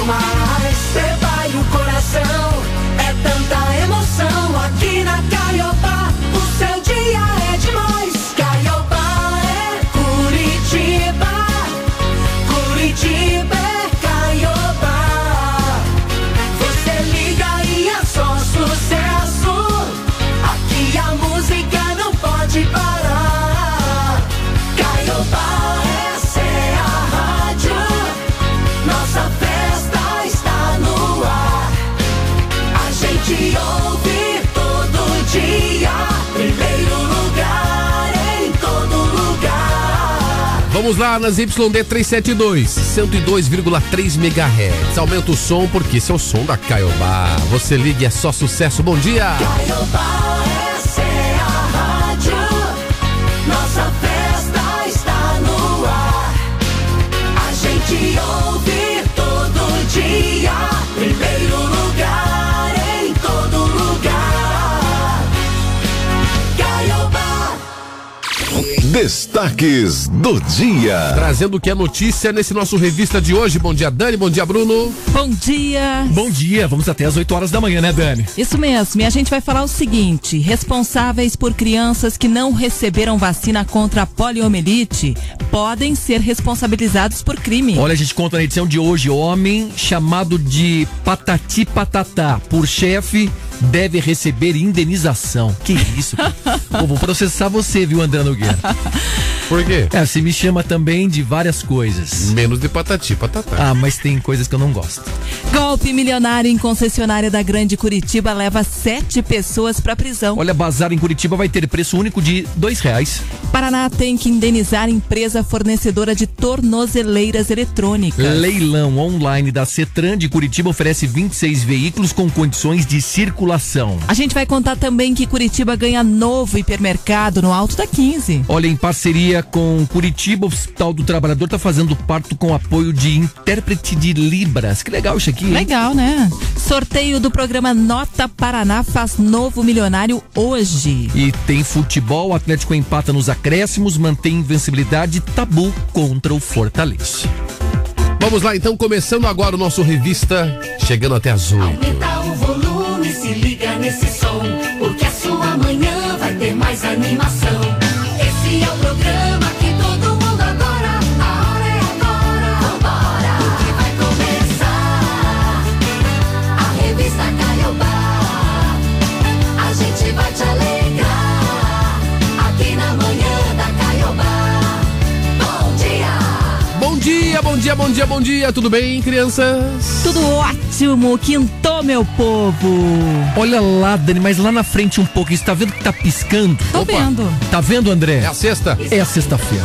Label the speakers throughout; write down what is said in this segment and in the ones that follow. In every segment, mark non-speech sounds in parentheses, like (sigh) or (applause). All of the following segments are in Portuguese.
Speaker 1: tomar Vamos lá nas YD 372, 102,3 MHz. Aumenta o som porque esse é o som da Caiobá. Você liga, é só sucesso. Bom dia.
Speaker 2: Caiobá,
Speaker 3: Destaques do dia.
Speaker 1: Trazendo o que é notícia nesse nosso revista de hoje. Bom dia, Dani. Bom dia, Bruno.
Speaker 4: Bom dia.
Speaker 5: Bom dia, vamos até às 8 horas da manhã, né, Dani?
Speaker 4: Isso mesmo, e a gente vai falar o seguinte: responsáveis por crianças que não receberam vacina contra a poliomielite podem ser responsabilizados por crime.
Speaker 5: Olha, a gente conta na edição de hoje: homem chamado de Patati Patatá por chefe deve receber indenização. Que isso? (laughs) Pô, vou processar você, viu, André Nogueira?
Speaker 1: Por quê?
Speaker 5: É, você me chama também de várias coisas.
Speaker 1: Menos de patati, patatá.
Speaker 5: Ah, mas tem coisas que eu não gosto.
Speaker 4: Golpe milionário em concessionária da Grande Curitiba leva sete pessoas para prisão.
Speaker 5: Olha, bazar em Curitiba vai ter preço único de dois reais.
Speaker 4: Paraná tem que indenizar empresa fornecedora de tornozeleiras eletrônicas.
Speaker 5: Leilão online da Cetran de Curitiba oferece 26 veículos com condições de circulação.
Speaker 4: A gente vai contar também que Curitiba ganha novo hipermercado no Alto da 15.
Speaker 5: Olha, em parceria com Curitiba, o Hospital do Trabalhador está fazendo parto com apoio de intérprete de Libras. Que legal isso aqui. hein?
Speaker 4: Legal, né? Sorteio do programa Nota Paraná faz novo milionário hoje.
Speaker 5: E tem futebol, o Atlético empata nos acréscimos, mantém invencibilidade tabu contra o Fortaleza.
Speaker 1: Vamos lá, então, começando agora o nosso revista, chegando até as 8.
Speaker 2: Aumenta o volume, nesse som. Porque a sua manhã vai ter mais animação. Dia,
Speaker 1: bom dia, bom dia. Tudo bem, crianças?
Speaker 4: Tudo ótimo, quintou, meu povo.
Speaker 5: Olha lá, Dani, mas lá na frente um pouco, você tá vendo que tá piscando?
Speaker 4: Tô
Speaker 1: Opa.
Speaker 4: vendo.
Speaker 5: Tá vendo, André?
Speaker 1: É a sexta?
Speaker 5: É a sexta-feira.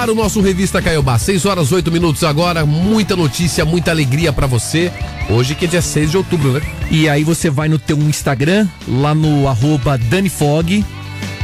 Speaker 1: Ar, o nosso revista Caiobá. 6 horas 8 minutos agora. Muita notícia, muita alegria pra você. Hoje que é dia 6 de outubro, né?
Speaker 5: E aí você vai no teu Instagram, lá no arroba DaniFog,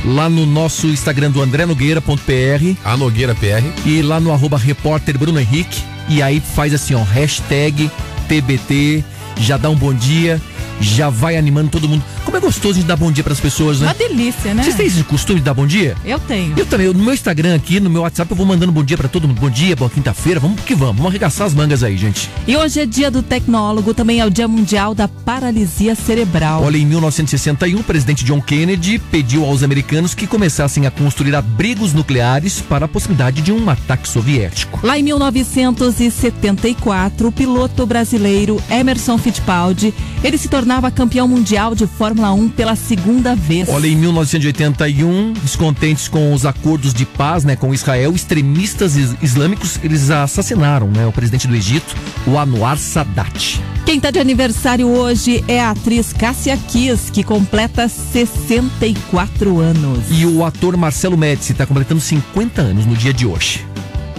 Speaker 5: lá no nosso Instagram do André Nogueira.pr
Speaker 1: A Nogueira PR.
Speaker 5: e lá no arroba repórter Bruno Henrique. E aí faz assim, ó, hashtag TBT, já dá um bom dia, já vai animando todo mundo. Como é gostoso de dar bom dia pras pessoas, né?
Speaker 4: Uma delícia, né?
Speaker 5: Vocês têm esse costume de dar bom dia?
Speaker 4: Eu tenho.
Speaker 5: Eu também, no meu Instagram aqui, no meu WhatsApp, eu vou mandando bom dia pra todo mundo. Bom dia, boa quinta-feira, vamos que vamos, vamos arregaçar as mangas aí, gente.
Speaker 4: E hoje é dia do tecnólogo, também é o dia mundial da paralisia cerebral.
Speaker 5: Olha, em 1961, o presidente John Kennedy pediu aos americanos que começassem a construir abrigos nucleares para a possibilidade de um ataque soviético.
Speaker 4: Lá em 1974, o piloto brasileiro Emerson Fittipaldi, ele se tornava campeão mundial de Fórmula 1 pela segunda vez.
Speaker 5: Olha, em 1981, descontentes com os acordos de paz né, com Israel, extremistas is- islâmicos, eles assassinaram né, o presidente do Egito, o Anwar Sadat.
Speaker 4: Quem está de aniversário hoje é a atriz Cássia Kiss, que completa 64 anos.
Speaker 5: E o ator Marcelo Médici está completando 50 anos no dia de hoje.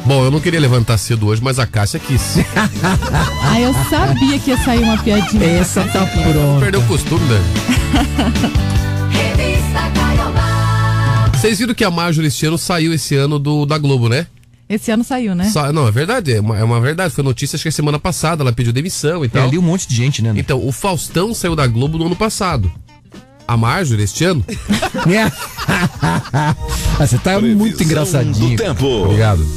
Speaker 1: Bom, eu não queria levantar cedo hoje, mas a Cássia quis. (laughs)
Speaker 4: Ah, eu sabia que ia sair uma piadinha.
Speaker 5: Essa tá pronta.
Speaker 1: Perdeu o costume, né?
Speaker 2: revista Caiobá.
Speaker 1: Vocês viram que a Marjorie este ano saiu esse ano do, da Globo, né?
Speaker 4: Esse ano saiu, né?
Speaker 1: Sa- não, é verdade, é uma, é uma verdade. Foi notícia, acho que a semana passada, ela pediu demissão e
Speaker 5: É
Speaker 1: tal.
Speaker 5: ali um monte de gente, né? André?
Speaker 1: Então, o Faustão saiu da Globo no ano passado. A Marjorie, este ano?
Speaker 5: Ah, (laughs) Você tá muito
Speaker 3: Previsão
Speaker 5: engraçadinho.
Speaker 3: Do tempo.
Speaker 1: Obrigado.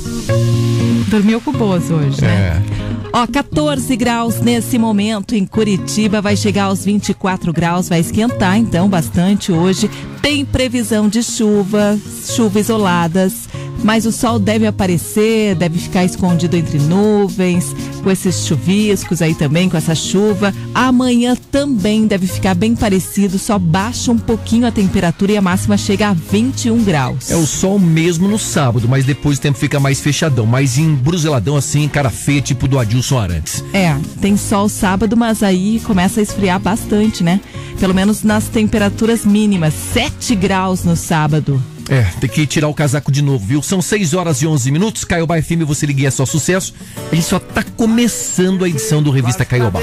Speaker 4: Dormiu com boas hoje, né?
Speaker 5: É.
Speaker 4: Ó, 14 graus nesse momento em Curitiba, vai chegar aos 24 graus, vai esquentar então bastante hoje. Tem previsão de chuva, chuva isoladas. Mas o sol deve aparecer, deve ficar escondido entre nuvens, com esses chuviscos aí também, com essa chuva. Amanhã também deve ficar bem parecido, só baixa um pouquinho a temperatura e a máxima chega a 21 graus.
Speaker 5: É o sol mesmo no sábado, mas depois o tempo fica mais fechadão, mais embruseladão assim, cara feia, tipo do Adilson Arantes.
Speaker 4: É, tem sol sábado, mas aí começa a esfriar bastante, né? Pelo menos nas temperaturas mínimas, 7 graus no sábado.
Speaker 5: É, tem que tirar o casaco de novo, viu? São 6 horas e 11 minutos. Caiobá FM, você liga é só sucesso. Gente só tá começando a edição do Revista Caiobá.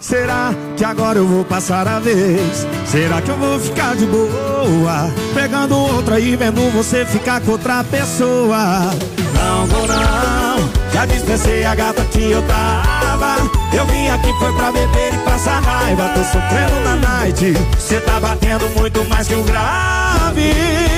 Speaker 6: Será que agora eu vou passar a vez? Será que eu vou ficar de boa? Pegando outra e vendo você ficar com outra pessoa. Não vou não, já dispensei a gata que eu tava. Eu vim aqui foi pra beber e passar raiva. Tô sofrendo na night. Cê tá batendo muito mais que o grave.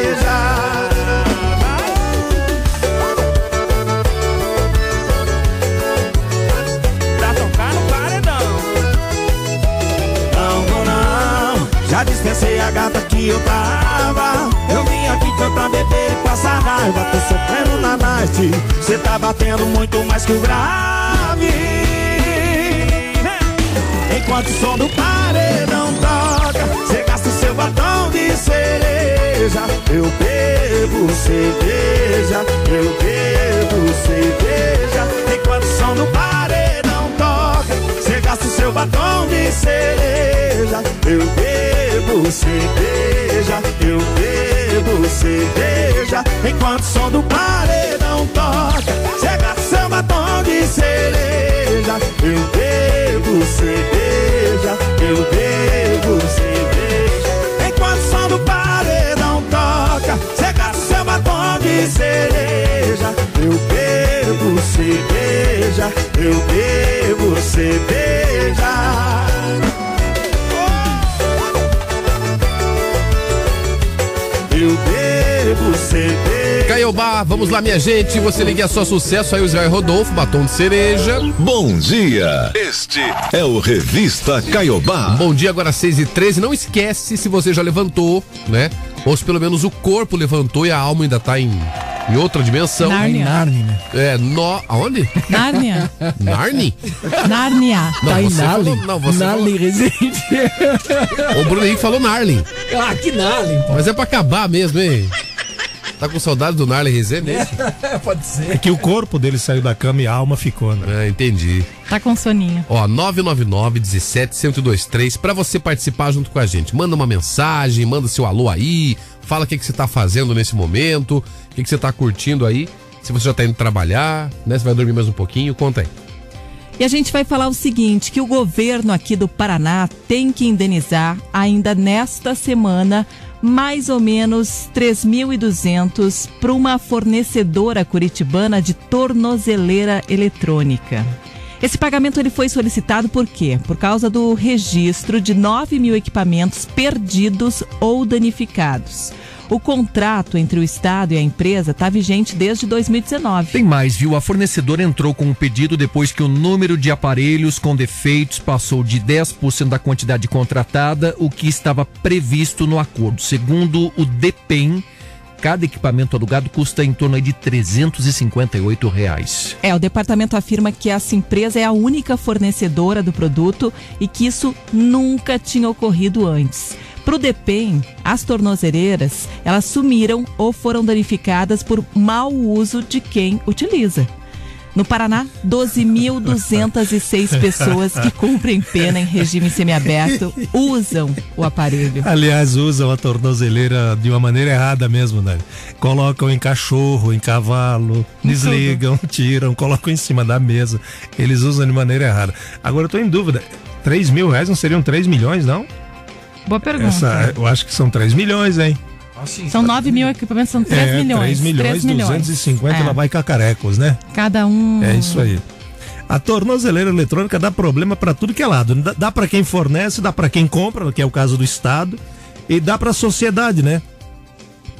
Speaker 6: Dispensei a gata que eu tava. Eu vim aqui foi pra beber e passar raiva. Tô sofrendo na night, cê tá batendo muito mais que o grave. Enquanto o som do paredão toca, cê gasta o seu batom de cereja. Eu bebo cerveja, eu bebo cerveja. Enquanto o som do paredão toca, cê gasta o seu batom de cereja. Eu bebo cerveja, eu bebo cerveja. Enquanto o som do paredão toca, o seu batom de cereja. Eu bebo cerveja, eu bebo cerveja. Enquanto o som do paredão toca, o seu batom de cereja. Eu bebo cerveja, eu bebo cerveja. Eu bebo cerveja.
Speaker 1: Caiobá, vamos lá, minha gente. Você liga só sucesso aí, o Israel Rodolfo, batom de cereja.
Speaker 3: Bom dia. Este é o Revista Caiobá.
Speaker 1: Bom dia, agora 6 e 13 Não esquece se você já levantou, né? Ou se pelo menos o corpo levantou e a alma ainda tá em, em outra dimensão.
Speaker 4: Nárnia.
Speaker 5: Narnia, né?
Speaker 1: É, nó. Aonde?
Speaker 4: Nárnia. (laughs)
Speaker 1: Narni?
Speaker 4: Nárnia.
Speaker 1: Não,
Speaker 5: Tá
Speaker 1: você falou, não, você
Speaker 5: Narlin Resende.
Speaker 1: falou, (laughs) o Bruno Henrique falou Narlin.
Speaker 5: ah, que Narlin, pô.
Speaker 1: Mas é pra acabar mesmo, hein? Tá com saudade do Narlin Rezende? (laughs)
Speaker 5: Pode ser.
Speaker 7: É que o corpo dele saiu da cama e a alma ficou, né?
Speaker 1: É, entendi.
Speaker 4: Tá com soninho.
Speaker 1: Ó, 999 17 1023 para você participar junto com a gente. Manda uma mensagem, manda seu alô aí, fala o que, que você tá fazendo nesse momento, o que, que você tá curtindo aí. Se você já tá indo trabalhar, né? Vai dormir mais um pouquinho, conta aí.
Speaker 4: E a gente vai falar o seguinte, que o governo aqui do Paraná tem que indenizar ainda nesta semana mais ou menos 3.200 para uma fornecedora curitibana de tornozeleira eletrônica. Esse pagamento ele foi solicitado por quê? Por causa do registro de 9 mil equipamentos perdidos ou danificados. O contrato entre o Estado e a empresa está vigente desde 2019.
Speaker 5: Tem mais, viu? A fornecedora entrou com um pedido depois que o número de aparelhos com defeitos passou de 10% da quantidade contratada, o que estava previsto no acordo. Segundo o DEPEN, cada equipamento alugado custa em torno de 358 reais.
Speaker 4: É, o departamento afirma que essa empresa é a única fornecedora do produto e que isso nunca tinha ocorrido antes. Para o DEPEN, as tornozeleiras, elas sumiram ou foram danificadas por mau uso de quem utiliza. No Paraná, 12.206 (laughs) pessoas que cumprem pena em regime semiaberto usam o aparelho.
Speaker 7: Aliás, usam a tornozeleira de uma maneira errada mesmo, né? Colocam em cachorro, em cavalo, desligam, (laughs) tiram, colocam em cima da mesa. Eles usam de maneira errada. Agora eu tô em dúvida. 3 mil reais não seriam 3 milhões, não?
Speaker 4: Boa pergunta.
Speaker 7: Essa, eu acho que são 3 milhões, hein?
Speaker 4: São 9 mil equipamentos, são 3
Speaker 7: é,
Speaker 4: milhões.
Speaker 7: 3 milhões,
Speaker 4: 3 milhões.
Speaker 7: 250
Speaker 4: É.
Speaker 7: lá vai cacarecos, né?
Speaker 4: Cada um.
Speaker 7: É isso aí. A tornozeleira eletrônica dá problema para tudo que é lado. Dá, dá para quem fornece, dá para quem compra, que é o caso do Estado, e dá para a sociedade, né?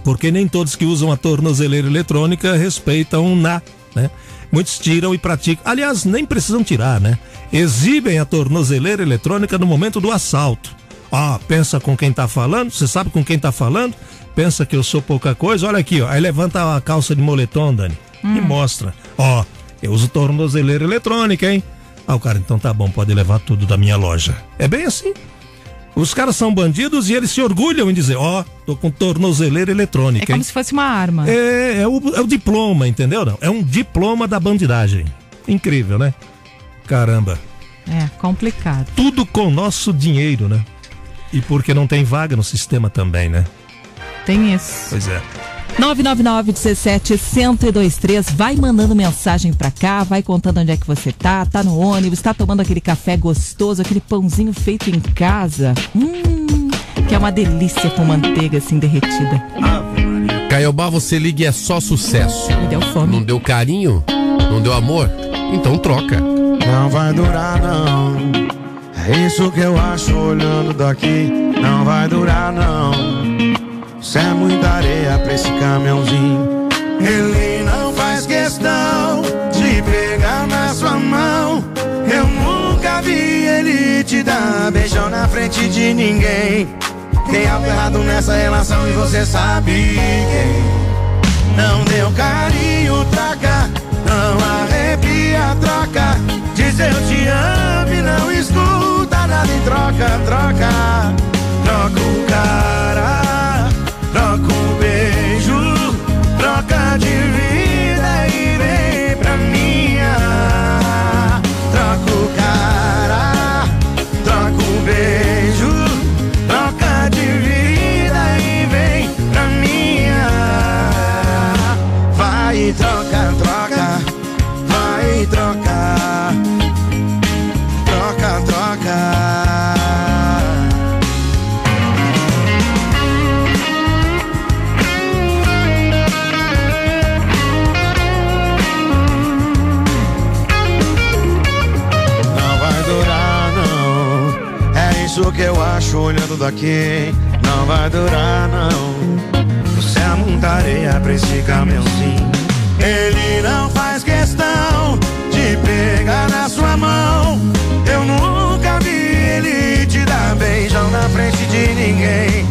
Speaker 7: Porque nem todos que usam a tornozeleira eletrônica respeitam na, né? Muitos tiram e praticam. Aliás, nem precisam tirar, né? Exibem a tornozeleira eletrônica no momento do assalto. Ó, pensa com quem tá falando, você sabe com quem tá falando? Pensa que eu sou pouca coisa? Olha aqui, ó. Aí levanta a calça de moletom, Dani, e mostra. Ó, eu uso tornozeleira eletrônica, hein? Ah, o cara, então tá bom, pode levar tudo da minha loja. É bem assim. Os caras são bandidos e eles se orgulham em dizer, ó, tô com tornozeleira
Speaker 4: É
Speaker 7: eletrônica,
Speaker 4: como
Speaker 7: hein?
Speaker 4: se fosse uma arma.
Speaker 7: É, é, o, é o diploma, entendeu? Não? É um diploma da bandidagem. Incrível, né? Caramba.
Speaker 4: É, complicado.
Speaker 7: Tudo com nosso dinheiro, né? E porque não tem vaga no sistema também, né?
Speaker 4: Tem isso.
Speaker 7: Pois é.
Speaker 4: 999 17 1023 vai mandando mensagem pra cá, vai contando onde é que você tá, tá no ônibus, tá tomando aquele café gostoso, aquele pãozinho feito em casa. Hum, que é uma delícia com manteiga assim derretida.
Speaker 1: Caiobá, você liga e é só sucesso.
Speaker 4: Me deu fome.
Speaker 1: Não deu carinho? Não deu amor? Então troca.
Speaker 6: Não vai durar, não. É isso que eu acho olhando daqui. Não vai durar, não. Isso é muita areia pra esse caminhãozinho. Ele não faz questão de pegar na sua mão. Eu nunca vi ele te dar beijão na frente de ninguém. Tem algo errado nessa relação e você sabe quem. Não deu carinho, troca. Não arrepia, troca. Diz eu te amo e não escuta nada em troca, troca. Troca o cara, troca um beijo, troca de vida e vem pra minha. Troca o cara, troca um beijo, troca de vida e vem pra minha. Vai troca, troca, Que eu acho olhando daqui. Não vai durar, não. Você é muita areia pra esse caminhãozinho. Ele não faz questão de pegar na sua mão. Eu nunca vi ele te dar beijão na frente de ninguém.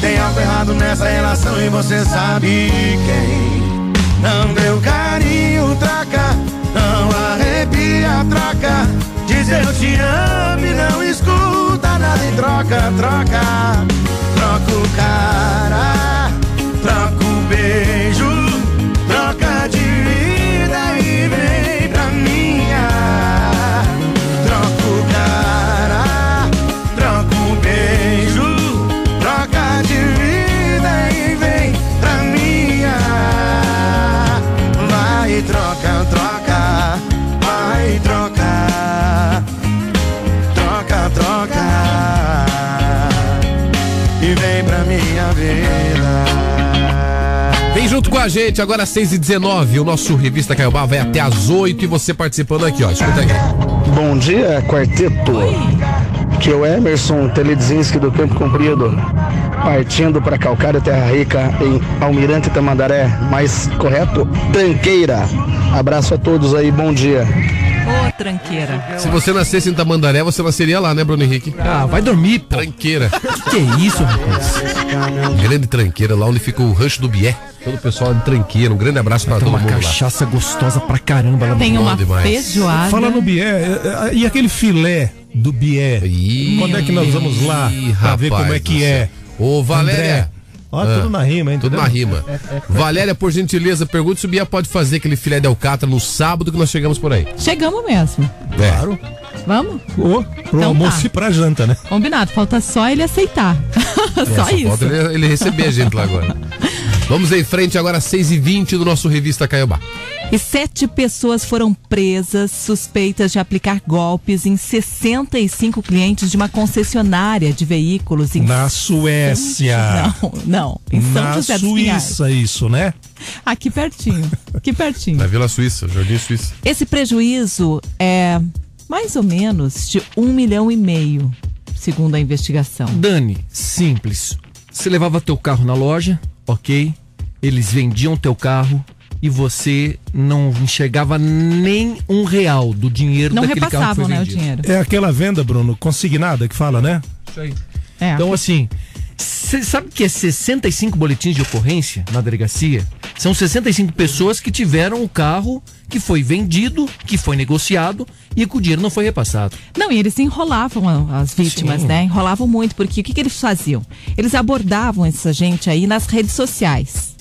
Speaker 6: Tem algo errado nessa relação e você sabe quem. Não deu carinho, troca. Não arrepia, troca. Diz eu te amo e não escuta nada em troca, troca. Troca o cara, troca o beijo,
Speaker 1: a gente, agora às 6h19. O nosso Revista Caiobá vai até às 8 e você participando aqui, ó. Escuta aqui.
Speaker 8: Bom dia, quarteto. Que é o Emerson Teledzinski do Campo Comprido, partindo para Calcário Terra Rica, em Almirante Tamandaré. Mais correto? Tranqueira. Abraço a todos aí, bom dia.
Speaker 4: Tranqueira.
Speaker 1: Se você nascesse em Tamandaré, você nasceria lá, né, Bruno Henrique?
Speaker 5: Ah, vai dormir, pô.
Speaker 1: Tranqueira.
Speaker 5: Que é isso, rapaz?
Speaker 1: Grande tranqueira, lá onde fica o rancho do Bié. Todo o pessoal de tranqueira. Um grande abraço pra
Speaker 5: Tem
Speaker 1: todo
Speaker 5: uma
Speaker 1: mundo lá.
Speaker 5: cachaça gostosa pra caramba lá no
Speaker 4: Tem uma
Speaker 1: demais.
Speaker 4: feijoada.
Speaker 7: Fala no bié. é, é, E aquele filé do bié?
Speaker 1: Ih,
Speaker 7: Quando é que nós vamos lá pra ver como é que
Speaker 1: do
Speaker 7: é?
Speaker 1: Ô, Valéria.
Speaker 7: André. Ó,
Speaker 1: Ah,
Speaker 7: tudo na rima, hein?
Speaker 1: Tudo na rima. (laughs) Valéria, por gentileza, pergunta se o Bia pode fazer aquele filé de alcatra no sábado que nós chegamos por aí.
Speaker 4: Chegamos mesmo.
Speaker 1: É.
Speaker 7: Claro.
Speaker 4: Vamos?
Speaker 7: Ô, pro
Speaker 4: Então
Speaker 7: almoço
Speaker 4: tá.
Speaker 7: e pra janta, né?
Speaker 4: Combinado. Falta só ele aceitar. (laughs)
Speaker 1: É,
Speaker 4: só isso.
Speaker 1: Falta ele, ele receber a gente lá agora. (laughs) Vamos em frente agora às 6h20 do nosso Revista Caiobá.
Speaker 4: E sete pessoas foram presas suspeitas de aplicar golpes em 65 clientes de uma concessionária de veículos em
Speaker 7: Na Suécia.
Speaker 4: Não, não. Em São
Speaker 7: Na
Speaker 4: José dos Pinhais.
Speaker 7: Suíça, isso, né?
Speaker 4: Aqui pertinho. Aqui pertinho.
Speaker 1: Na Vila Suíça, Jardim Suíça.
Speaker 4: Esse prejuízo é mais ou menos de um milhão e meio, segundo a investigação.
Speaker 5: Dani, simples. Você levava teu carro na loja, ok? Eles vendiam teu carro e você não enxergava nem um real do dinheiro
Speaker 4: Não
Speaker 5: daquele carro que
Speaker 4: repassavam,
Speaker 5: foi
Speaker 4: né, o
Speaker 5: vendido.
Speaker 4: dinheiro.
Speaker 7: É aquela venda, Bruno, consignada que fala, né?
Speaker 5: Isso aí.
Speaker 4: É.
Speaker 5: Então, assim, você sabe que é 65 boletins de ocorrência na delegacia? São 65 pessoas que tiveram o carro que foi vendido, que foi negociado e que o dinheiro não foi repassado.
Speaker 4: Não, e eles enrolavam as vítimas,
Speaker 5: Sim.
Speaker 4: né? Enrolavam muito, porque o que, que eles faziam? Eles abordavam essa gente aí nas redes sociais.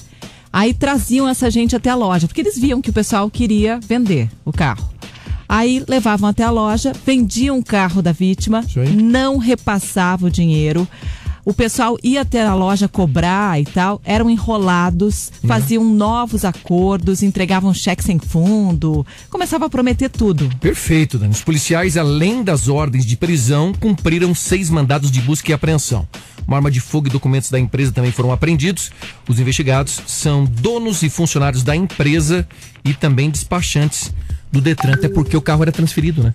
Speaker 4: Aí traziam essa gente até a loja, porque eles viam que o pessoal queria vender o carro. Aí levavam até a loja, vendiam o carro da vítima, não repassavam o dinheiro. O pessoal ia até a loja cobrar e tal, eram enrolados, faziam novos acordos, entregavam cheque sem fundo, começava a prometer tudo.
Speaker 5: Perfeito, Dani. Os policiais, além das ordens de prisão, cumpriram seis mandados de busca e apreensão. Uma arma de fogo e documentos da empresa também foram apreendidos. Os investigados são donos e funcionários da empresa e também despachantes do Detran, até porque o carro era transferido, né?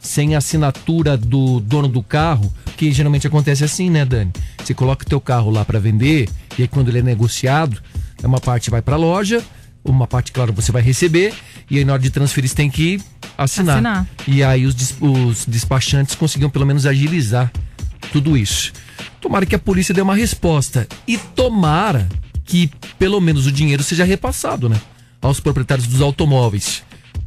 Speaker 5: Sem a assinatura do dono do carro, que geralmente acontece assim, né, Dani? Você coloca o teu carro lá para vender e aí quando ele é negociado, uma parte vai para a loja, uma parte, claro, você vai receber e aí na hora de transferir você tem que assinar.
Speaker 4: Assinar.
Speaker 5: E aí os, os despachantes conseguiam pelo menos agilizar tudo isso. Tomara que a polícia dê uma resposta e tomara que pelo menos o dinheiro seja repassado, né? Aos proprietários dos automóveis.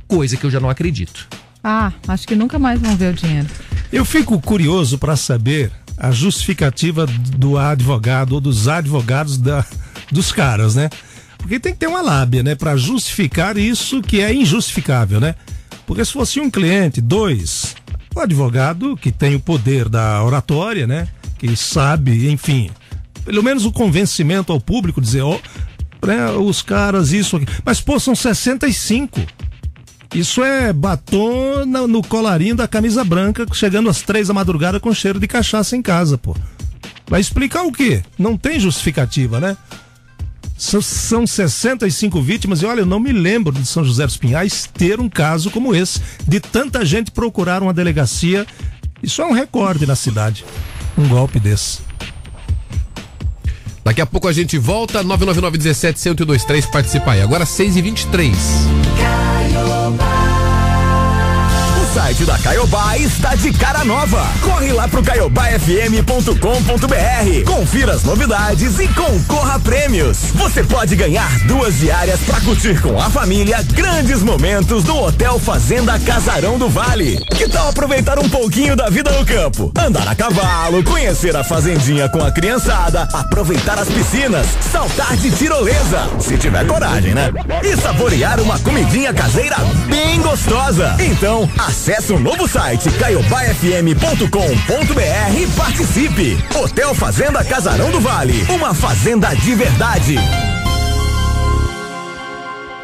Speaker 5: Coisa que eu já não acredito.
Speaker 4: Ah, acho que nunca mais vão ver o dinheiro.
Speaker 7: Eu fico curioso para saber a justificativa do advogado ou dos advogados da, dos caras, né? Porque tem que ter uma lábia, né, para justificar isso que é injustificável, né? Porque se fosse um cliente, dois, o advogado que tem o poder da oratória, né, que sabe, enfim, pelo menos o convencimento ao público dizer, ó, né, os caras isso aqui. Mas pô, são 65. Isso é batom na- no colarinho da camisa branca, chegando às três da madrugada com cheiro de cachaça em casa, pô. Vai explicar o quê? Não tem justificativa, né? São, são 65 vítimas e olha, eu não me lembro de São José dos Pinhais ter um caso como esse, de tanta gente procurar uma delegacia. Isso é um recorde na cidade. Um golpe desse.
Speaker 1: Daqui a pouco a gente volta, 999 17 1023 participa aí. Agora 6h23.
Speaker 9: Site da Caiobá está de cara nova. Corre lá pro caiobafm.com.br. Confira as novidades e concorra a prêmios. Você pode ganhar duas diárias para curtir com a família grandes momentos no Hotel Fazenda Casarão do Vale. Que tal aproveitar um pouquinho da vida no campo? Andar a cavalo, conhecer a fazendinha com a criançada, aproveitar as piscinas, saltar de tirolesa, se tiver coragem, né? E saborear uma comidinha caseira bem gostosa. Então, acesse o novo site caiobafm.com.br e participe. Hotel Fazenda Casarão do Vale, uma fazenda de verdade.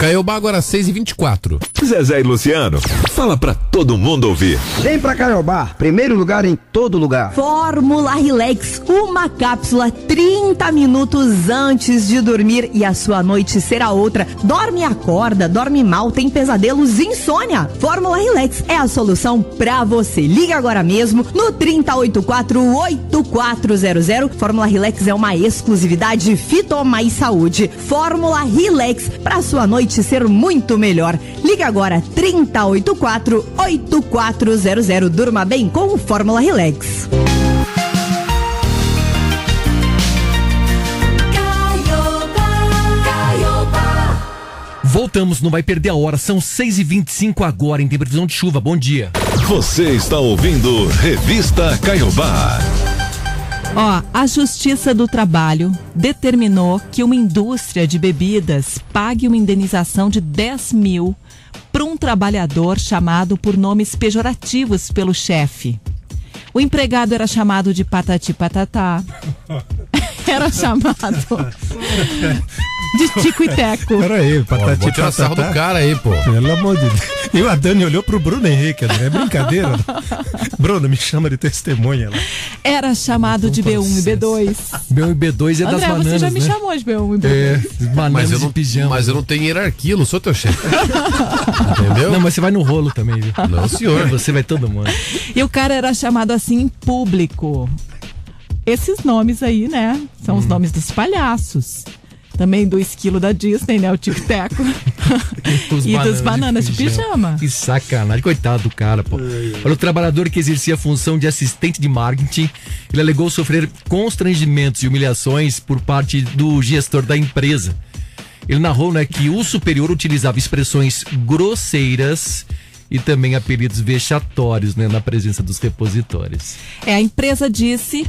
Speaker 1: Caiobá agora 6h24.
Speaker 3: Zezé e Luciano, fala pra todo mundo ouvir.
Speaker 8: Vem pra Caiobá, primeiro lugar em todo lugar.
Speaker 10: Fórmula Relax, uma cápsula 30 minutos antes de dormir e a sua noite será outra. Dorme e acorda, dorme mal, tem pesadelos, insônia. Fórmula Relax é a solução pra você. Liga agora mesmo no 3084-8400. Fórmula Relax é uma exclusividade Fito Mais Saúde. Fórmula Relax pra sua noite ser muito melhor. Liga agora 3084-8400. Durma bem com Fórmula Relax.
Speaker 5: Voltamos, não vai perder a hora. São 6h25 agora, em tem previsão de chuva. Bom dia.
Speaker 3: Você está ouvindo Revista Caiobá.
Speaker 4: Ó, a Justiça do Trabalho determinou que uma indústria de bebidas pague uma indenização de 10 mil para um trabalhador chamado por nomes pejorativos pelo chefe. O empregado era chamado de patati patatá. (laughs) Era chamado (laughs) de Tico e Teco.
Speaker 7: Peraí, patati
Speaker 1: Vou tirar sarro do cara aí, pô.
Speaker 7: Pelo amor de Deus. E a Dani olhou pro Bruno Henrique. É brincadeira. (laughs) Bruno, me chama de testemunha lá.
Speaker 4: Era chamado de B1 e B2.
Speaker 5: B1 e B2 é das
Speaker 4: André,
Speaker 5: bananas,
Speaker 4: você já me
Speaker 5: né?
Speaker 4: chamou de B1 e B2.
Speaker 5: É, bananas
Speaker 1: Mas eu,
Speaker 5: de
Speaker 1: não,
Speaker 5: pijama.
Speaker 1: mas eu não tenho hierarquia, eu não sou teu chefe. Entendeu?
Speaker 5: Não, mas você vai no rolo também, viu?
Speaker 1: Não, senhor.
Speaker 5: Você vai todo mundo.
Speaker 4: E o cara era chamado assim em público. Esses nomes aí, né? São
Speaker 5: Hum.
Speaker 4: os nomes dos palhaços. Também do esquilo da Disney, né? O Tic Teco. (laughs) E dos bananas de pijama.
Speaker 5: Que sacanagem, coitado do cara, pô. Olha, o trabalhador que exercia a função de assistente de marketing, ele alegou sofrer constrangimentos e humilhações por parte do gestor da empresa. Ele narrou, né, que o superior utilizava expressões grosseiras e também apelidos vexatórios, né, na presença dos repositores.
Speaker 4: É, a empresa disse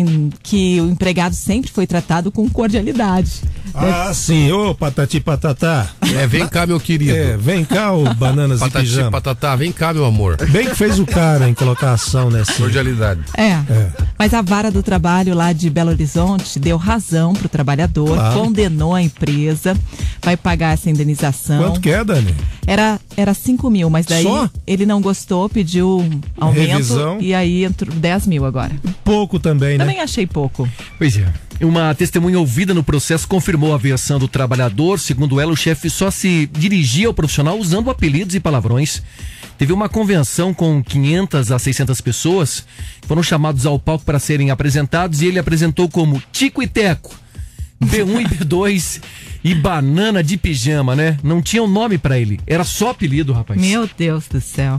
Speaker 4: em- que o empregado sempre foi tratado com cordialidade.
Speaker 7: Ah, sim. Ô, patati patatá.
Speaker 1: É, vem cá, meu querido.
Speaker 7: É, vem cá, ô bananas de
Speaker 1: Patati,
Speaker 7: pijama.
Speaker 1: patatá, vem cá, meu amor.
Speaker 7: Bem que fez o cara em colocar ação nessa.
Speaker 1: Cordialidade.
Speaker 4: É. Mas a vara do trabalho lá de Belo Horizonte deu razão pro trabalhador,
Speaker 7: Claro.
Speaker 4: condenou a empresa, vai pagar essa indenização.
Speaker 7: Quanto que é, Dani?
Speaker 4: Era, era 5 mil, mas daí
Speaker 7: Só?
Speaker 4: ele não gostou, pediu um aumento
Speaker 7: Revisão.
Speaker 4: e aí entrou 10 mil agora.
Speaker 7: Pouco também, né?
Speaker 4: Também achei pouco.
Speaker 5: Pois é. Uma testemunha ouvida no processo confirmou a versão do trabalhador. Segundo ela, o chefe só se dirigia ao profissional usando apelidos e palavrões. Teve uma convenção com 500 a 600 pessoas foram chamados ao palco para serem apresentados e ele apresentou como Tico e Teco, B1 e B2 e Banana de Pijama, né? Não tinha um nome para ele, era só apelido, rapaz.
Speaker 4: Meu Deus do céu.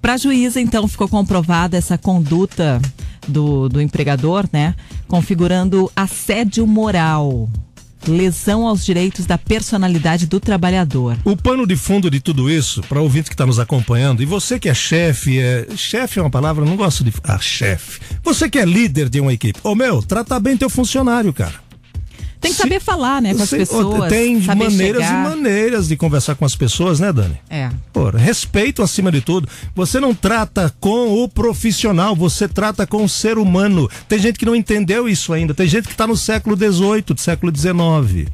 Speaker 4: Para a juíza, então, ficou comprovada essa conduta do, do empregador, né? Configurando assédio moral, lesão aos direitos da personalidade do trabalhador.
Speaker 7: O pano de fundo de tudo isso, para o ouvinte que está nos acompanhando, e você que é chefe, é... chefe é uma palavra, eu não gosto de. Ah, chefe. Você que é líder de uma equipe. Ô meu, trata bem teu funcionário, cara.
Speaker 4: Tem que saber falar, né, com as pessoas.
Speaker 7: Tem
Speaker 4: saber
Speaker 7: maneiras
Speaker 4: chegar.
Speaker 7: e maneiras de conversar com as pessoas, né, Dani?
Speaker 4: É.
Speaker 7: Pô, respeito acima de tudo. Você não trata com o profissional, você trata com o ser humano. Tem gente que não entendeu isso ainda. Tem gente que está no século XVIII, século XIX.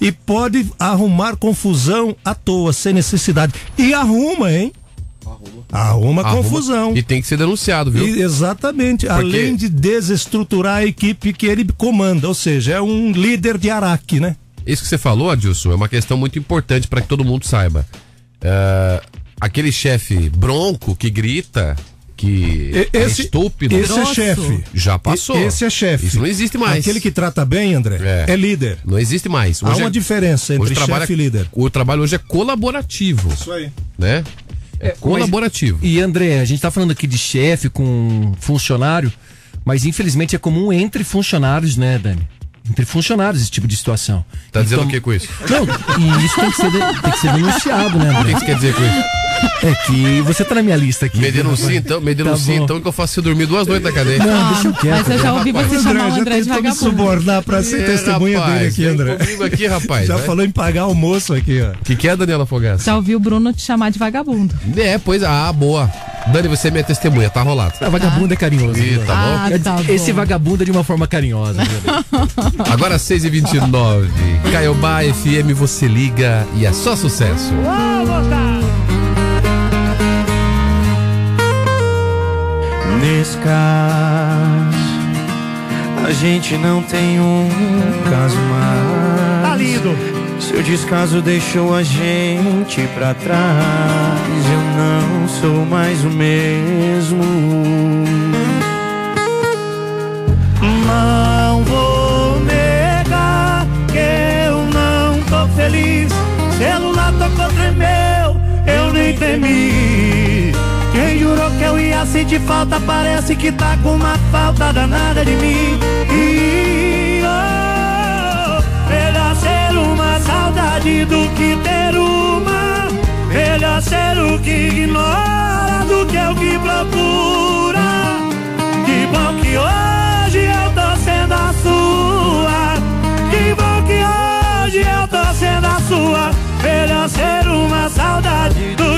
Speaker 7: E pode arrumar confusão à toa, sem necessidade. E arruma, hein? Arruma,
Speaker 1: Arruma.
Speaker 7: confusão.
Speaker 1: E tem que ser denunciado, viu?
Speaker 7: E- exatamente. Além de desestruturar a equipe que ele comanda. Ou seja, é um líder de Araque, né?
Speaker 1: Isso que você falou, Adilson, é uma questão muito importante para que todo mundo saiba. É, aquele chefe bronco que grita, que é
Speaker 7: esse-
Speaker 1: estúpido.
Speaker 7: esse é chefe.
Speaker 1: Já passou.
Speaker 7: Esse é chefe.
Speaker 1: Isso não existe mais.
Speaker 7: Aquele que trata bem, André, é, líder.
Speaker 1: Não existe mais.
Speaker 7: Há
Speaker 1: Hoje
Speaker 7: uma
Speaker 1: é-
Speaker 7: diferença entre
Speaker 1: hoje
Speaker 7: chefe e líder.
Speaker 1: O trabalho hoje é colaborativo.
Speaker 7: Isso aí.
Speaker 1: Né? É, colaborativo.
Speaker 5: E André, a gente tá falando aqui de chefe com funcionário, mas infelizmente é comum entre funcionários, né, Dani? Entre funcionários esse tipo de situação.
Speaker 1: Tá dizendo
Speaker 5: Então-
Speaker 1: o que com isso?
Speaker 5: Não, e isso tem que ser, de- tem que ser denunciado, né,
Speaker 1: O
Speaker 5: André?
Speaker 1: que você quer dizer com isso?
Speaker 5: É que você tá na minha lista aqui.
Speaker 1: Me denuncia então, me denuncia
Speaker 5: bom.
Speaker 1: então que eu faço você dormir duas noites na cadeia.
Speaker 5: Não, deixa eu quieto.
Speaker 4: Mas eu já ouvi você
Speaker 7: André,
Speaker 4: chamar o André de vagabundo.
Speaker 7: subornar pra ser
Speaker 1: É,
Speaker 7: testemunha
Speaker 1: rapaz,
Speaker 7: dele aqui,
Speaker 1: vem
Speaker 7: André.
Speaker 1: comigo aqui, rapaz,
Speaker 7: Já
Speaker 1: vai.
Speaker 7: falou em pagar almoço aqui, ó.
Speaker 1: O que, que é, Daniela Fogaça?
Speaker 4: Já ouvi o Bruno te chamar de vagabundo.
Speaker 1: É, pois, ah, boa. Dani, você é minha testemunha, tá rolado.
Speaker 5: A vagabundo é carinhoso.
Speaker 1: Tá bom?
Speaker 4: Ah, tá bom.
Speaker 5: Esse vagabundo é de uma forma carinhosa. (laughs)
Speaker 1: Agora 6h29. Caiobá FM, você liga e é só sucesso.
Speaker 11: Nesse caso, a gente não tem um caso mais. Tá lindo! Seu descaso deixou a gente pra trás. Eu não sou mais o mesmo. Sentir falta, parece que tá com uma falta danada de mim. E, oh, melhor ser uma saudade do que ter uma. Melhor ser o que ignora do que o que procura. Que bom que hoje eu tô sendo a sua. Que bom que hoje eu tô sendo a sua. Melhor ser uma saudade do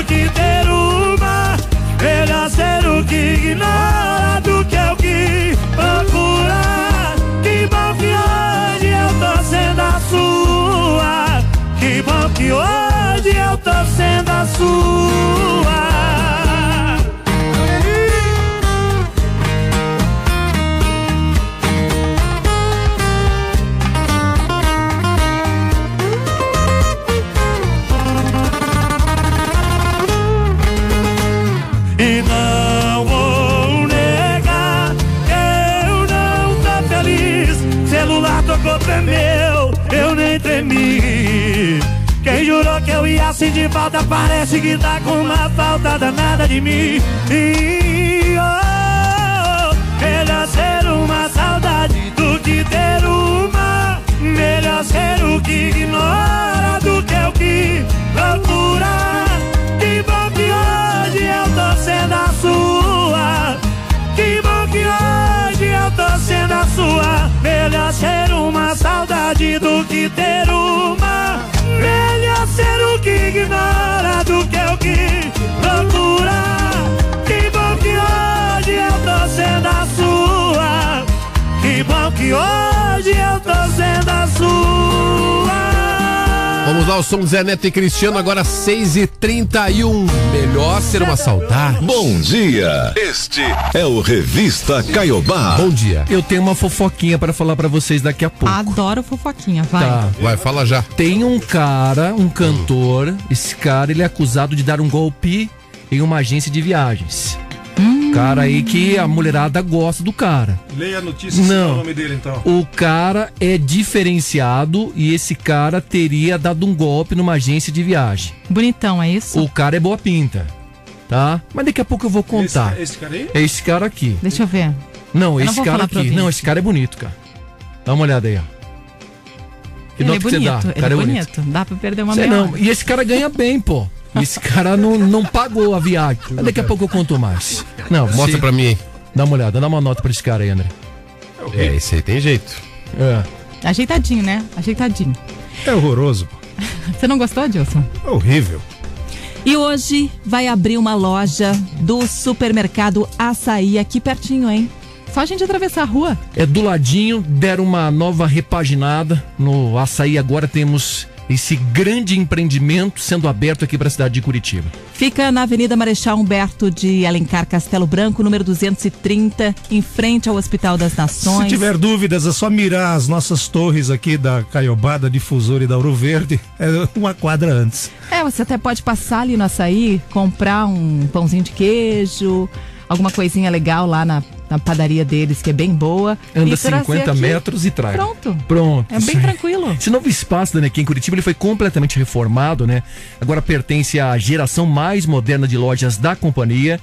Speaker 11: hoje eu tô sendo azul. Ia sentir falta parece que tá com uma falta danada de mim. E, oh, melhor ser uma saudade do que ter uma. Melhor ser o que ignora do que o que procura. Que bom que hoje eu tô sendo a sua. Que bom que hoje eu tô sendo a sua. Melhor ser uma saudade do que ter uma. Hoje eu tô sendo a sua.
Speaker 1: Vamos lá, o som Zé Neto e Cristiano, agora 6h31. Melhor ser uma saudade.
Speaker 3: Bom dia. Este é o Revista Caiobá.
Speaker 1: Bom dia.
Speaker 5: Eu tenho uma fofoquinha para falar para vocês daqui a pouco.
Speaker 4: Adoro fofoquinha, vai.
Speaker 5: Tá.
Speaker 1: Vai, fala já.
Speaker 5: Tem um cara, um cantor, esse cara ele é acusado de dar um golpe em uma agência de viagens. Cara aí que a mulherada gosta do cara.
Speaker 7: Leia a notícia,
Speaker 5: Não.
Speaker 7: é o nome dele então.
Speaker 5: O cara é diferenciado e esse cara teria dado um golpe numa agência de viagem.
Speaker 4: Bonitão, é isso?
Speaker 5: O cara é boa pinta, tá? Mas daqui a pouco eu vou contar.
Speaker 7: Esse, esse cara aí?
Speaker 5: É esse cara aqui.
Speaker 4: Deixa eu ver.
Speaker 5: Não,
Speaker 4: Eu não
Speaker 5: esse
Speaker 4: vou
Speaker 5: cara aqui. Não, esse cara é bonito, cara. Dá uma olhada aí, ó. Que
Speaker 4: ele é
Speaker 5: nota que você
Speaker 4: bonito,
Speaker 5: dá?
Speaker 4: ele
Speaker 5: cara
Speaker 4: é bonito. Dá pra perder uma meia
Speaker 5: não. E esse cara ganha bem, pô. E Esse cara não, não pagou a viagem. Daqui a pouco eu conto mais. Não,
Speaker 1: Mostra
Speaker 5: se-
Speaker 1: pra mim aí.
Speaker 5: Dá uma olhada, dá uma nota pra esse cara aí, André.
Speaker 1: É, esse aí tem jeito.
Speaker 5: É.
Speaker 4: Ajeitadinho, né? Ajeitadinho.
Speaker 7: É horroroso. pô. (laughs)
Speaker 4: Você não gostou, Dilson?
Speaker 7: É horrível.
Speaker 4: E hoje vai abrir uma loja do supermercado Açaí aqui pertinho, hein? Só a gente atravessar a rua.
Speaker 5: É do ladinho, deram uma nova repaginada. No açaí agora temos esse grande empreendimento sendo aberto aqui para a cidade de Curitiba.
Speaker 4: Fica na Avenida Marechal Humberto de Alencar Castelo Branco, número 230, em frente ao Hospital das Nações.
Speaker 7: Se tiver dúvidas, é só mirar as nossas torres aqui da Caiobá, da Difusora e da Ouro Verde. É uma quadra antes.
Speaker 4: É, você até pode passar ali no açaí, comprar um pãozinho de queijo, alguma coisinha legal lá na, na padaria deles, que é bem boa.
Speaker 5: Anda
Speaker 4: e trazer
Speaker 5: 50
Speaker 4: aqui.
Speaker 5: metros e traz.
Speaker 4: Pronto.
Speaker 5: Pronto.
Speaker 4: É bem tranquilo.
Speaker 5: Esse novo espaço né, aqui em Curitiba ele foi completamente reformado, né? Agora pertence à geração mais moderna de lojas da companhia,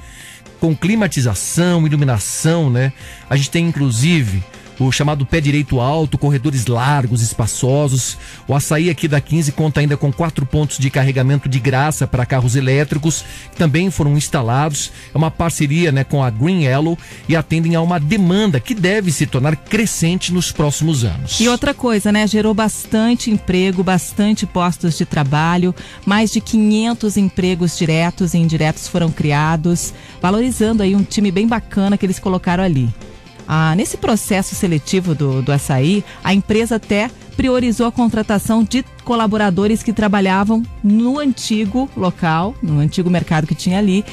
Speaker 5: com climatização, iluminação, né? A gente tem inclusive o chamado pé direito alto, corredores largos, espaçosos. O açaí aqui da 15 conta ainda com quatro pontos de carregamento de graça para carros elétricos, que também foram instalados. É uma parceria né, com a Green Yellow e atendem a uma demanda que deve se tornar crescente nos próximos anos.
Speaker 4: E outra coisa, né? Gerou bastante emprego, bastante postos de trabalho, mais de 500 empregos diretos e indiretos foram criados, valorizando aí um time bem bacana que eles colocaram ali. Ah, nesse processo seletivo do, do açaí, a empresa até priorizou a contratação de colaboradores que trabalhavam no antigo local, no antigo mercado que tinha ali.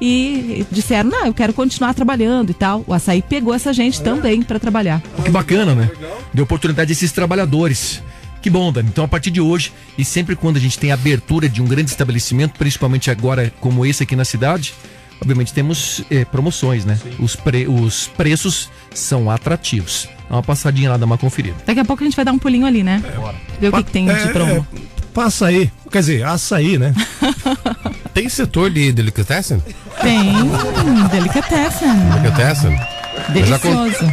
Speaker 4: E disseram, não, eu quero continuar trabalhando e tal. O açaí pegou essa gente também para trabalhar.
Speaker 5: Que bacana, né? Deu oportunidade a esses trabalhadores. Que bom, Dani. Então, a partir de hoje, e sempre quando a gente tem abertura de um grande estabelecimento, principalmente agora como esse aqui na cidade, obviamente temos eh, promoções, né? Os, pre- os preços são atrativos. Dá uma passadinha lá, dá uma conferida.
Speaker 4: Daqui a pouco a gente vai dar um pulinho ali, né? Ver o que, que tem de
Speaker 7: É,
Speaker 4: promo.
Speaker 7: é, passa aí. Quer dizer, açaí, né? (laughs)
Speaker 1: Tem setor de delicatessen?
Speaker 4: Tem delicatessen.
Speaker 1: Delicatessen? Eu já,
Speaker 4: Delicioso.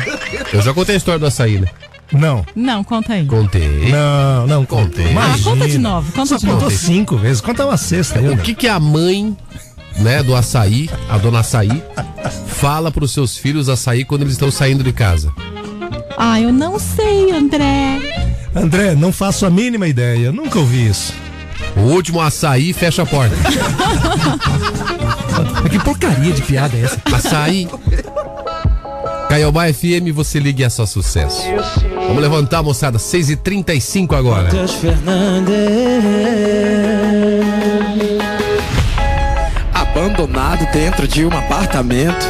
Speaker 1: eu já contei a história do açaí, né?
Speaker 7: Não.
Speaker 4: Não, conta aí.
Speaker 1: Contei.
Speaker 7: Não, não contei.
Speaker 4: Ah, conta de novo, conta
Speaker 7: Só
Speaker 4: de novo.
Speaker 7: contou cinco vezes. Conta uma sexta
Speaker 1: O que que a mãe, né, do açaí, a dona açaí, fala pros seus filhos açaí quando eles estão saindo de casa?
Speaker 4: Ah, eu não sei, André.
Speaker 7: André, não faço a mínima ideia. Nunca ouvi isso.
Speaker 1: O último açaí fecha a porta.
Speaker 5: Mas (laughs) que porcaria de piada é essa?
Speaker 1: Açaí. Caiobá FM, você liga e é só sucesso. Vamos levantar, moçada. 6h35 agora.
Speaker 12: Abandonado dentro de um apartamento.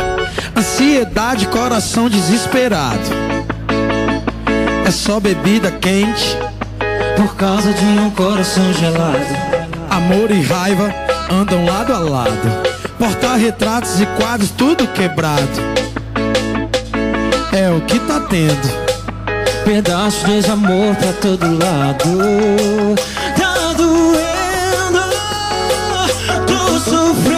Speaker 12: Ansiedade, coração desesperado. É só bebida quente. Por causa de um coração gelado. Amor e raiva andam lado a lado. Porta-retratos e quadros, tudo quebrado. É o que tá tendo. Pedaço de amor pra todo lado. Tá doendo, tô sofrendo.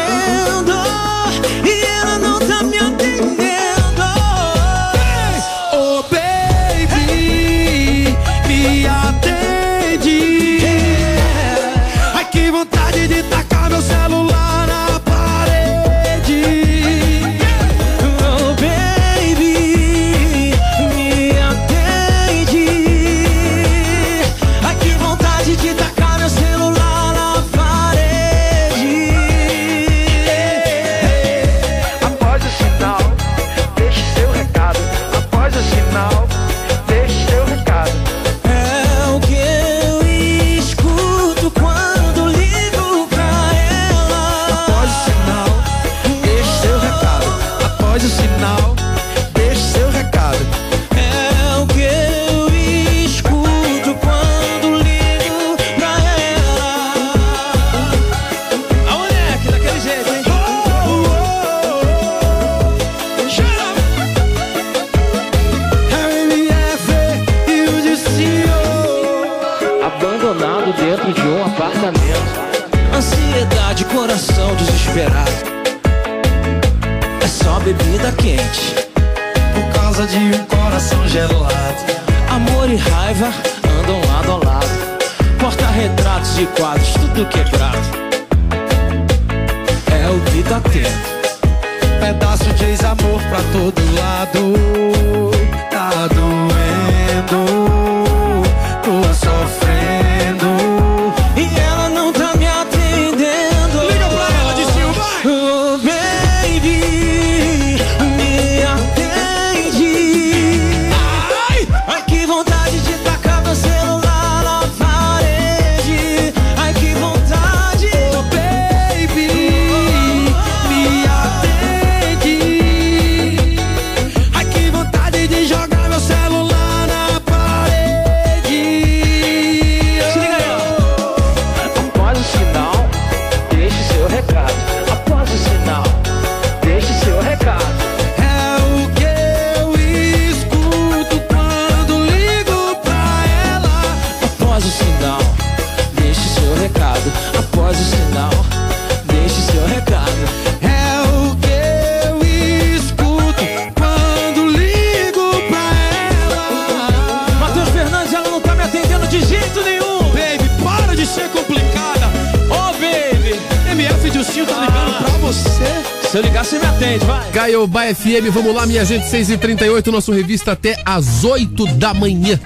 Speaker 1: FM, vamos lá, minha gente, 6h38, nosso revista até às 8 da manhã.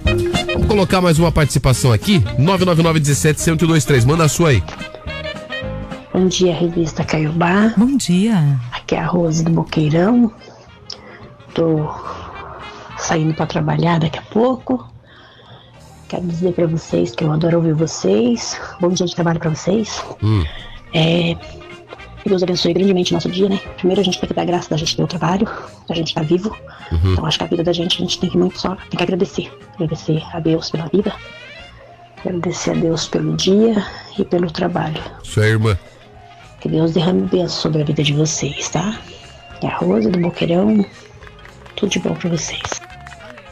Speaker 1: Vamos colocar mais uma participação aqui, 999 17 1023, manda a sua aí.
Speaker 13: Bom dia, revista Caiobá.
Speaker 4: Bom dia.
Speaker 13: Aqui é a Rose do Boqueirão. Tô saindo para trabalhar daqui a pouco. Quero dizer para vocês que eu adoro ouvir vocês. Bom dia de trabalho para vocês.
Speaker 1: Hum.
Speaker 13: É, que Deus abençoe grandemente o nosso dia, né? Primeiro a gente tem que dar graça da gente ter o trabalho, da gente estar vivo.
Speaker 1: Uhum.
Speaker 13: Então acho que a vida da gente, a gente tem que muito só, tem que agradecer. Agradecer a Deus pela vida, agradecer a Deus pelo dia e pelo trabalho.
Speaker 1: Sua irmã.
Speaker 13: Que Deus derrame bênçãos sobre a vida de vocês, tá? É a Rosa do Boqueirão. Tudo de bom pra vocês.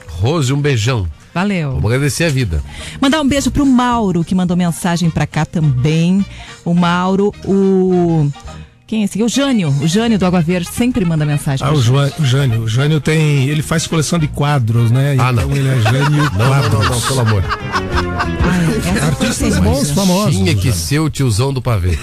Speaker 1: Rose, um beijão.
Speaker 4: Valeu.
Speaker 1: Vamos agradecer a vida.
Speaker 4: Mandar um beijo pro Mauro, que mandou mensagem pra cá também. O Mauro, o. Quem é esse aqui? O Jânio. O Jânio do Água Verde sempre manda mensagem.
Speaker 7: Ah,
Speaker 4: pra
Speaker 7: o. Joa- o Jânio. O Jânio tem. Ele faz coleção de quadros, né?
Speaker 1: Ah,
Speaker 7: então
Speaker 1: não.
Speaker 7: ele é Jânio
Speaker 1: Não, não,
Speaker 7: Quadros.
Speaker 1: não, não, pelo amor.
Speaker 7: Artistas bons, famosos.
Speaker 1: Tinha que ser o tiozão do pavê.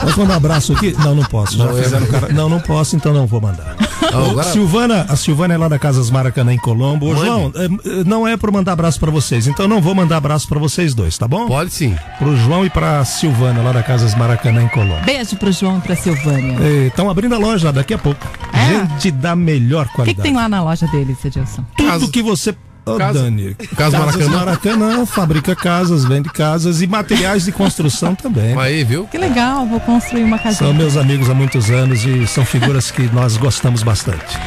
Speaker 7: Posso mandar um abraço aqui? Não, não posso. Já
Speaker 1: Não, é-
Speaker 7: fizeram cara. Não, não posso, então não vou mandar.
Speaker 1: Agora- (laughs)
Speaker 7: Silvana, a Silvana é lá da Casas Maracanã em Colombo. Ô. João, é, é, não é por mandar abraço pra vocês, então não vou mandar abraço pra vocês dois, tá bom?
Speaker 1: Pode sim.
Speaker 7: Pro João e pra Silvana lá da Casas Maracanã em Colombo.
Speaker 4: Beijo pro João e pra Silvânia.
Speaker 7: Estão abrindo a loja daqui a pouco.
Speaker 4: É?
Speaker 7: Gente da melhor
Speaker 4: O que,
Speaker 7: qualidade.
Speaker 4: que tem lá na loja deles, Edilson?
Speaker 7: Tudo que você. Ô,
Speaker 1: Casa-
Speaker 7: Dani.
Speaker 1: Casa Maracanã.
Speaker 7: Maracanã fabrica casas, vende casas e materiais de construção também.
Speaker 1: Aí, viu?
Speaker 4: Que legal, vou construir uma casinha.
Speaker 7: São meus amigos há muitos anos e são figuras que nós gostamos bastante.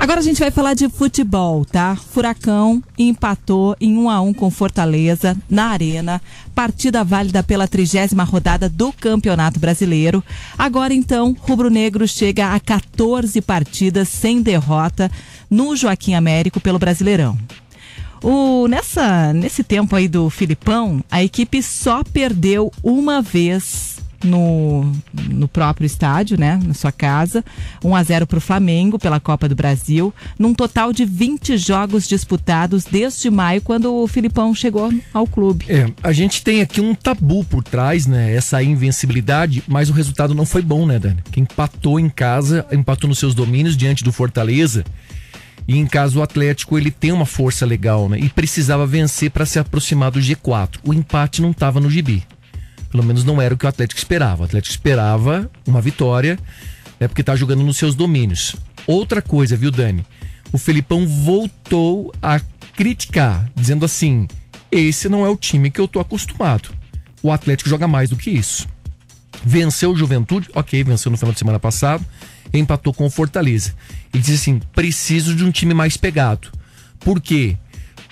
Speaker 4: Agora a gente vai falar de futebol, tá? Furacão empatou em 1 a 1 com Fortaleza na Arena, partida válida pela trigésima rodada do Campeonato Brasileiro. Agora então, Rubro Negro chega a 14 partidas sem derrota no Joaquim Américo pelo Brasileirão. O, nessa, nesse tempo aí do Filipão, a equipe só perdeu uma vez no, no próprio estádio, né? Na sua casa. 1 a 0 para o Flamengo pela Copa do Brasil, num total de 20 jogos disputados desde maio, quando o Filipão chegou ao clube.
Speaker 5: É, a gente tem aqui um tabu por trás, né? Essa invencibilidade, mas o resultado não foi bom, né, Dani? Quem empatou em casa, empatou nos seus domínios diante do Fortaleza. E em casa o Atlético ele tem uma força legal, né? E precisava vencer para se aproximar do G4. O empate não estava no gibi. Pelo menos não era o que o Atlético esperava. O Atlético esperava uma vitória, né, porque tá jogando nos seus domínios. Outra coisa, viu, Dani? O Felipão voltou a criticar, dizendo assim: esse não é o time que eu tô acostumado. O Atlético joga mais do que isso. Venceu o Juventude, ok, venceu no final de semana passado, empatou com o Fortaleza. Ele disse assim: preciso de um time mais pegado. Por quê?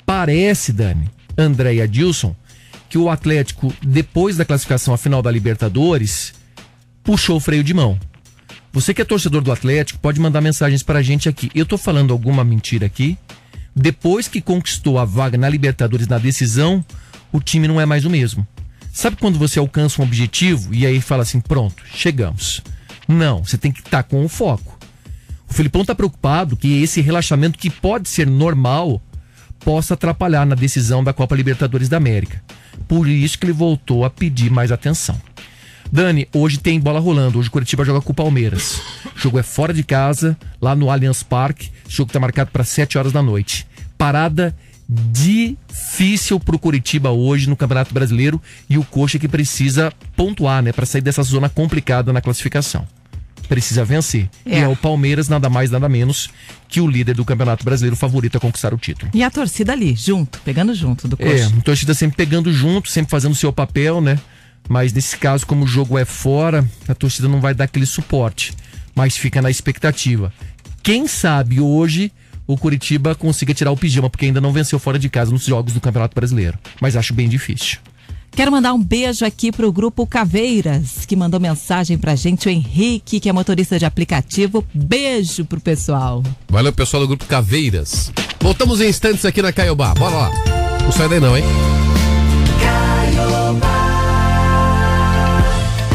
Speaker 5: Parece, Dani, André e Adilson, que o Atlético, depois da classificação à final da Libertadores, puxou o freio de mão. Você que é torcedor do Atlético, pode mandar mensagens pra gente aqui. Eu tô falando alguma mentira aqui? Depois que conquistou a vaga na Libertadores na decisão, o time não é mais o mesmo. Sabe quando você alcança um objetivo e aí fala assim: pronto, chegamos. Não, você tem que estar com o foco. O Filipão está preocupado que esse relaxamento, que pode ser normal, possa atrapalhar na decisão da Copa Libertadores da América. Por isso que ele voltou a pedir mais atenção. Dani, hoje tem bola rolando. Hoje o Curitiba joga com o Palmeiras. O jogo é fora de casa, lá no Allianz Parque. O jogo está marcado para 7 horas da noite. Parada difícil pro Curitiba hoje no Campeonato Brasileiro e o Coxa que precisa pontuar, né, para sair dessa zona complicada na classificação. Precisa vencer.
Speaker 4: É.
Speaker 5: E é o Palmeiras nada mais nada menos que o líder do Campeonato Brasileiro favorito a conquistar o título.
Speaker 4: E a torcida ali, junto, pegando junto do
Speaker 5: É,
Speaker 4: coxa.
Speaker 5: a torcida sempre pegando junto, sempre fazendo o seu papel, né? Mas nesse caso, como o jogo é fora, a torcida não vai dar aquele suporte. Mas fica na expectativa. Quem sabe hoje o Curitiba consiga tirar o pijama, porque ainda não venceu fora de casa nos jogos do Campeonato Brasileiro. Mas acho bem difícil.
Speaker 4: Quero mandar um beijo aqui pro grupo Caveiras, que mandou mensagem pra gente, o Henrique, que é motorista de aplicativo. Beijo pro pessoal.
Speaker 1: Valeu, pessoal do grupo Caveiras. Voltamos em instantes aqui na Caiobá. Bora lá. Não sai daí não, hein?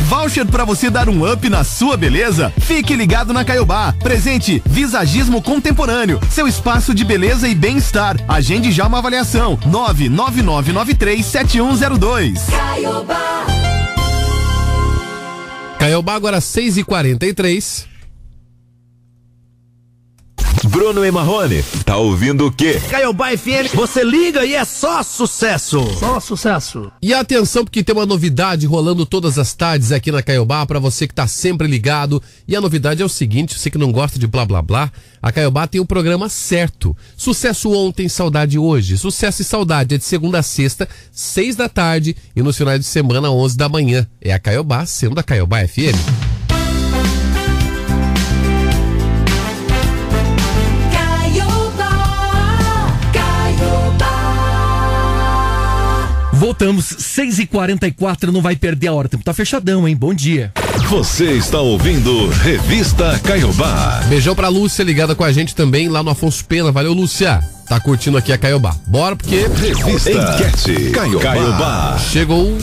Speaker 14: Voucher para você dar um up na sua beleza? Fique ligado na Caiobá. Presente Visagismo Contemporâneo. Seu espaço de beleza e bem-estar. Agende já uma avaliação. 999937102.
Speaker 1: Caiobá agora 6h43.
Speaker 3: Bruno e Marrone, tá ouvindo o quê?
Speaker 6: Caiobá FM, você liga e é só sucesso. Só sucesso.
Speaker 1: E atenção, porque tem uma novidade rolando todas as tardes aqui na Caiobá para você que tá sempre ligado. E a novidade é o seguinte: você que não gosta de blá blá blá, a Caiobá tem o programa certo. Sucesso ontem, saudade hoje. Sucesso e saudade é de segunda a sexta, seis da tarde e nos finais de semana, 11 da manhã. É a Caiobá sendo a Caiobá FM.
Speaker 5: Voltamos, 6h44, não vai perder a hora. O tempo tá fechadão, hein? Bom dia.
Speaker 3: Você está ouvindo Revista Caiobá.
Speaker 1: Beijão pra Lúcia ligada com a gente também lá no Afonso Pena. Valeu, Lúcia. Tá curtindo aqui a Caiobá. Bora, porque.
Speaker 3: Revista Enquete Caiobá. Caiobá.
Speaker 1: Chegou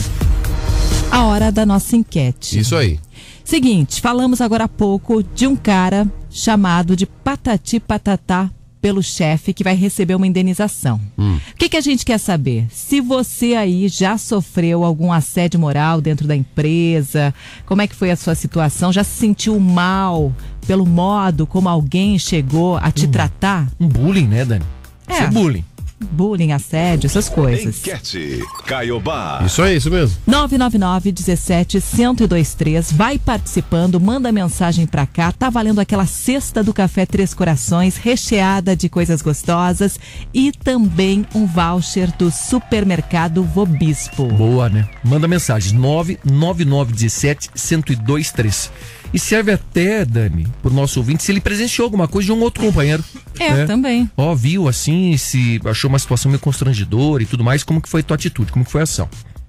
Speaker 4: A hora da nossa enquete.
Speaker 1: isso aí.
Speaker 4: Seguinte, falamos agora há pouco de um cara chamado de Patati Patatá pelo chefe que vai receber uma indenização.
Speaker 1: Hum.
Speaker 4: O que, que a gente quer saber? Se você aí já sofreu algum assédio moral dentro da empresa, como é que foi a sua situação? Já se sentiu mal pelo modo como alguém chegou a te tratar?
Speaker 5: Um bullying, né, Dani?
Speaker 4: É.
Speaker 5: Isso é bullying.
Speaker 4: Bullying, assédio, essas coisas.
Speaker 3: Enquete Caiobá.
Speaker 1: Isso aí, isso mesmo.
Speaker 4: 999 17 1023 vai participando, manda mensagem pra cá. Tá valendo aquela cesta do café Três Corações, recheada de coisas gostosas e também um voucher do supermercado Vobispo.
Speaker 5: Boa, né? Manda mensagens 99917 1023. E serve até, Dani, pro nosso ouvinte, se ele presenciou alguma coisa de um outro companheiro.
Speaker 4: É,
Speaker 5: né?
Speaker 4: também.
Speaker 5: Ó, viu assim, se achou uma situação meio constrangedora e tudo mais, como que foi a tua atitude, como que foi a ação?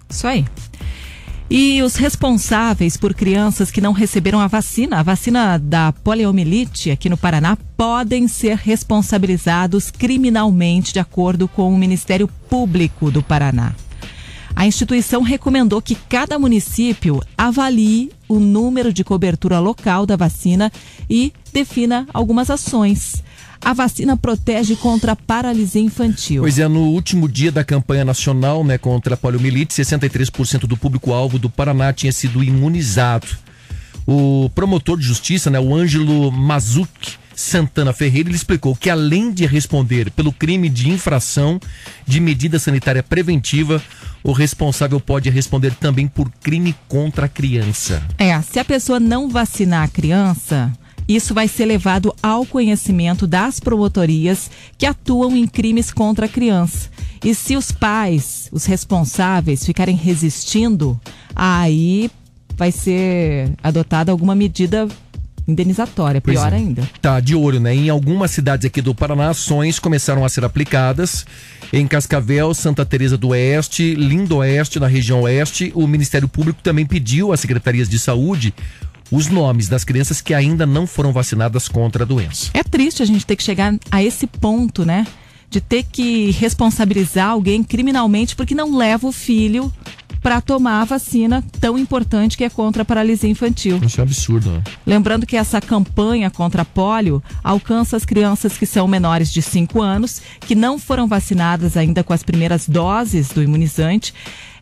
Speaker 4: Isso aí. E os responsáveis por crianças que não receberam a vacina, a vacina da poliomielite aqui no Paraná, podem ser responsabilizados criminalmente, de acordo com o Ministério Público do Paraná. A instituição recomendou que cada município avalie o número de cobertura local da vacina e defina algumas ações. A vacina protege contra a paralisia infantil.
Speaker 5: Pois é, no último dia da campanha nacional né, contra a poliomielite, 63% do público-alvo do Paraná tinha sido imunizado. O promotor de justiça, né, o Ângelo Mazucchi Santana Ferreira, ele explicou que além de responder pelo crime de infração de medida sanitária preventiva, o responsável pode responder também por crime contra a criança.
Speaker 4: É, se a pessoa não vacinar a criança, isso vai ser levado ao conhecimento das promotorias que atuam em crimes contra a criança. E se os pais, os responsáveis, ficarem resistindo, aí vai ser adotada alguma medida indenizatória, pior
Speaker 5: é.
Speaker 4: ainda.
Speaker 5: Tá de olho, né? Em algumas cidades aqui do Paraná, ações começaram a ser aplicadas. Em Cascavel, Santa Teresa do Oeste, Lindoeste, na região oeste, o Ministério Público também pediu às secretarias de saúde os nomes das crianças que ainda não foram vacinadas contra a doença.
Speaker 4: É triste a gente ter que chegar a esse ponto, né? De ter que responsabilizar alguém criminalmente porque não leva o filho para tomar a vacina tão importante que é contra a paralisia infantil.
Speaker 5: Isso é um absurdo, né?
Speaker 4: Lembrando que essa campanha contra a polio alcança as crianças que são menores de 5 anos, que não foram vacinadas ainda com as primeiras doses do imunizante.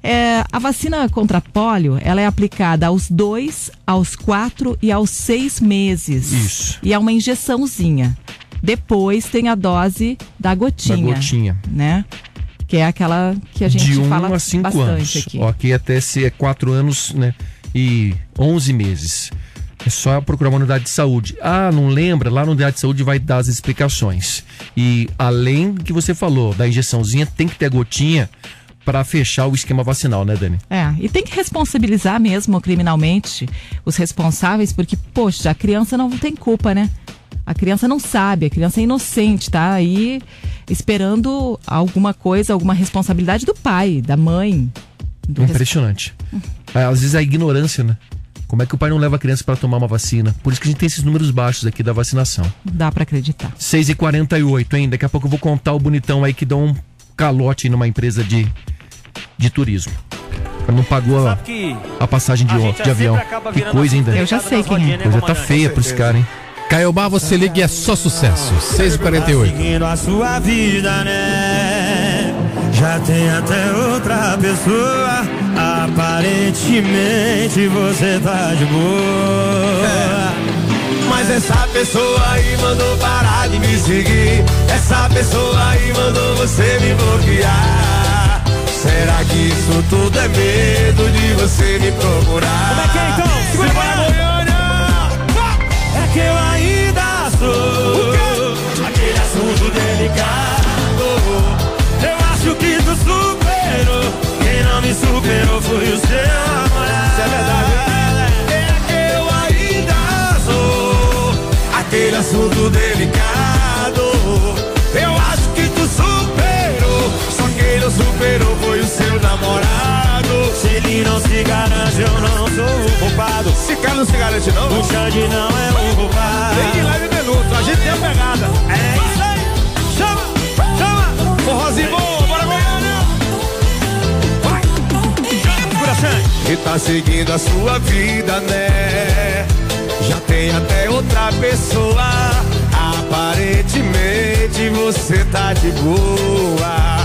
Speaker 4: É, a vacina contra a polio, ela é aplicada aos 2, aos 4 e aos 6 meses.
Speaker 5: Isso.
Speaker 4: E é uma injeçãozinha. Depois tem a dose da gotinha.
Speaker 5: Da gotinha.
Speaker 4: Né? Que é aquela que a gente
Speaker 5: de 1
Speaker 4: fala
Speaker 5: a 5
Speaker 4: bastante
Speaker 5: anos.
Speaker 4: aqui.
Speaker 5: Ok, até ser 4 anos né, e 11 meses. É só procurar uma unidade de saúde. Ah, não lembra? Lá na unidade de saúde vai dar as explicações. E além do que você falou, da injeçãozinha, tem que ter gotinha para fechar o esquema vacinal, né, Dani?
Speaker 4: É, e tem que responsabilizar mesmo criminalmente os responsáveis, porque, poxa, a criança não tem culpa, né? A criança não sabe, a criança é inocente, tá aí esperando alguma coisa, alguma responsabilidade do pai, da mãe. do res-
Speaker 5: Impressionante. É, Às vezes a ignorância, né? Como é que o pai não leva a criança para tomar uma vacina? Por isso que a gente tem esses números baixos aqui da vacinação.
Speaker 4: Dá pra acreditar.
Speaker 5: 6 e 48 hein? Daqui a pouco eu vou contar o bonitão aí que deu um calote numa empresa de, de turismo. Não pagou a, a passagem de, de avião. Que coisa, hein, Dani?
Speaker 4: Eu já sei quem é.
Speaker 5: Coisa tá feia pra esse cara, hein?
Speaker 1: Caiobá, você liga e é só sucesso. 6 e 48
Speaker 6: Seguindo a sua vida, né? Já tem até outra pessoa. Aparentemente você tá de boa. Mas essa pessoa aí mandou parar de me seguir. Essa pessoa aí mandou você me bloquear. Será que isso tudo é medo de você me procurar? Como é que é então? Segura Eu acho que tu superou. Quem não me superou foi o seu namorado. Isso é verdade. É que eu ainda sou aquele assunto delicado. Eu acho que tu superou. Só quem não superou foi o seu namorado. Se ele não se garante, eu não sou o culpado. Se cara não se garante, não. O Xande não é o culpado. Tem de leve minuto, a gente tem a pegada. É isso. Chama, chama. Forrozinho bom, bora Goiânia. Vai. Segura. E tá seguindo a sua vida, né? Já tem até outra pessoa. Aparentemente você tá de boa.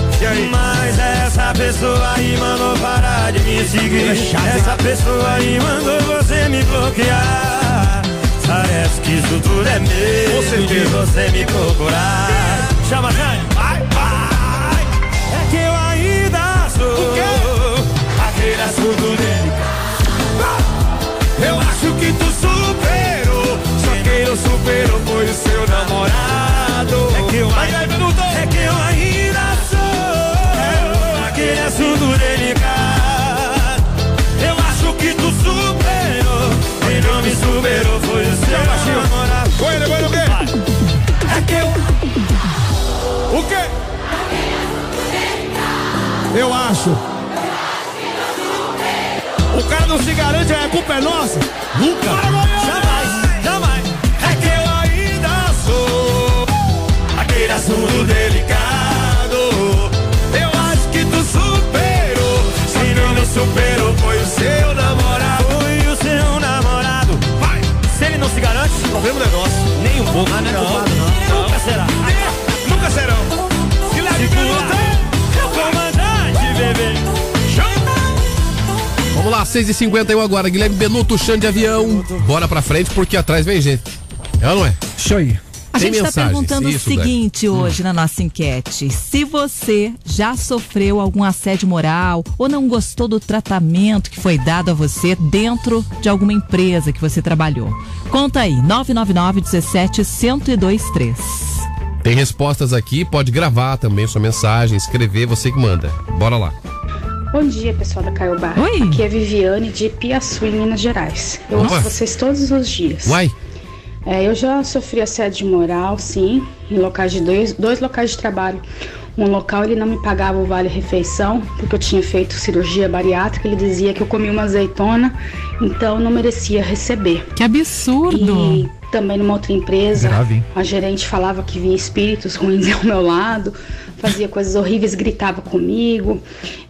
Speaker 6: Mas essa pessoa aí mandou parar de me seguir. Essa pessoa aí mandou você me bloquear. Parece que isso tudo é medo de você me procurar. Chama Jane. Vai, vai. É que eu ainda sou aquele assunto dele. Ah! Eu acho que tu superou. Só quem eu superou foi o seu namorado. É que eu ainda, é que eu ainda sou é, aquele assunto delicado. Eu acho que tu superou. Quem não me superou foi o seu namorado. Foi ele, foi o quê? É que eu acho. O cara não se garante, a culpa é nossa? Nunca. Jamais, jamais. É que eu ainda sou aquele assunto delicado. Eu acho que tu superou. Se não me superou, foi o seu namorado. Foi o seu namorado. Vai. Se ele não se garante, o problema não é nosso. Nem um pouco. Ah, não, é culpado, não. Serão. Se lá de o comandante, bebê.
Speaker 1: Vamos lá, 6h51 agora. Guilherme Benuto, chão de avião. Bora pra frente porque atrás vem gente. É ou não é?
Speaker 5: Isso aí.
Speaker 4: A
Speaker 1: Tem
Speaker 4: gente está perguntando
Speaker 1: isso,
Speaker 4: o seguinte
Speaker 1: Dani.
Speaker 4: hoje na nossa enquete: se você já sofreu algum assédio moral ou não gostou do tratamento que foi dado a você dentro de alguma empresa que você trabalhou. Conta aí, 999 17 1023.
Speaker 1: Tem respostas aqui, pode gravar também sua mensagem, escrever, você que manda. Bora lá.
Speaker 15: Bom dia, pessoal da Caiobá.
Speaker 4: Oi.
Speaker 15: Aqui é Viviane de Piaçu, em Minas Gerais. Eu
Speaker 1: Opa.
Speaker 15: ouço vocês todos os dias.
Speaker 1: Uai,
Speaker 15: É, eu já sofri assédio moral, sim, em locais de dois, dois locais de trabalho. Um local ele não me pagava o vale refeição, porque eu tinha feito cirurgia bariátrica, ele dizia que eu comi uma azeitona, então não merecia receber.
Speaker 4: Que absurdo!
Speaker 15: E também numa outra empresa,
Speaker 5: Grave,
Speaker 15: a gerente falava que vinha espíritos ruins (laughs) ao meu lado, fazia coisas horríveis, gritava comigo,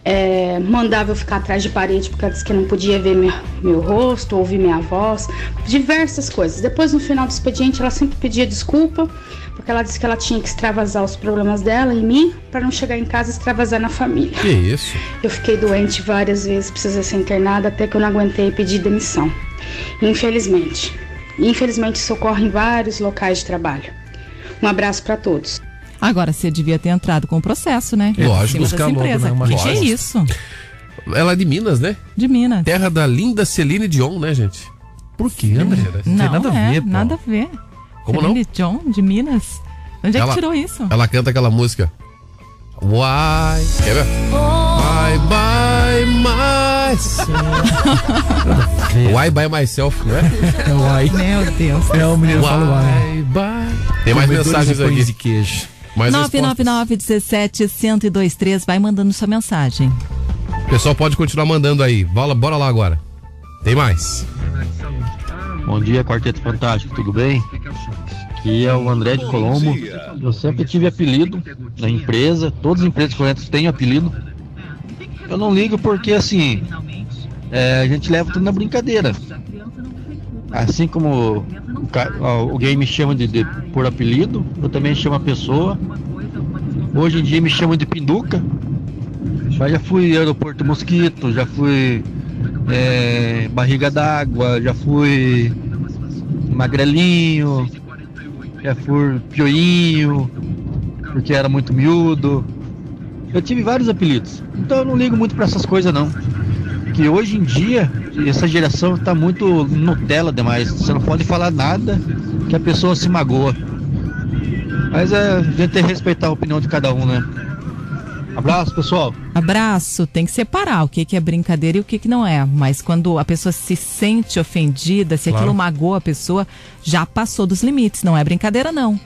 Speaker 15: é, mandava eu ficar atrás de parede porque ela disse que não podia ver meu, meu rosto, ouvir minha voz, diversas coisas. Depois, no final do expediente, ela sempre pedia desculpa, porque ela disse que ela tinha que extravasar os problemas dela em mim, para não chegar em casa e extravasar na família.
Speaker 1: que isso?
Speaker 15: Eu fiquei doente várias vezes, precisei ser internada até que eu não aguentei e pedi demissão. Infelizmente. Infelizmente isso ocorre em vários locais de trabalho. Um abraço para todos.
Speaker 4: Agora você devia ter entrado com o processo, né?
Speaker 1: Lógico,
Speaker 4: Em cima
Speaker 5: buscar logo, né, uma
Speaker 4: que, é isso?
Speaker 1: Ela é de Minas, né?
Speaker 4: De Minas.
Speaker 1: Terra da linda Celine Dion, né, gente?
Speaker 5: Por quê, André? Não tem
Speaker 4: Não,
Speaker 5: nada a
Speaker 4: é,
Speaker 5: ver, pô.
Speaker 4: nada a ver.
Speaker 1: Como
Speaker 4: Celine John, de Minas. Onde é
Speaker 1: Ela-
Speaker 4: que tirou isso?
Speaker 1: Ela canta aquela música. Why? Quer ver? Why by myself? Why by myself, não é?
Speaker 5: É o ai.
Speaker 4: Meu Deus.
Speaker 5: É o menino fala ai.
Speaker 1: Why by... Tem mais mensagens aqui.
Speaker 5: de queijo.
Speaker 1: Mais respostas.
Speaker 4: 999 17 1023 vai mandando sua mensagem.
Speaker 1: O pessoal pode continuar mandando aí. Bora, bora lá agora. Tem mais.
Speaker 16: Bom dia, Quarteto Fantástico, tudo bem? Aqui é o André de Colombo. Eu sempre tive apelido na empresa, todas as empresas que eu entro têm apelido. Eu não ligo porque assim, é, a gente leva tudo na brincadeira. Assim como o alguém me chama de, de- por apelido, eu também chamo a pessoa. Hoje em dia me chamam de Pinduca. Mas já fui aeroporto mosquito, já fui é, barriga d'água, já fui magrelinho, já fui pioinho, porque era muito miúdo. Eu tive vários apelidos, então eu não ligo muito pra essas coisas não. Que hoje em dia, essa geração tá muito Nutella demais. Você não pode falar nada que a pessoa se magoa. Mas é, a gente tem que respeitar a opinião de cada um, né? Abraço, pessoal.
Speaker 4: Abraço, tem que separar o que, que é brincadeira e o que, que não é. Mas quando a pessoa se sente ofendida, se
Speaker 5: Claro.
Speaker 4: aquilo magoa a pessoa, já passou dos limites. Não é brincadeira, não.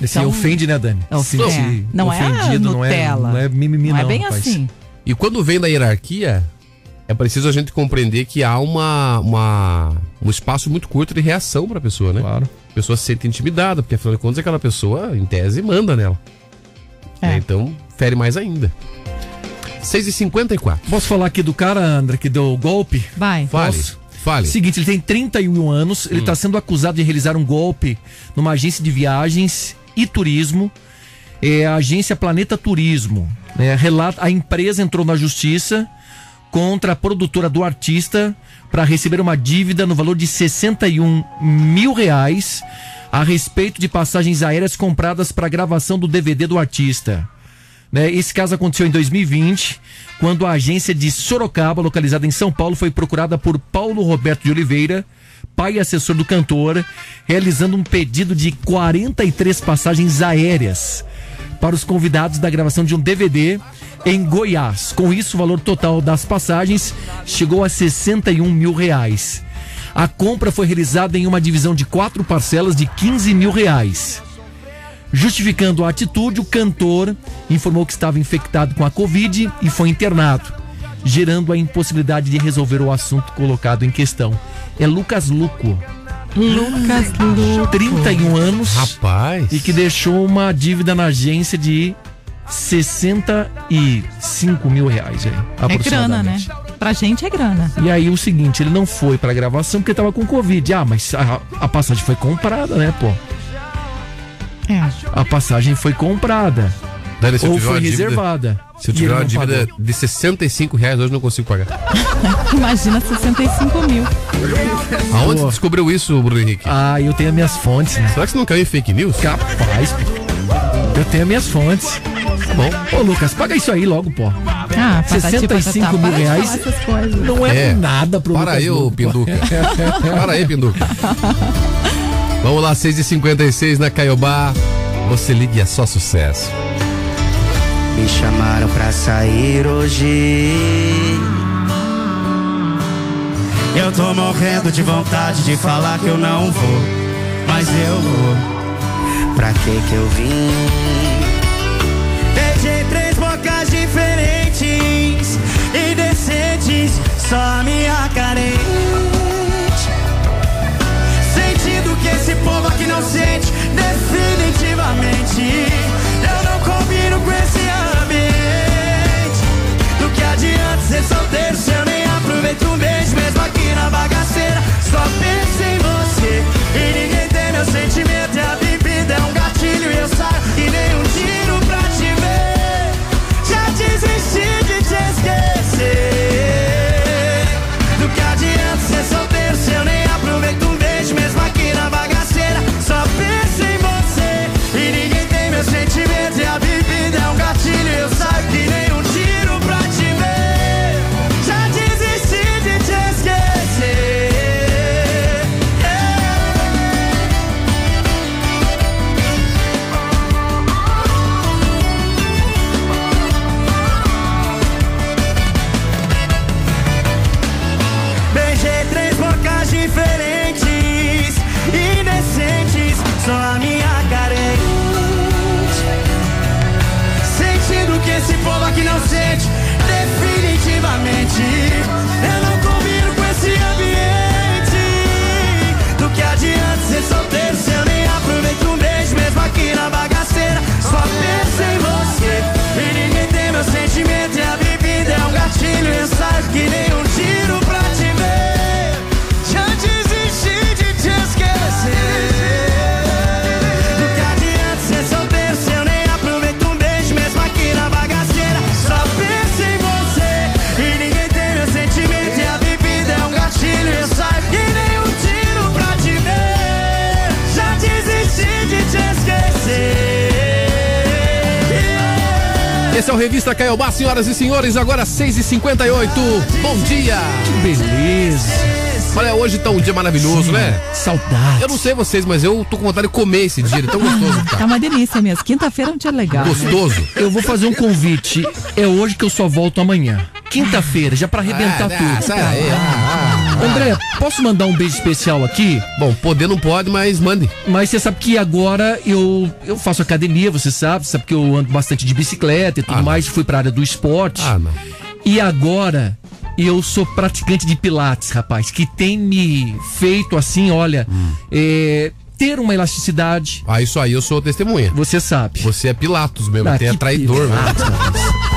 Speaker 5: Esse
Speaker 4: Então-
Speaker 5: ofende, né, Dani?
Speaker 4: É,
Speaker 5: Se
Speaker 4: é. Não é a
Speaker 5: ofendido, não é,
Speaker 4: Nutella.
Speaker 5: não é mimimi,
Speaker 4: Não
Speaker 5: não.
Speaker 4: é bem
Speaker 5: rapaz.
Speaker 4: assim.
Speaker 1: E quando vem da hierarquia, é preciso a gente compreender que há uma, uma um espaço muito curto de reação para a pessoa, né?
Speaker 5: Claro.
Speaker 1: A pessoa se sente intimidada, porque afinal de contas aquela pessoa, em tese, manda nela.
Speaker 4: É.
Speaker 1: Né? Então, fere mais ainda. 6h54.
Speaker 5: Posso falar aqui do cara, André, que deu o golpe?
Speaker 4: Vai.
Speaker 1: Fale.
Speaker 5: Posso?
Speaker 1: Fale.
Speaker 5: Seguinte, ele tem 31 anos, ele está sendo acusado de realizar um golpe numa agência de viagens e turismo, é a agência Planeta Turismo. né? relata, a empresa entrou na justiça contra a produtora do artista para receber uma dívida no valor de 61 mil reais a respeito de passagens aéreas compradas para a gravação do DVD do artista. Né, Esse caso aconteceu em 2020, quando a agência de Sorocaba, localizada em São Paulo, foi procurada por Paulo Roberto de Oliveira, pai e assessor do cantor, realizando um pedido de 43 passagens aéreas para os convidados da gravação de um DVD em Goiás. Com isso, o valor total das passagens chegou a 61 mil reais. A compra foi realizada em uma divisão de quatro parcelas de 15 mil reais. Justificando a atitude, o cantor informou que estava infectado com a Covid e foi internado, gerando a impossibilidade de resolver o assunto colocado em questão. É Lucas Luco.
Speaker 4: Lucas Luco.
Speaker 5: 31 anos.
Speaker 1: Rapaz.
Speaker 5: E que deixou uma dívida na agência de 65 mil reais. Aí,
Speaker 4: É grana, né? Pra gente é grana.
Speaker 5: E aí o seguinte, ele não foi pra gravação porque tava com Covid. Ah, mas a, a passagem foi comprada, né, pô?
Speaker 4: É.
Speaker 5: A passagem foi comprada.
Speaker 1: Dani,
Speaker 5: ou foi reservada.
Speaker 1: Se eu
Speaker 5: E
Speaker 1: tiver uma dívida
Speaker 5: pagou.
Speaker 1: de 65 reais, hoje eu não consigo pagar. (laughs)
Speaker 4: Imagina 65 mil.
Speaker 1: Aonde você descobriu isso, Bruno Henrique?
Speaker 5: Ah, eu tenho as minhas fontes, né?
Speaker 1: Será que você não caiu em fake news?
Speaker 5: Capaz, pô. Eu tenho as minhas fontes. Tá bom. Ô, Lucas, paga isso aí logo, pô.
Speaker 4: Ah, patati,
Speaker 5: 65
Speaker 4: patatá,
Speaker 5: mil
Speaker 4: para de
Speaker 5: reais não é,
Speaker 1: É.
Speaker 5: nada pro
Speaker 1: Para
Speaker 5: Lucas
Speaker 1: aí, ô. Pinduca. Para aí, Pinduca. (laughs) Vamos lá, 6h56 na Caiobá. Você ligue, é só sucesso.
Speaker 17: Me chamaram pra sair hoje. Eu tô morrendo de vontade de falar que eu não vou, mas eu vou. Pra que que eu vim? Beijei três bocas diferentes e decentes, só minha carente. Sentindo que esse povo aqui não sente, definitivamente. Eu não combino com esse ser solteiro se eu nem aproveito um beijo, mesmo aqui na bagaceira. Só penso em você e ninguém tem meu sentimento. E a bebida é um gatilho e eu saio e nem
Speaker 1: senhoras e senhores, agora 6h58. Bom dia!
Speaker 5: Que beleza!
Speaker 1: Olha, hoje tá um dia maravilhoso,
Speaker 5: Sim,
Speaker 1: né?
Speaker 5: Saudade.
Speaker 1: Eu não sei vocês, mas eu tô com vontade de comer esse dia, ele é tão gostoso que
Speaker 4: Tá
Speaker 1: tá.
Speaker 4: uma delícia mesmo. Quinta-feira é um dia legal.
Speaker 1: Gostoso.
Speaker 5: Eu vou fazer um convite. É hoje que eu só volto amanhã. Quinta-feira, já pra arrebentar
Speaker 1: Ah,
Speaker 5: tudo.
Speaker 1: sai aí, ah, ah,
Speaker 5: André, posso mandar um beijo especial aqui?
Speaker 1: Bom, poder não pode, mas mande.
Speaker 5: Mas você sabe que agora eu, eu faço academia, você sabe, sabe que eu ando bastante de bicicleta e tudo
Speaker 1: Ah,
Speaker 5: mais, fui pra área do esporte.
Speaker 1: Ah, não.
Speaker 5: E agora eu sou praticante de pilates, rapaz, que tem me feito assim, olha,
Speaker 1: Hum.
Speaker 5: é, ter uma elasticidade.
Speaker 1: Ah, isso aí eu sou testemunha.
Speaker 5: Você sabe.
Speaker 1: Você é Pilatos mesmo,
Speaker 5: Ah,
Speaker 1: tem é traidor,
Speaker 5: rapaz.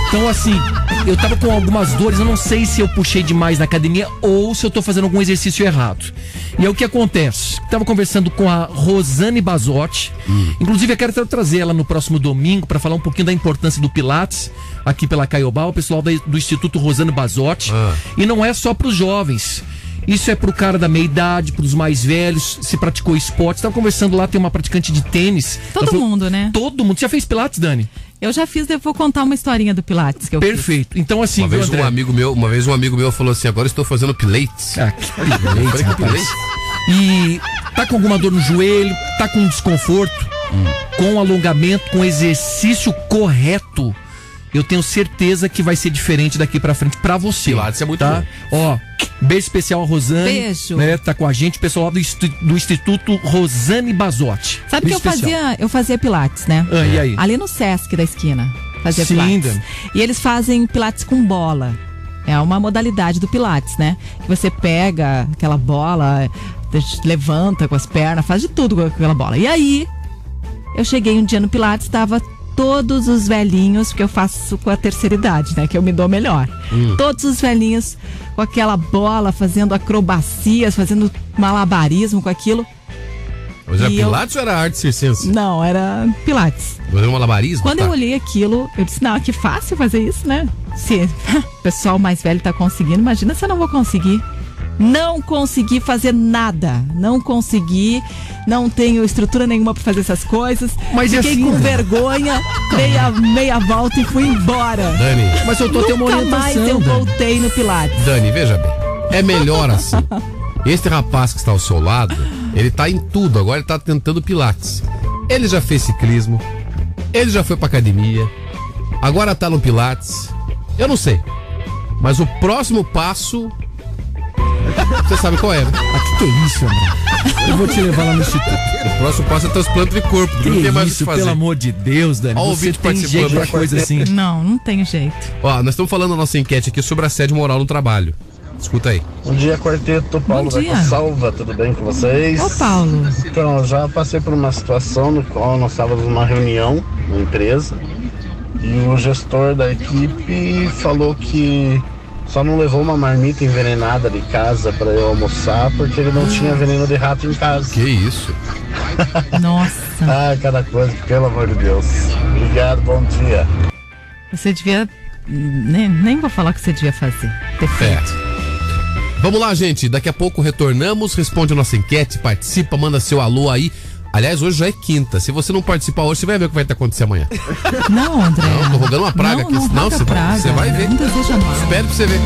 Speaker 5: Então, assim, eu tava com algumas dores, eu não sei se eu puxei demais na academia ou se eu tô fazendo algum exercício errado. E aí o que acontece? Tava conversando com a Rosane Bazotti. Inclusive, eu quero tra- trazer ela no próximo domingo para falar um pouquinho da importância do Pilates aqui pela Caiobá, o pessoal do Instituto Rosane Bazotti. E não é só para os jovens. Isso é pro cara da meia idade, pros mais velhos, se praticou esporte. Tava conversando lá, tem uma praticante de tênis.
Speaker 4: Todo
Speaker 5: falou-
Speaker 4: mundo, né?
Speaker 5: Todo mundo. Você já fez Pilates, Dani?
Speaker 4: Eu já fiz, eu vou contar uma historinha do Pilates que eu fiz.
Speaker 5: Perfeito. Então, assim,
Speaker 1: Uma vez um
Speaker 5: André?
Speaker 1: amigo meu, uma vez um amigo meu falou assim: agora estou fazendo pilates.
Speaker 5: Ah, que rapaz.
Speaker 1: pilates?
Speaker 5: E tá com alguma dor no joelho, tá com desconforto,
Speaker 1: Hum.
Speaker 5: com alongamento, com exercício correto. Eu tenho certeza que vai ser diferente daqui pra frente pra você.
Speaker 1: Pilates é muito
Speaker 5: tá? Ó, beijo especial a Rosane.
Speaker 4: Beijo.
Speaker 5: Né, tá com a gente, o pessoal do, do Instituto Rosane Basotti.
Speaker 4: Sabe que
Speaker 5: Beijo
Speaker 4: eu
Speaker 5: especial.
Speaker 4: fazia, eu fazia pilates, né?
Speaker 5: Ah, e aí?
Speaker 4: Ali no Sesc da esquina. Fazia
Speaker 5: Sim,
Speaker 4: pilates.
Speaker 5: Dani.
Speaker 4: E eles fazem pilates com bola. É uma modalidade do pilates, né? Que você pega aquela bola, levanta com as pernas, faz de tudo com aquela bola. E aí, eu cheguei um dia no pilates, tava todos os velhinhos, porque eu faço com a terceira idade, né? Que eu me dou melhor.
Speaker 1: Hum.
Speaker 4: Todos os velhinhos com aquela bola, fazendo acrobacias, fazendo malabarismo com aquilo.
Speaker 1: Mas era
Speaker 4: E eu-
Speaker 1: Pilates ou era arte circense?
Speaker 4: Não, era pilates.
Speaker 1: Fazer um malabarismo?
Speaker 4: Quando
Speaker 1: Tá.
Speaker 4: eu olhei aquilo, eu disse, não, que fácil fazer isso, né? Se (laughs) o pessoal mais velho tá conseguindo, imagina se eu não vou conseguir. Não consegui fazer nada. Não consegui. Não tenho estrutura nenhuma pra fazer essas coisas.
Speaker 5: Mas
Speaker 4: Fiquei
Speaker 5: assim,
Speaker 4: com
Speaker 5: Dani?
Speaker 4: vergonha, dei a meia volta e fui embora.
Speaker 1: Dani.
Speaker 5: Mas eu tô tendo uma
Speaker 4: Nunca mais
Speaker 5: orientação,
Speaker 4: eu
Speaker 5: Dani.
Speaker 4: voltei no Pilates.
Speaker 1: Dani, veja bem. É melhor assim. Este rapaz que está ao seu lado, ele tá em tudo. Agora ele tá tentando Pilates. Ele já fez ciclismo. Ele já foi pra academia. Agora tá no Pilates. Eu não sei. Mas o próximo passo. Você sabe qual é, né?
Speaker 5: Ah, que que é isso, André? Eu vou te levar lá no Instituto.
Speaker 1: O próximo passo é transplante de corpo, porque
Speaker 5: Que
Speaker 1: não tem mais o que
Speaker 5: isso,
Speaker 1: fazer.
Speaker 5: pelo amor de Deus, Dani.
Speaker 1: Ó, o
Speaker 5: você tem
Speaker 1: participando.
Speaker 5: jeito pra coisa assim.
Speaker 4: Não, não tenho jeito.
Speaker 1: Ó, nós estamos falando na nossa enquete aqui sobre assédio moral no trabalho. Escuta aí.
Speaker 8: Bom dia, quarteto. Paulo
Speaker 4: Bom dia.
Speaker 8: da Salva, tudo bem com vocês?
Speaker 4: Ô, Paulo.
Speaker 8: Então, eu já passei por uma situação no qual nós estávamos numa reunião na empresa e o gestor da equipe falou que só não levou uma marmita envenenada de casa para eu almoçar porque ele não tinha veneno de rato em casa.
Speaker 1: Que isso? (laughs)
Speaker 4: Nossa.
Speaker 8: ah, cada coisa, pelo amor de Deus. Obrigado, bom dia.
Speaker 4: Você devia. Nem, nem vou falar o que você devia fazer. Ter feito.
Speaker 1: Vamos lá, gente. Daqui a pouco retornamos, responde a nossa enquete, participa, manda seu alô aí. Aliás, hoje já é quinta. Se você não participar hoje, você vai ver o que vai acontecer amanhã. (laughs)
Speaker 4: Não, André.
Speaker 1: Não, tô rogando uma praga
Speaker 4: Não,
Speaker 1: aqui.
Speaker 4: não roga
Speaker 1: você vai,
Speaker 4: praga.
Speaker 1: você vai ver.
Speaker 4: Não deseja mal.
Speaker 1: Espero pra você ver.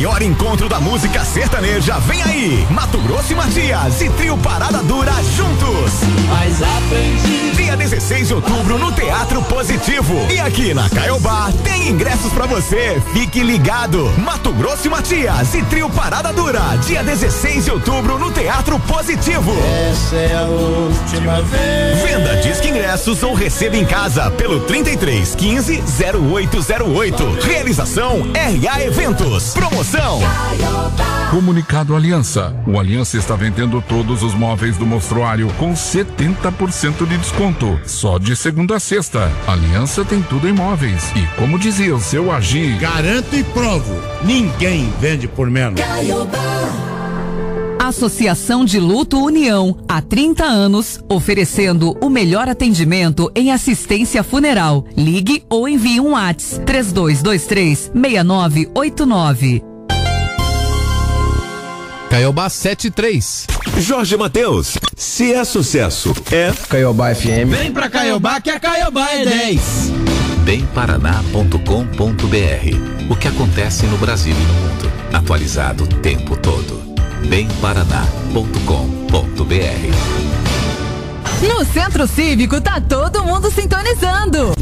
Speaker 9: Maior encontro da música sertaneja vem aí. Mato Grosso e Matias e Trio Parada Dura juntos.
Speaker 17: Mas aprendi.
Speaker 9: Dia 16 de outubro no Teatro Positivo. E aqui na Caiobá tem ingressos pra você. Fique ligado. Mato Grosso e Matias e Trio Parada Dura. Dia 16 de outubro no Teatro Positivo.
Speaker 17: Essa é a última vez.
Speaker 9: Venda disque ingressos ou receba em casa pelo 33 15 0808. Realização RA Eventos. Promoção.
Speaker 18: Comunicado Aliança. O Aliança está vendendo todos os móveis do mostruário com 70% de desconto. Só de segunda a sexta. Aliança tem tudo em móveis. E como dizia o seu Agir.
Speaker 19: Garanto e provo. Ninguém vende por menos.
Speaker 20: Associação de Luto União, há 30 anos, oferecendo o melhor atendimento em assistência funeral. Ligue ou envie um WhatsApp 3223 6989.
Speaker 1: Caiobá 73.
Speaker 3: Jorge Matheus, se é sucesso, é
Speaker 8: Caiobá FM.
Speaker 17: Vem pra Caiobá que a Caiobá é 10.
Speaker 21: Bemparaná.com.br O que acontece no Brasil e no mundo. Atualizado o tempo todo. Bemparaná.com.br
Speaker 20: No Centro Cívico tá todo mundo sintonizando.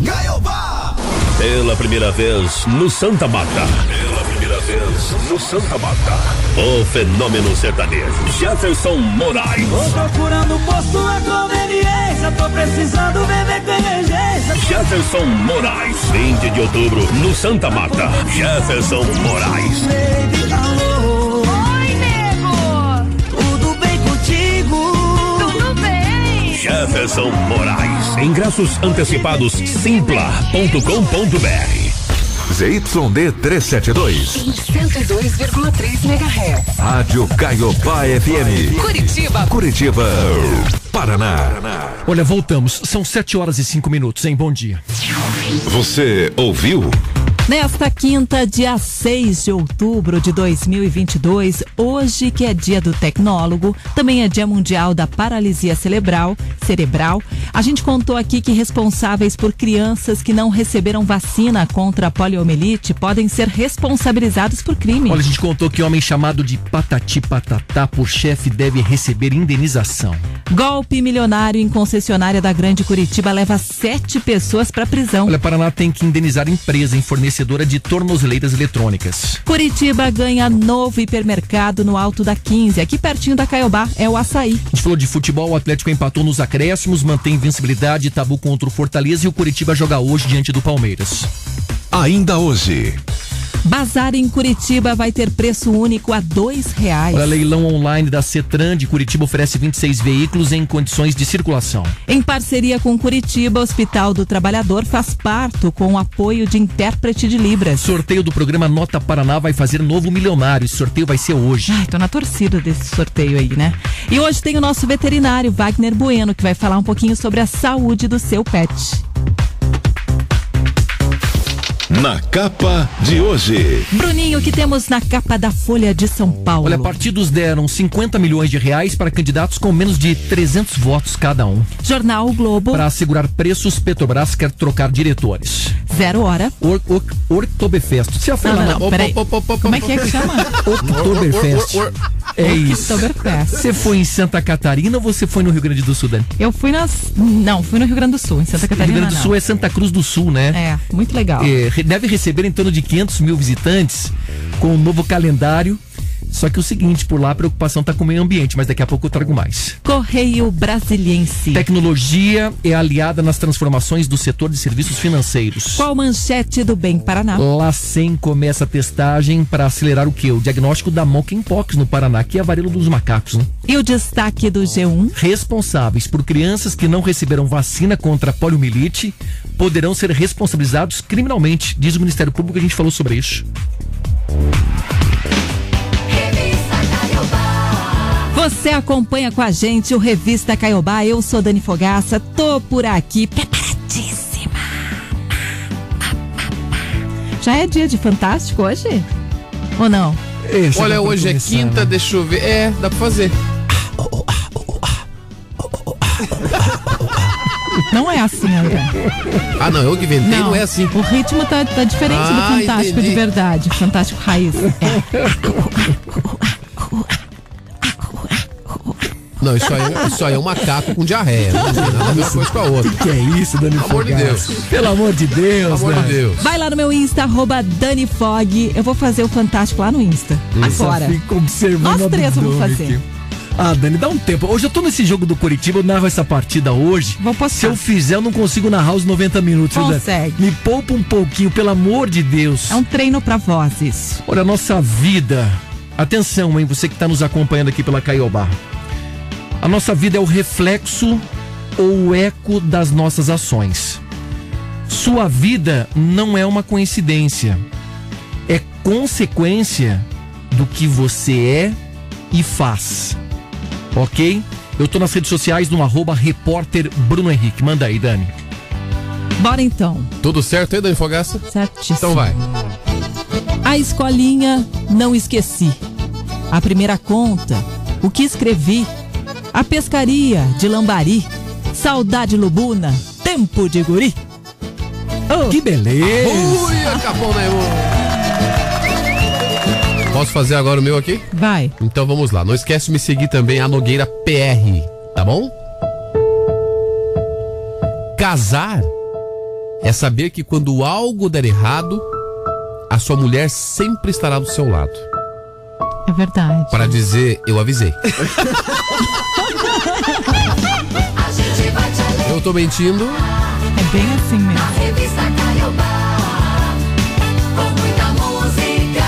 Speaker 22: Pela primeira vez no Santa Mata. Pela primeira vez no Santa Mata. O fenômeno sertanejo. Jefferson Moraes.
Speaker 17: Tô procurando posto na conveniência, tô precisando beber com emergência.
Speaker 22: Jefferson Moraes. 20 de outubro no Santa Mata. Jefferson Moraes.
Speaker 17: Baby, alô.
Speaker 20: Oi, nego!
Speaker 17: Tudo bem contigo?
Speaker 20: Tudo bem!
Speaker 22: Jefferson Moraes. Ingressos antecipados simpla.com.br.
Speaker 3: ZYD 372.
Speaker 20: 102,3 MHz.
Speaker 3: Rádio Caiobá FM.
Speaker 20: Curitiba.
Speaker 3: Curitiba, Paraná.
Speaker 5: Olha, voltamos. São 7 horas e 5 minutos, hein? Bom dia.
Speaker 3: Você ouviu?
Speaker 4: Nesta quinta, dia 6 de outubro de 2022, hoje que é dia do tecnólogo, também é dia mundial da paralisia cerebral, cerebral. A gente contou aqui que responsáveis por crianças que não receberam vacina contra a poliomielite podem ser responsabilizados por crime.
Speaker 5: Olha, a gente contou que homem chamado de Patati Patatá por chefe deve receber indenização.
Speaker 4: Golpe milionário em concessionária da Grande Curitiba leva sete pessoas para prisão.
Speaker 5: Olha, Paraná tem que indenizar empresa em fornecedora de tornozeleiras eletrônicas.
Speaker 4: Curitiba ganha novo hipermercado no Alto da 15, aqui pertinho da Caiobá, é o Açaí.
Speaker 5: A gente falou de futebol, o Atlético empatou nos acréscimos, mantém invencibilidade, tabu contra o Fortaleza e o Curitiba joga hoje diante do Palmeiras.
Speaker 3: Ainda hoje.
Speaker 4: Bazar em Curitiba vai ter preço único a dois reais.
Speaker 5: Olha, leilão online da Cetran de Curitiba oferece 26 veículos em condições de circulação.
Speaker 4: Em parceria com Curitiba, Hospital do Trabalhador faz parto com o apoio de intérprete de Libras.
Speaker 5: Sorteio do programa Nota Paraná vai fazer novo milionário. Esse sorteio vai ser hoje.
Speaker 4: Ai, tô na torcida desse sorteio aí, né? E hoje tem o nosso veterinário, Wagner Bueno, que vai falar um pouquinho sobre a saúde do seu pet.
Speaker 3: Na capa de hoje.
Speaker 4: Bruninho, o que temos na capa da Folha de São Paulo?
Speaker 5: Olha, partidos deram 50 milhões de reais para candidatos com menos de 300 votos cada um.
Speaker 4: Jornal o Globo.
Speaker 5: Para assegurar preços, Petrobras quer trocar diretores.
Speaker 4: Zero hora.
Speaker 5: Or, or, Oktoberfest. Você já foi
Speaker 4: Não,
Speaker 5: lá
Speaker 4: não,
Speaker 5: na-
Speaker 4: não, peraí. Como é que é que chama? (laughs)
Speaker 5: Oktoberfest. É isso. Você foi em Santa Catarina ou você foi no Rio Grande do Sul, Dani?
Speaker 4: Eu fui nas. Não, fui no Rio Grande do Sul, em Santa Catarina.
Speaker 5: Rio Grande do
Speaker 4: não.
Speaker 5: Sul é Santa Cruz do Sul, né?
Speaker 4: É, muito legal.
Speaker 5: É, deve receber em torno de 500 mil visitantes com o novo calendário. Só que o seguinte, por lá a preocupação tá com o meio ambiente, mas daqui a pouco eu trago mais.
Speaker 4: Correio Brasiliense.
Speaker 5: Tecnologia é aliada nas transformações do setor de serviços financeiros.
Speaker 4: Qual manchete do Bem Paraná?
Speaker 5: LACEN começa a testagem para acelerar o que? O diagnóstico da monkeypox no Paraná, que é a varíola dos macacos, né?
Speaker 4: E o destaque do G1?
Speaker 5: Responsáveis por crianças que não receberam vacina contra a poliomielite poderão ser responsabilizados criminalmente, diz o Ministério Público, a gente falou sobre isso.
Speaker 4: Você acompanha com a gente o Revista Caiobá. Eu sou Dani Fogaça, tô por aqui preparadíssima. Já é dia de Fantástico hoje? Ou não?
Speaker 1: Olha, hoje é
Speaker 5: né?
Speaker 1: quinta, deixa eu ver. É, dá pra fazer.
Speaker 4: Não é assim, André.
Speaker 1: Ah, não, eu que inventei, não, é assim.
Speaker 4: O ritmo tá, tá diferente do
Speaker 1: Ah,
Speaker 4: Fantástico
Speaker 1: entendi.
Speaker 4: de verdade. Fantástico Raiz. É. (laughs)
Speaker 1: Não, isso aí, isso aí é um macaco com diarreia. Não tem nada a ver uma coisa com a outra.
Speaker 5: Que é isso, Dani
Speaker 1: Pelo amor de? Deus.
Speaker 5: Pelo amor de Deus,
Speaker 1: Pelo amor de
Speaker 5: né?
Speaker 1: Deus.
Speaker 4: Vai lá no meu Insta, arroba Dani Fog. Eu vou fazer o Fantástico lá no Insta. Agora.
Speaker 5: Só fica observando
Speaker 4: Nós três vamos fazer.
Speaker 5: aqui. Ah, Dani, dá um tempo. Hoje eu tô nesse jogo do Curitiba, eu narro essa partida hoje.
Speaker 4: Vou postar.
Speaker 5: Se eu fizer, eu não consigo narrar os 90 minutos.
Speaker 4: Consegue.
Speaker 5: Me poupa um pouquinho, pelo amor de Deus.
Speaker 4: É um treino pra voz isso.
Speaker 5: Olha, a nossa vida. Atenção, hein, você que está nos acompanhando aqui pela Caiobá. A nossa vida é o reflexo ou o eco das nossas ações. Sua vida não é uma coincidência. É consequência do que você é e faz. Ok? Eu tô nas redes sociais no arroba repórter Bruno Henrique. Manda aí, Dani.
Speaker 4: Bora então.
Speaker 1: Tudo certo aí, Dani Fogaça?
Speaker 4: Certíssimo.
Speaker 1: Então vai.
Speaker 4: A escolinha, não esqueci. A primeira conta, o que escrevi. A pescaria de Lambari. Saudade Lubuna, tempo de guri. Oh,
Speaker 5: Que beleza!
Speaker 1: Ui, acabou, né, irmão? Posso fazer agora o meu aqui?
Speaker 4: vai.
Speaker 1: Então vamos lá. Não esquece de me seguir também, a Nogueira PR, tá bom? Casar é saber que quando algo der errado, a sua mulher sempre estará do seu lado.
Speaker 4: É verdade.
Speaker 1: Para dizer, eu avisei. (laughs) Eu tô mentindo.
Speaker 4: É bem assim mesmo.
Speaker 17: Revista Caiobá, com muita música,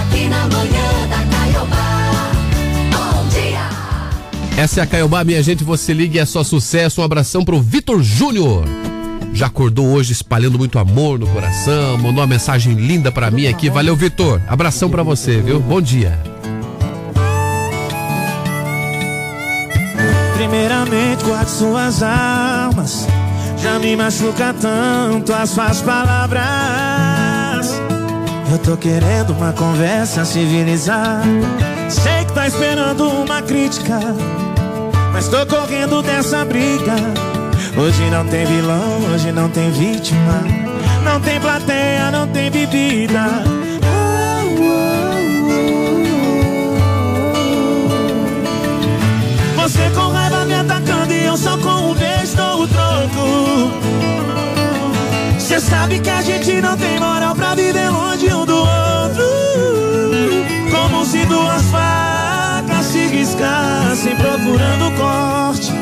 Speaker 17: aqui na manhã da Caiobá. Bom dia!
Speaker 1: Essa é a Caiobá, minha gente. Você liga e é só sucesso. Um abração pro Vitor Júnior. Já acordou hoje espalhando muito amor no coração. Mandou uma mensagem linda pra mim aqui. Valeu, Vitor. Abração pra você, viu? Bom dia.
Speaker 6: Primeiramente guarde suas almas Já me machuca tanto as suas palavras. Eu tô querendo uma conversa civilizada. Sei que tá esperando uma crítica, mas tô correndo dessa briga. Hoje não tem vilão, hoje não tem vítima. Não tem plateia, não tem bebida. Você com raiva me atacando e eu só com um beijo dou o troco. Você sabe que a gente não tem moral pra viver longe um do outro. Como se duas facas se riscassem procurando corte.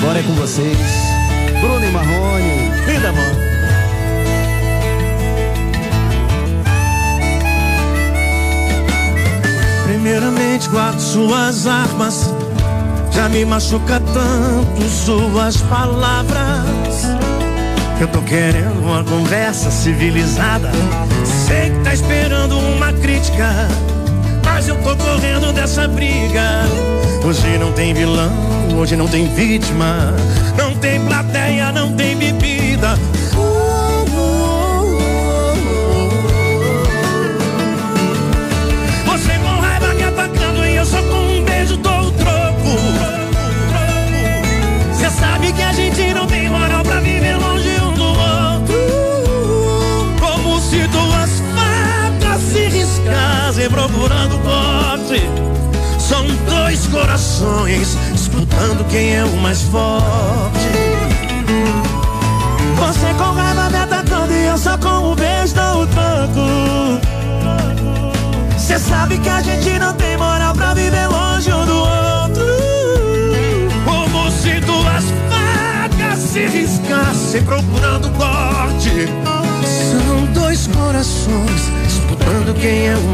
Speaker 6: Agora é com vocês, Bruno e Marrone. Linda, amor. Primeiramente guardo suas armas Já me machuca tanto suas palavras Eu tô querendo uma conversa civilizada Sei que tá esperando uma crítica Mas eu tô correndo dessa briga Hoje não tem vilão, hoje não tem vítima Não tem plateia, não tem bebida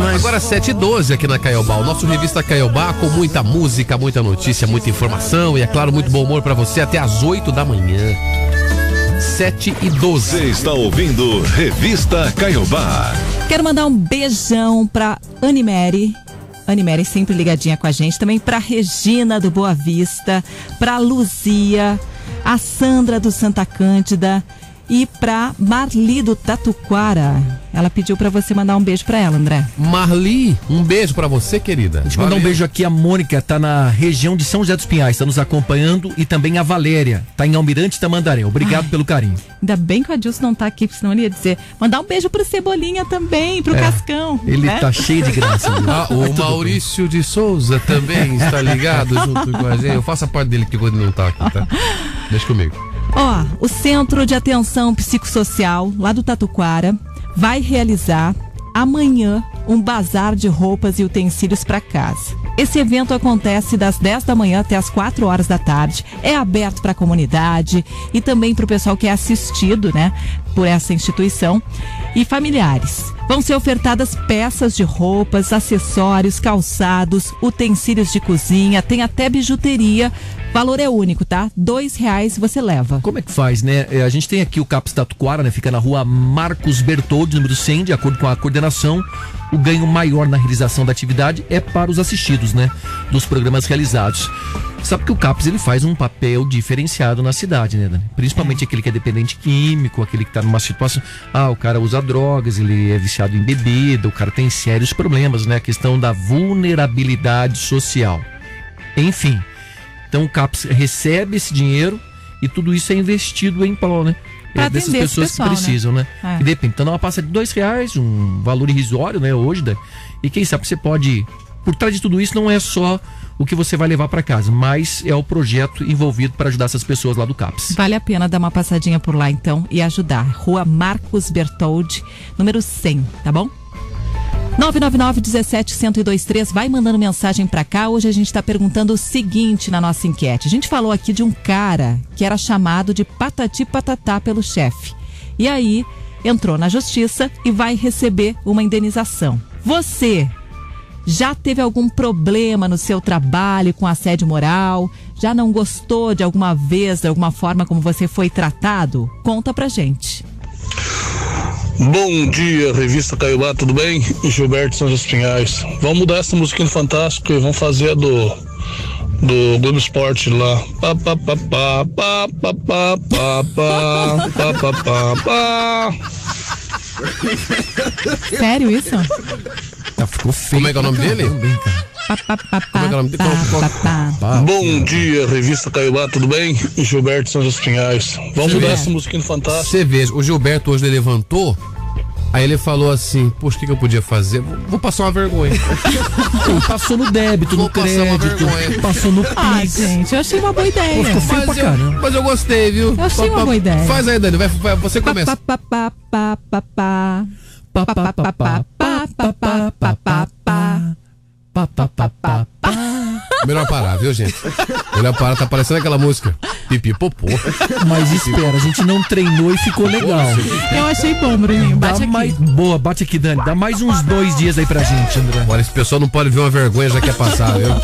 Speaker 6: quem é o mais
Speaker 1: Agora 7 e 12 aqui na Caiobá. O nosso revista Caiobá com muita música, muita notícia, muita informação e, é claro, muito bom humor pra você até às 8 da manhã. 7 e 12.
Speaker 3: Você está ouvindo Revista Caiobá.
Speaker 4: Quero mandar um beijão pra Animere. Animere sempre ligadinha com a gente. Também pra Regina do Boa Vista, pra Luzia, a Sandra do Santa Cândida e pra Marli do Tatuquara. Ela pediu pra você mandar um beijo pra ela, André.
Speaker 1: Marli, um beijo pra você, querida.
Speaker 5: Deixa eu mandar um beijo aqui a Mônica, tá na região de São José dos Pinhais, tá nos acompanhando e também a Valéria, tá em Almirante Tamandaré. Obrigado pelo carinho.
Speaker 4: Ainda bem que o Adilson não tá aqui, porque senão ele ia dizer. Mandar um beijo pro Cebolinha também, pro
Speaker 5: É,
Speaker 4: Cascão.
Speaker 5: ele
Speaker 4: né?
Speaker 5: tá cheio de graça. (laughs)
Speaker 1: Ah, o Maurício de Souza também está ligado (laughs) junto com a gente. Eu faço a parte dele que quando não tá aqui, tá? Deixa comigo.
Speaker 4: Ó, o Centro de Atenção Psicossocial, lá do Tatuquara, vai realizar amanhã um bazar de roupas e utensílios para casa. Esse evento acontece das 10 da manhã até as 4 horas da tarde. É aberto para a comunidade e também para o pessoal que é assistido, né, por essa instituição e familiares. Vão ser ofertadas peças de roupas, acessórios, calçados, utensílios de cozinha, tem até bijuteria. Valor é único, tá? Dois reais você leva.
Speaker 5: Como é que faz, né? É, A gente tem aqui o CAPS Tatuquara, né? Fica na rua Marcos Bertoldi, número 100, de acordo com a coordenação. O ganho maior na realização da atividade é para os assistidos, né? Dos programas realizados. Sabe que o CAPS ele faz um papel diferenciado na cidade, né, Dani? Principalmente aquele que é dependente químico, aquele que está numa situação. Ah, o cara usa drogas, ele é viciado em bebida, o cara tem sérios problemas, né? A questão da vulnerabilidade social. Enfim. Então o CAPS recebe esse dinheiro e tudo isso é investido em prol, né?
Speaker 4: Pra
Speaker 5: É, dessas pessoas
Speaker 4: pessoal,
Speaker 5: que precisam, né?
Speaker 4: né? É.
Speaker 5: E depende. Então, uma passa de dois reais, um valor irrisório, né? Hoje, né? E quem sabe você pode. Por trás de tudo isso, não é só o que você vai levar para casa, mas é o projeto envolvido para ajudar essas pessoas lá do CAPS.
Speaker 4: Vale a pena dar uma passadinha por lá então e ajudar. Rua Marcos Bertoldi, número 100, tá bom? 999-17-1023, vai mandando mensagem pra cá. Hoje a gente tá perguntando o seguinte na nossa enquete. A gente falou aqui de um cara que era chamado de patati patatá pelo chefe. E aí entrou na justiça e vai receber uma indenização. Você já teve algum problema no seu trabalho com assédio moral? Já não gostou de alguma vez, de alguma forma como você foi tratado? Conta pra gente.
Speaker 23: Bom dia, revista Caiobá, tudo bem? Gilberto dos Pinhais. Vamos mudar essa musiquinha do Fantástico e vamos fazer a do do Globo Esporte lá. Pá, pá, pá, pá, pá, pá, pá, pá, pá, pá, pá, pá, pá.
Speaker 4: Sério isso?
Speaker 5: ficou feio.
Speaker 1: Como é que é o nome dele? Como é que é o nome dele?
Speaker 23: Bom dia, revista Caiobá, tudo bem? Gilberto São José Pinhais. Vamos mudar essa musiquinha do Fantástico.
Speaker 1: Você vê, o Gilberto hoje levantou, aí ele falou assim, poxa, o que, que eu podia fazer? Vou, vou passar uma vergonha.
Speaker 5: Passou no débito,
Speaker 1: Vou
Speaker 5: no crédito,
Speaker 1: vergonha.
Speaker 5: passou no
Speaker 4: Ah,
Speaker 5: Pix.
Speaker 4: gente, eu achei uma boa ideia.
Speaker 5: Pô, pra
Speaker 1: Mas eu, mas eu gostei, viu?
Speaker 4: Eu achei uma
Speaker 1: Pa- pa-
Speaker 4: boa ideia.
Speaker 1: Faz aí, Dani, vai, vai, você começa.
Speaker 4: Pá, pá, pá, pá, pá, pá. Pá, pá, pá, pá, pá, pá, pá, pá, pá, pá, pá.
Speaker 5: Pá, pá, pá, pá, pá.
Speaker 1: Melhor parar, viu, gente? Melhor parar, tá parecendo aquela música. Pipi popô.
Speaker 5: Mas espera, a gente não treinou e ficou legal.
Speaker 4: Eu achei bom, Bruninho.
Speaker 5: Dá
Speaker 4: Bate aqui.
Speaker 5: mais, boa, bate aqui, Dani. Dá mais uns dois dias aí pra gente, André.
Speaker 1: Agora esse pessoal não pode ver uma vergonha, já quer passar, viu?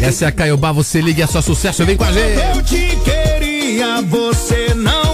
Speaker 1: Essa é a Caiobá, você liga, é só sucesso, vem com a gente.
Speaker 6: Eu te queria, você não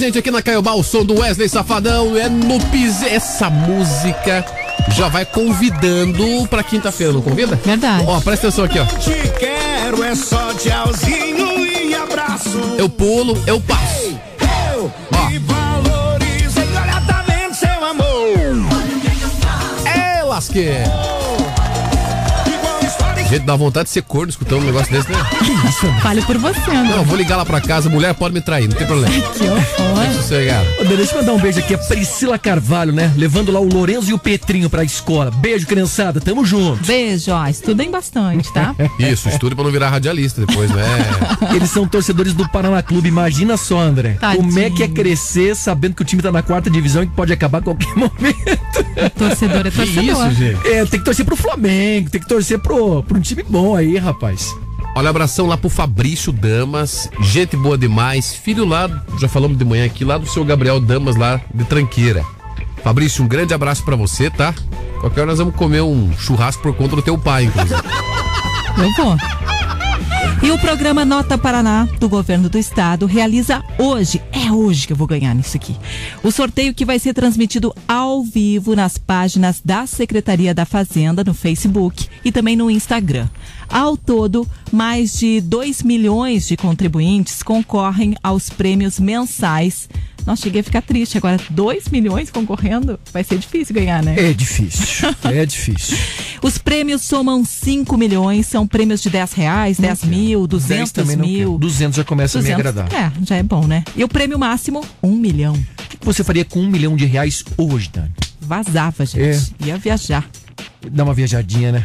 Speaker 1: gente, aqui na Caiobá, o som do Wesley Safadão é no Pise. Essa música já vai convidando pra quinta-feira, não convida?
Speaker 4: Verdade.
Speaker 1: Ó, presta atenção aqui, ó.
Speaker 6: Te quero, é só tchauzinho e abraço.
Speaker 1: Eu pulo, eu passo.
Speaker 6: Eu me valorizei, olha, tá vendo seu amor?
Speaker 1: É, lasqueira. Gente, dá vontade de ser corno escutando um negócio desse, né?
Speaker 5: Que isso?
Speaker 4: Fale por você,
Speaker 1: Não,
Speaker 4: André.
Speaker 1: eu vou ligar lá pra casa, mulher pode me trair, não tem problema.
Speaker 4: Que horror.
Speaker 5: Dani, deixa eu mandar um beijo aqui. A Priscila Carvalho, né? Levando lá o Lourenço e o Petrinho pra escola. Beijo, criançada. Tamo junto.
Speaker 4: Beijo, ó. Estudem bastante, tá? (laughs)
Speaker 1: Isso, estude pra não virar radialista depois, né? (laughs)
Speaker 5: Eles são torcedores do Paraná Clube. Imagina só, André.
Speaker 4: Tadinho.
Speaker 5: Como é que é crescer sabendo que o time tá na quarta divisão e que pode acabar a qualquer (laughs) momento?
Speaker 4: Torcedor é torcedor.
Speaker 1: gente?
Speaker 5: É, tem que torcer pro Flamengo, tem que torcer pro, pro um time bom aí, rapaz.
Speaker 1: Olha, abração lá pro Fabrício Damas, gente boa demais. Filho lá, já falamos de manhã aqui, lá do seu Gabriel Damas, lá de Tranqueira. Fabrício, um grande abraço pra você, tá? Qualquer hora nós vamos comer um churrasco por conta do teu pai, inclusive.
Speaker 4: Eu vou. E o programa Nota Paraná, do governo do estado, realiza hoje, é hoje que eu vou ganhar nisso aqui, o sorteio que vai ser transmitido ao vivo nas páginas da Secretaria da Fazenda, no Facebook e também no Instagram. Ao todo, mais de 2 milhões de contribuintes concorrem aos prêmios mensais. Nossa, cheguei a ficar triste. Agora, 2 milhões concorrendo? Vai ser difícil ganhar, né?
Speaker 5: É difícil. (laughs) é difícil.
Speaker 4: Os prêmios somam 5 milhões, são prêmios de 10 reais, 10 mil,
Speaker 5: 10
Speaker 4: 200
Speaker 5: também não
Speaker 4: mil.
Speaker 5: quero. 200 já começa a me agradar.
Speaker 4: É, já é bom, né? E o prêmio máximo, 1 milhão.
Speaker 5: O que você faria com um milhão de reais hoje, Dani?
Speaker 4: Vazava, gente. Ia viajar.
Speaker 5: Dá uma viajadinha, né?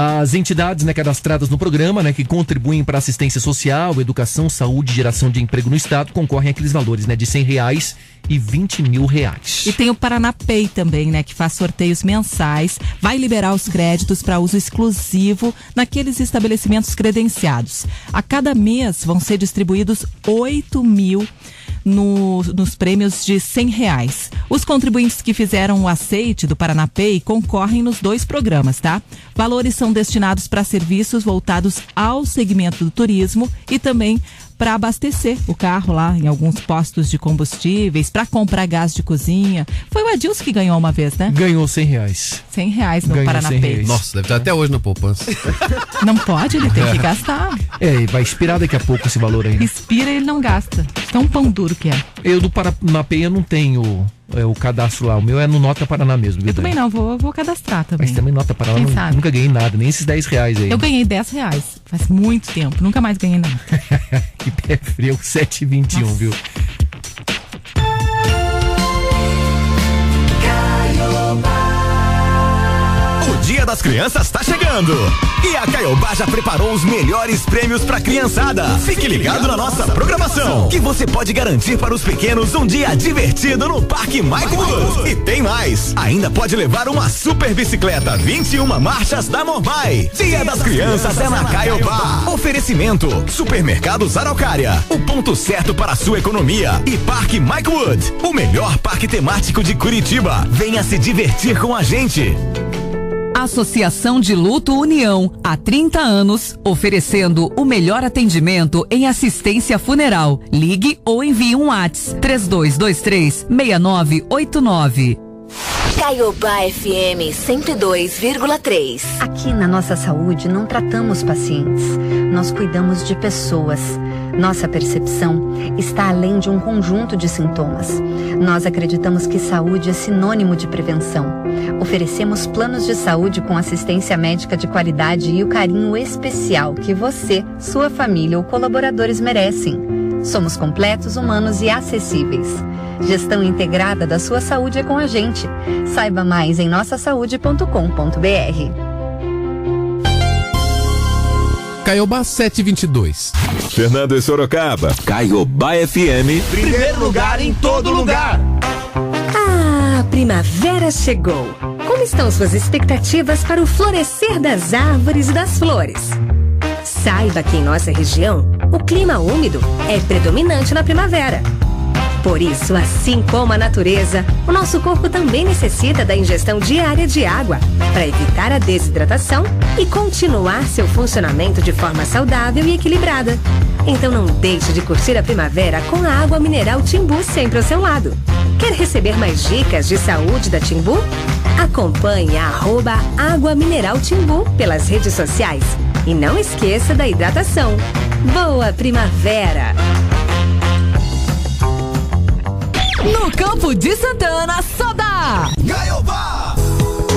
Speaker 5: As entidades né, cadastradas no programa, né, que contribuem para assistência social, educação, saúde e geração de emprego no Estado, concorrem àqueles valores né, de 100 reais e 20 mil reais.
Speaker 4: E tem o Paraná Pay também, né? Que faz sorteios mensais, vai liberar os créditos para uso exclusivo naqueles estabelecimentos credenciados. A cada mês vão ser distribuídos 8 mil no- nos prêmios de 100 reais. Os contribuintes que fizeram o aceite do Paraná Pay concorrem nos dois programas, tá? Valores são destinados para serviços voltados ao segmento do turismo e também para abastecer o carro lá em alguns postos de combustíveis, para comprar gás de cozinha. Foi o Adilson que ganhou uma vez, né?
Speaker 5: Ganhou 100 reais.
Speaker 4: 100 reais no
Speaker 5: Ganhou
Speaker 4: Paraná
Speaker 5: 100
Speaker 4: Pay.
Speaker 5: reais.
Speaker 1: Nossa, deve estar até hoje na poupança. (laughs)
Speaker 4: Não pode, ele tem que gastar.
Speaker 5: É, e vai expirar daqui a pouco esse valor ainda.
Speaker 4: Expira e ele não gasta. Tão pão duro que é.
Speaker 5: Eu do eu não tenho é, o cadastro lá. O meu é no Nota Paraná mesmo, viu,
Speaker 4: Eu também não, vou, vou cadastrar também.
Speaker 5: Mas também Nota Paraná, não- nunca ganhei nada, nem esses 10 reais aí.
Speaker 4: Eu ganhei 10 reais. Faz muito tempo. Nunca mais ganhei nada. (laughs)
Speaker 5: Que pé frio, 7,21, viu?
Speaker 9: Dia das Crianças está chegando. E a Caiobá já preparou os melhores prêmios pra criançada. Fique ligado na nossa programação, que você pode garantir para os pequenos um dia divertido no Parque Mike Woods. E tem mais, ainda pode levar uma super bicicleta 21 marchas da Morbai. Dia das Crianças é na Caiobá. Oferecimento, Supermercados Araucária, o ponto certo para a sua economia. E Parque Mike Wood, o melhor parque temático de Curitiba. Venha se divertir com a gente.
Speaker 20: Associação de Luto União, há 30 anos, oferecendo o melhor atendimento em assistência funeral. Ligue ou envie um WhatsApp 3223 6989.
Speaker 24: Caiobá FM 102,3.
Speaker 25: Aqui na nossa saúde não tratamos pacientes, nós cuidamos de pessoas. Nossa percepção está além de um conjunto de sintomas. Nós acreditamos que saúde é sinônimo de prevenção. Oferecemos planos de saúde com assistência médica de qualidade e o carinho especial que você, sua família ou colaboradores merecem. Somos completos, humanos e acessíveis. Gestão integrada da sua saúde é com a gente. Saiba mais em nossasaude.com.br.
Speaker 1: Caiobá 722.
Speaker 3: Fernando e Sorocaba. Caiobá FM.
Speaker 17: Primeiro lugar em todo lugar.
Speaker 26: Ah, a primavera chegou. Como estão suas expectativas para o florescer das árvores e das flores? Saiba que em nossa região, o clima úmido é predominante na primavera. Por isso, assim como a natureza, o nosso corpo também necessita da ingestão diária de água para evitar a desidratação e continuar seu funcionamento de forma saudável e equilibrada. Então não deixe de curtir a primavera com a água mineral Timbu sempre ao seu lado. Quer receber mais dicas de saúde da Timbu? Acompanhe a arroba Água Mineral Timbu pelas redes sociais. E não esqueça da hidratação. Boa primavera!
Speaker 20: No Campo de Santana, só dá!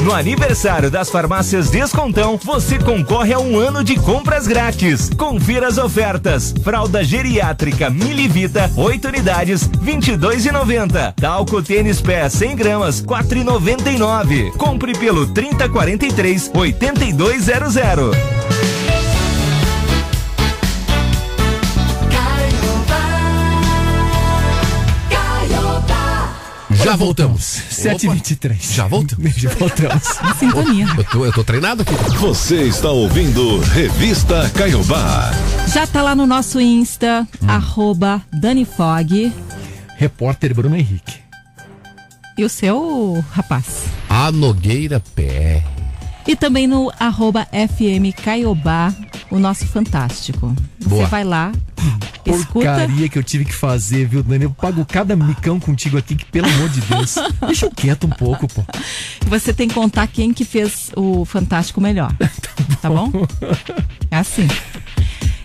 Speaker 9: No aniversário das farmácias Descontão, você concorre a um ano de compras grátis. Confira as ofertas. Fralda geriátrica Milivita, 8 unidades, 22,90. Talco tênis pé 100 gramas, 4,99. Compre pelo 3043 8200.
Speaker 1: Já voltamos.
Speaker 5: 7h23. (laughs)
Speaker 1: Já voltamos?
Speaker 5: Já voltamos.
Speaker 4: Sintonia.
Speaker 1: Eu tô, eu tô treinado aqui.
Speaker 3: Você está ouvindo Revista Caiobá.
Speaker 4: Já tá lá no nosso Insta,
Speaker 5: Hum.
Speaker 4: arroba Dani Fog.
Speaker 5: Repórter Bruno Henrique.
Speaker 4: E o seu, rapaz?
Speaker 1: A Nogueira Pé.
Speaker 4: E também no arroba FM Caiobá, o nosso fantástico. Você
Speaker 5: Boa.
Speaker 4: vai lá, escuta.
Speaker 5: Porcaria que eu tive que fazer, viu, Dani? Eu pago cada micão contigo aqui, que pelo amor de Deus. (laughs) Deixa eu quieto um pouco, pô.
Speaker 4: Você tem que contar quem que fez o Fantástico melhor. (laughs) Tá bom? É assim.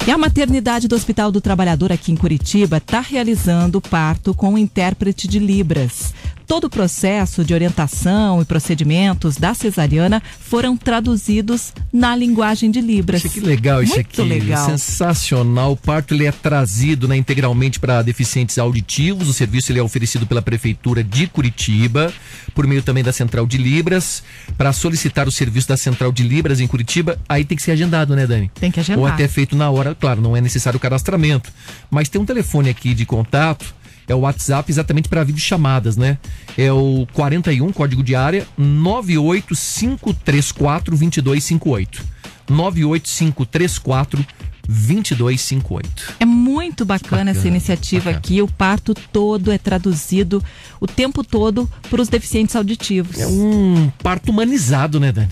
Speaker 4: E a maternidade do Hospital do Trabalhador aqui em Curitiba está realizando o parto com um intérprete de Libras. Todo o processo de orientação e procedimentos da cesariana foram traduzidos na linguagem de Libras.
Speaker 5: Que legal isso
Speaker 4: Muito
Speaker 5: aqui.
Speaker 4: legal.
Speaker 5: Sensacional. O parto ele é trazido né, integralmente para deficientes auditivos. O serviço ele é oferecido pela Prefeitura de Curitiba, por meio também da Central de Libras. Para solicitar o serviço da Central de Libras em Curitiba, aí tem que ser agendado, né, Dani?
Speaker 4: Tem que agendar.
Speaker 5: Ou até feito na hora, claro, não é necessário o cadastramento. Mas tem um telefone aqui de contato. É o WhatsApp exatamente para videochamadas, né? É o 41, código de área, 98534-2258. 98534 2258.
Speaker 4: É muito bacana, essa
Speaker 5: Bacana,
Speaker 4: iniciativa aqui. O parto todo é traduzido o tempo todo para os deficientes auditivos.
Speaker 5: É um parto humanizado, né, Dani?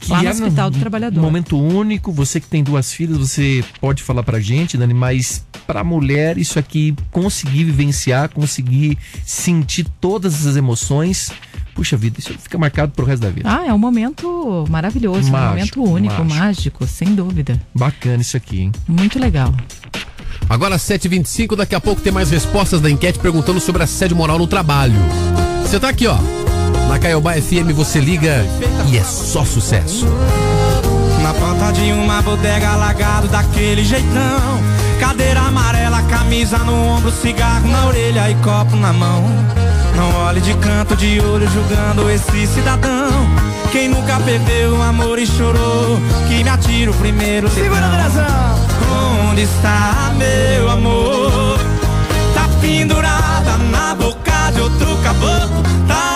Speaker 5: Que
Speaker 4: Lá no
Speaker 5: é
Speaker 4: Hospital do Trabalhador.
Speaker 5: Um momento único. Você que tem duas filhas, você pode falar pra gente, Dani, mas pra mulher, isso aqui, conseguir vivenciar, conseguir sentir todas essas emoções, puxa vida, isso fica marcado pro resto da vida.
Speaker 4: Ah, é um momento maravilhoso, um
Speaker 5: Mágico,
Speaker 4: momento único,
Speaker 5: mágico.
Speaker 4: mágico, sem dúvida.
Speaker 5: Bacana isso aqui, hein?
Speaker 4: Muito legal.
Speaker 1: Agora 7h25, daqui a pouco tem mais respostas da enquete perguntando sobre assédio moral no trabalho. Você tá aqui, ó. Na Caiobá FM você liga e é só sucesso.
Speaker 17: Na porta de uma bodega alagado daquele jeitão. Cadeira amarela, camisa no ombro, cigarro na orelha e copo na mão. Não olhe de canto de olho julgando esse cidadão. Quem nunca perdeu o amor e chorou Que me atira o primeiro
Speaker 6: Segura,
Speaker 17: litrão Onde está meu amor? Tá pendurada na boca de outro caboclo. Tá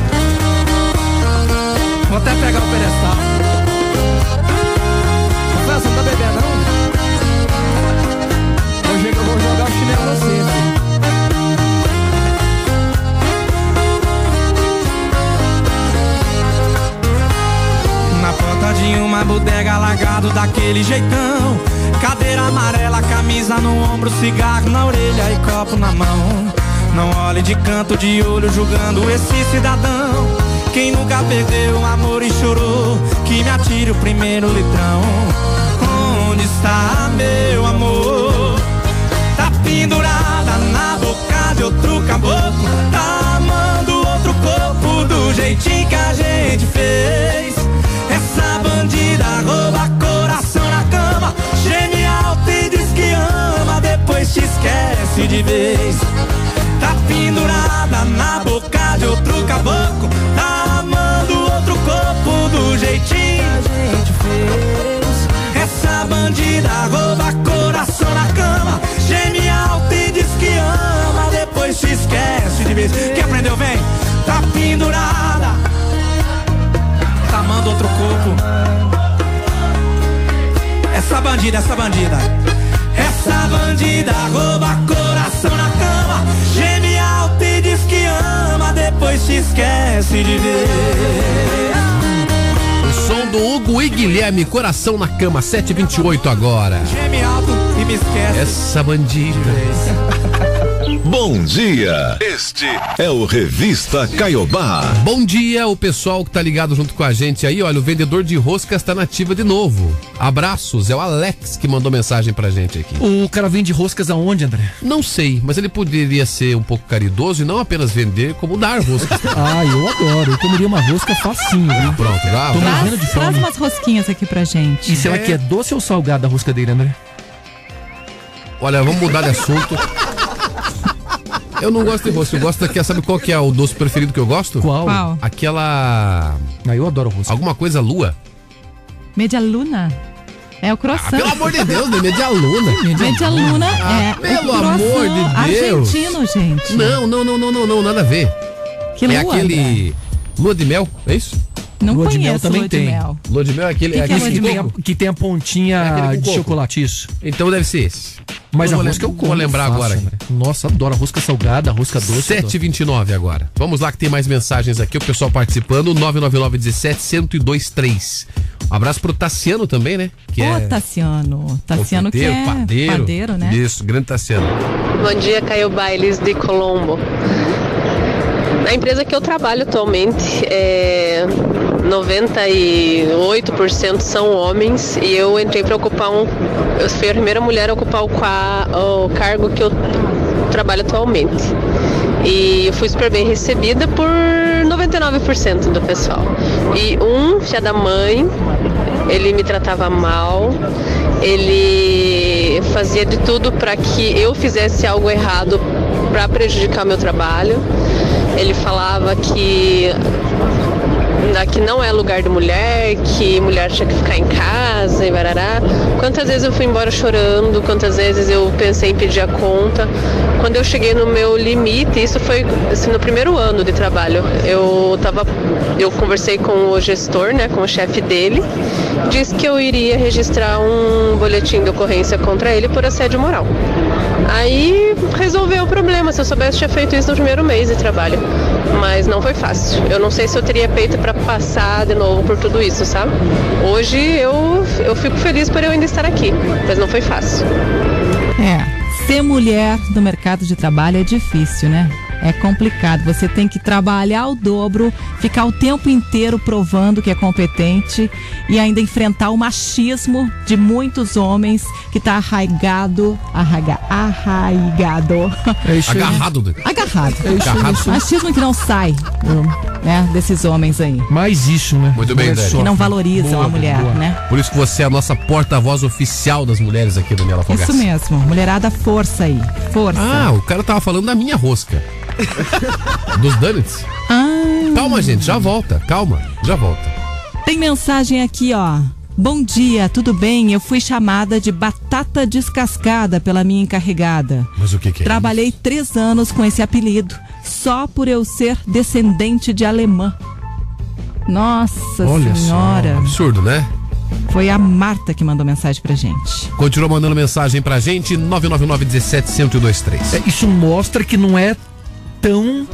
Speaker 17: Vou até pegar o pedestal você não tá bebendo não? Hoje eu vou jogar o chinelo no filho. Na porta de uma bodega alagado daquele jeitão Cadeira amarela, camisa no ombro, cigarro na orelha e copo na mão Não olhe de canto de olho julgando esse cidadão Quem nunca perdeu amor e chorou? Que me atire o primeiro litrão. Onde está meu amor? Tá pendurada na boca de outro caboclo. Tá amando outro corpo do jeitinho que a gente fez. Essa bandida rouba coração na cama. Geme alto e diz que ama Depois te esquece de vez Tá pendurada na boca de outro caboclo Tá amando outro corpo do jeitinho. Que a gente fez. Essa bandida rouba coração na cama Geme alto e diz que ama Depois te esquece de vez Quem aprendeu vem? Tá pendurada. Tá amando outro corpo. Essa bandida, essa bandida. Essa bandida rouba coração Depois te esquece de ver
Speaker 1: O som do Hugo e Guilherme, coração na cama, 7h28 agora.
Speaker 17: Geme alto e me esquece
Speaker 1: Essa bandida.
Speaker 3: Bom dia. Este é o Revista Caiobá.
Speaker 1: Bom dia, o pessoal que tá ligado junto com a gente aí. Olha, o vendedor de roscas tá nativa de novo. Abraços, é o Alex que mandou mensagem pra gente aqui.
Speaker 5: O cara vende roscas aonde, André?
Speaker 1: Não sei, mas ele poderia ser um pouco caridoso e não apenas vender, como dar roscas. (laughs)
Speaker 5: Ah, eu adoro. Eu comeria uma rosca facinho, viu?
Speaker 1: Pronto, já.
Speaker 5: Tô morrendo de
Speaker 4: Traz umas rosquinhas aqui pra gente.
Speaker 5: E se ela quer doce ou salgada a rosca dele, André?
Speaker 1: Olha, vamos mudar de assunto. Eu não gosto de rosca, eu gosto daquela, sabe qual que é o doce preferido que eu gosto?
Speaker 5: Qual?
Speaker 4: Qual?
Speaker 1: Aquela.
Speaker 5: Ah, eu adoro rosca.
Speaker 1: Alguma coisa lua.
Speaker 4: Media Luna. É o croissant.
Speaker 1: Ah, pelo amor de Deus, né? Media luna.
Speaker 4: Media Luna
Speaker 1: Ah,
Speaker 4: é
Speaker 1: pelo
Speaker 4: o croissant
Speaker 1: amor de Deus.
Speaker 4: argentino, gente.
Speaker 1: Não, não, não, não, não, não, nada a ver.
Speaker 4: Que
Speaker 1: é
Speaker 4: lua,
Speaker 1: aquele. Lua de mel, é isso?
Speaker 4: Não
Speaker 5: Lua de mel
Speaker 4: conheço
Speaker 5: também
Speaker 4: lua de
Speaker 5: tem.
Speaker 4: mel.
Speaker 1: Lua de mel é aquele,
Speaker 4: Que
Speaker 1: é
Speaker 4: que é
Speaker 1: aquele
Speaker 4: de
Speaker 5: que, tem a, que tem a pontinha
Speaker 1: É
Speaker 5: de chocolate, isso.
Speaker 1: Então deve ser esse.
Speaker 5: Mas
Speaker 1: Não
Speaker 5: a
Speaker 1: vou
Speaker 5: rosca eu como.
Speaker 1: Vou lembrar
Speaker 5: fácil,
Speaker 1: agora.
Speaker 5: né? Nossa, adoro a rosca salgada, a rosca doce. adoro.
Speaker 1: 7h29 agora. Vamos lá que tem mais mensagens aqui, o pessoal participando. 999 17 1023. Um abraço pro Tassiano também, né? Que
Speaker 4: Ô, Tassiano. Tassiano que
Speaker 1: confeiteiro,
Speaker 4: é
Speaker 1: padeiro.
Speaker 4: padeiro, né?
Speaker 1: Isso, grande Tassiano.
Speaker 27: Bom dia, Caio Bailes de Colombo. Na empresa que eu trabalho atualmente, é, 98% são homens e eu entrei para ocupar um. Eu fui a primeira mulher a ocupar o, qua- o cargo que eu trabalho atualmente. E eu fui super bem recebida por 99% do pessoal. E um, filha da mãe, ele me tratava mal, ele fazia de tudo para que eu fizesse algo errado para prejudicar o meu trabalho. Ele falava que aqui não é lugar de mulher, que mulher tinha que ficar em casa e barará. Quantas vezes eu fui embora chorando, quantas vezes eu pensei em pedir a conta. Quando eu cheguei no meu limite, isso foi assim, no primeiro ano de trabalho. Eu tava, eu conversei com o gestor, né, com o chefe dele, disse que eu iria registrar um boletim de ocorrência contra ele por assédio moral. Aí resolveu o problema. Se eu soubesse, tinha feito isso no primeiro mês de trabalho. Mas não foi fácil. Eu não sei se eu teria peito para passar de novo por tudo isso, sabe? Hoje eu, eu fico feliz por eu ainda estar aqui, mas não foi fácil.
Speaker 4: É, ser mulher no mercado de trabalho é difícil, né? É complicado. Você tem que trabalhar o dobro, ficar o tempo inteiro provando que é competente e ainda enfrentar o machismo de muitos homens que tá arraigado, arraiga, arraigado.
Speaker 5: É isso aí.
Speaker 1: Agarrado. né?
Speaker 4: Agarrado.
Speaker 5: É isso aí,
Speaker 1: Agarrado.
Speaker 5: isso aí.
Speaker 4: Machismo que não sai, né, desses homens aí.
Speaker 5: Mais isso, né?
Speaker 1: Muito bem, Dani.
Speaker 4: Que não valorizam
Speaker 5: Boa,
Speaker 4: a mulher,
Speaker 5: boa.
Speaker 4: né?
Speaker 1: Por isso que você é a nossa porta-voz oficial das mulheres aqui, Daniela Fogaça.
Speaker 4: Isso mesmo. Mulherada, força aí. Força.
Speaker 1: Ah, o cara tava falando da minha rosca. (laughs) Dos donuts.
Speaker 4: Ah.
Speaker 1: Calma, gente, já volta. Calma, já volta.
Speaker 4: Tem mensagem aqui, ó. Bom dia, tudo bem? Eu fui chamada de batata descascada pela minha encarregada.
Speaker 1: Mas o que, que é?
Speaker 4: Trabalhei três anos com esse apelido, só por eu ser descendente de alemã. Nossa
Speaker 1: Olha
Speaker 4: senhora.
Speaker 1: só. Absurdo, né?
Speaker 4: Foi a Marta que mandou mensagem pra gente.
Speaker 1: Continua mandando mensagem pra gente, 999 17 1023.
Speaker 5: É, isso mostra que não é tão.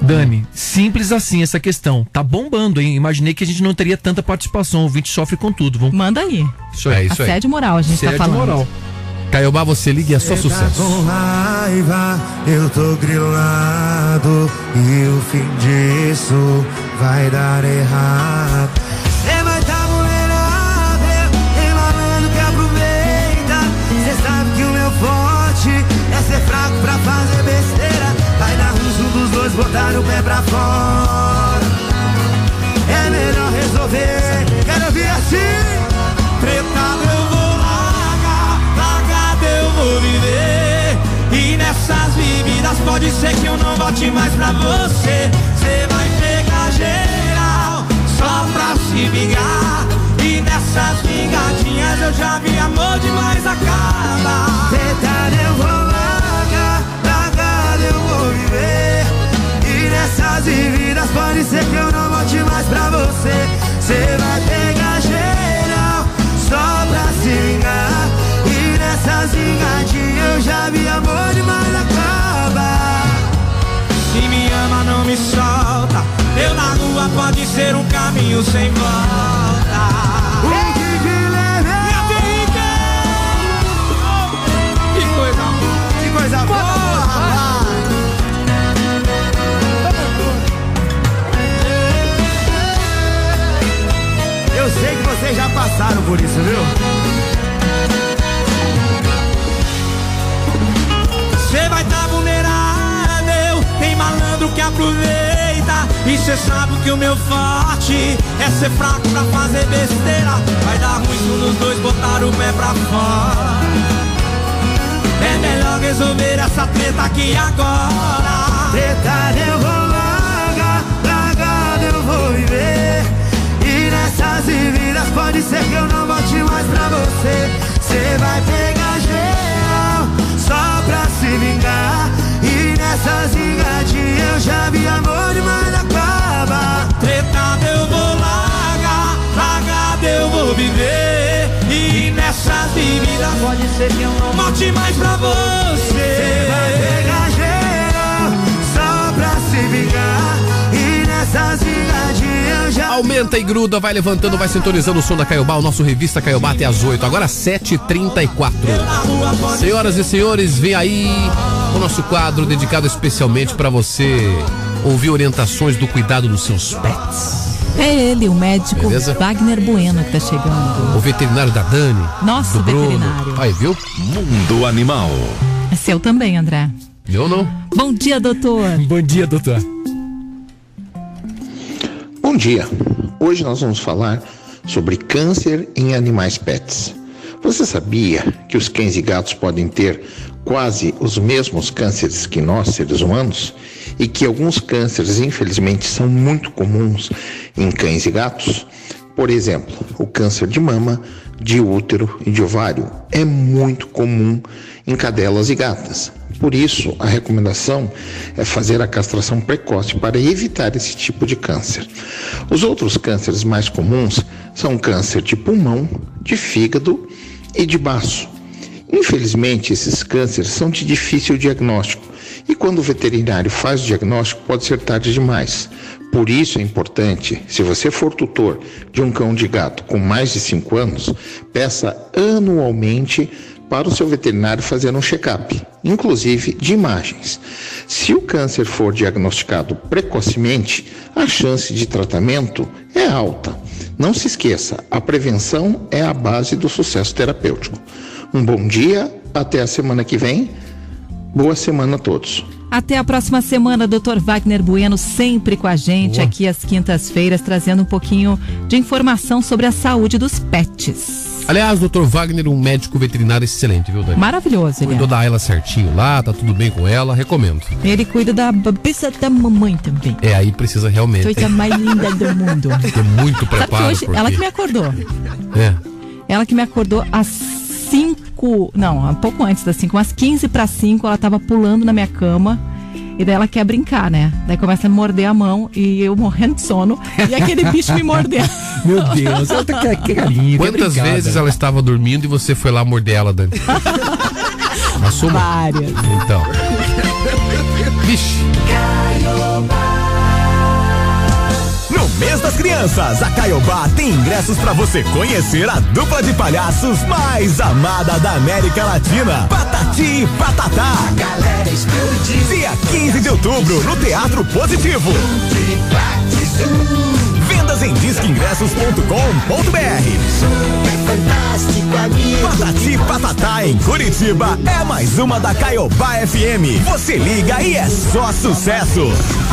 Speaker 5: Dani, simples assim essa questão. Tá bombando, hein? Imaginei que a gente não teria tanta participação. O ouvinte sofre com tudo. Vamos...
Speaker 4: Manda aí.
Speaker 5: Isso aí.
Speaker 1: É isso aí.
Speaker 4: Assédio moral, a gente
Speaker 5: Assédio
Speaker 4: tá falando.
Speaker 5: moral.
Speaker 1: Caiobá, você liga e é só sucesso.
Speaker 6: com raiva, eu tô grilado e o fim disso vai dar errado. Botar o pé pra fora. É melhor resolver, quero ouvir assim. Tretado eu vou largar, largado eu vou viver. E nessas vividas pode ser que eu não volte mais pra você. Você vai pegar geral, só pra se vingar. E nessas vingadinhas eu já vi amor demais acaba. Tretado eu vou largar, largado eu vou viver. E nessas vividas pode ser que eu não volte mais pra você. Você vai pegar geral, só pra se vingar. E nessas vingadinhas eu já vi amor demais acaba. Se me ama, não me solta. Eu na rua pode ser um caminho sem volta. O que que leva Que coisa, que coisa boa, sei que vocês já passaram por isso, viu? Você vai tá vulnerável, tem malandro que aproveita. E cê sabe que o meu forte é ser fraco pra fazer besteira. Vai dar ruim se um dos dois botar o pé pra fora. É melhor resolver essa treta aqui agora. Treta eu vou largar, largado eu vou viver vidas e vidas, pode ser que eu não volte mais pra você. Você vai pegar gel só pra se vingar. E nessa zingadinha eu já vi amor demais acaba. Tretado eu
Speaker 17: vou largar, largado eu vou viver. E nessa vida pode ser que eu não volte mais pra você. Você vai pegar gel só pra se vingar.
Speaker 1: Aumenta e gruda, vai levantando, vai sintonizando o som da Caiobá, o nosso revista Caiobá até às 8, agora 7h34. Senhoras e senhores, vem aí o nosso quadro dedicado especialmente para você ouvir orientações do cuidado dos seus pets.
Speaker 4: É ele, o médico
Speaker 1: Beleza?
Speaker 4: Wagner Bueno que tá chegando.
Speaker 1: O veterinário da Dani.
Speaker 4: Nosso veterinário.
Speaker 1: Aí, viu?
Speaker 3: Mundo Animal.
Speaker 4: É seu também, André.
Speaker 1: Eu não.
Speaker 4: Bom dia, doutor.
Speaker 5: Bom dia, doutor.
Speaker 28: Bom dia. Hoje nós vamos falar sobre câncer em animais pets. Você sabia que os cães e gatos podem ter quase os mesmos cânceres que nós, seres humanos? E que alguns cânceres, infelizmente, são muito comuns em cães e gatos? Por exemplo, o câncer de mama, de útero e de ovário é muito comum em cadelas e gatas. Por isso, a recomendação é fazer a castração precoce para evitar esse tipo de câncer. Os outros cânceres mais comuns são câncer de pulmão, de fígado e de baço. Infelizmente, esses cânceres são de difícil diagnóstico e quando o veterinário faz o diagnóstico pode ser tarde demais. Por isso é importante, se você for tutor de um cão de gato com mais de 5 anos, peça anualmente para o seu veterinário fazer um check-up, inclusive de imagens. Se o câncer for diagnosticado precocemente, a chance de tratamento é alta. Não se esqueça, a prevenção é a base do sucesso terapêutico. Um bom dia, até a semana que vem. Boa semana a todos.
Speaker 4: Até a próxima semana, Dr. Wagner Bueno, sempre com a gente
Speaker 1: Boa.
Speaker 4: aqui às quintas-feiras, trazendo um pouquinho de informação sobre a saúde dos pets.
Speaker 1: Aliás, doutor Wagner, um médico veterinário excelente, viu, Dani?
Speaker 4: Maravilhoso, ele
Speaker 1: Cuidou
Speaker 4: é.
Speaker 1: da Ayla certinho lá, tá tudo bem com ela, recomendo.
Speaker 4: Ele cuida da cabeça da mamãe também.
Speaker 1: É, aí precisa realmente
Speaker 4: Coisa mais linda do (laughs) mundo.
Speaker 1: ter muito
Speaker 4: Sabe que
Speaker 1: preparo.
Speaker 4: hoje,
Speaker 1: porque...
Speaker 4: ela que me acordou.
Speaker 1: É.
Speaker 4: Ela que me acordou às 5, não, um pouco antes das 5, umas 15 para 5, ela tava pulando na minha cama. E daí ela quer brincar, né? Daí começa a me morder a mão e eu morrendo de sono. E aquele bicho me mordeu. (laughs)
Speaker 5: Meu Deus, ela tá que, que carinho. que
Speaker 1: Quantas
Speaker 5: brincada.
Speaker 1: vezes ela estava dormindo e você foi lá morder ela, Dani? (laughs) Assuma.
Speaker 4: Várias.
Speaker 1: Então. Vixe.
Speaker 9: Mês das crianças, a Caiobá tem ingressos pra você conhecer a dupla de palhaços mais amada da América Latina, Patati e Patatá.
Speaker 17: Galera explodiu.
Speaker 9: Dia 15 de outubro, no Teatro Positivo. Em disqueingressos.com.br. Patati Patatá em Curitiba é mais uma da Caiobá FM. Você liga e é só sucesso.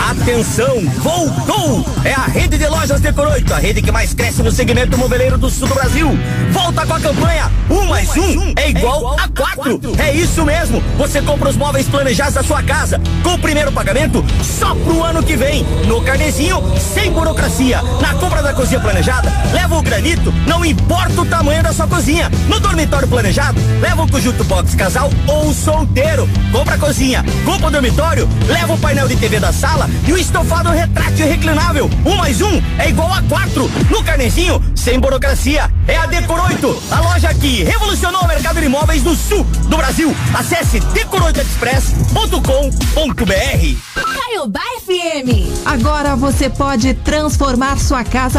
Speaker 29: Atenção, voltou! É a rede de lojas Decoroito, a rede que mais cresce no segmento moveleiro do sul do Brasil. Volta com a campanha um mais um é igual a quatro. É isso mesmo. Você compra os móveis planejados da sua casa com o primeiro pagamento só pro ano que vem. No carnezinho, sem burocracia. Na compra da cozinha planejada, leva o granito, não importa o tamanho da sua cozinha. No dormitório planejado, leva o conjunto box casal ou solteiro. Compra a cozinha, compra o dormitório, leva o painel de TV da sala e o estofado retrátil reclinável. Um mais um é igual a quatro. No carnezinho, sem burocracia. É a Decor 8, a loja que revolucionou o mercado de imóveis no sul do Brasil. Acesse decor8express.com.br.
Speaker 26: Caiobá FM.
Speaker 4: Agora você pode transformar sua casa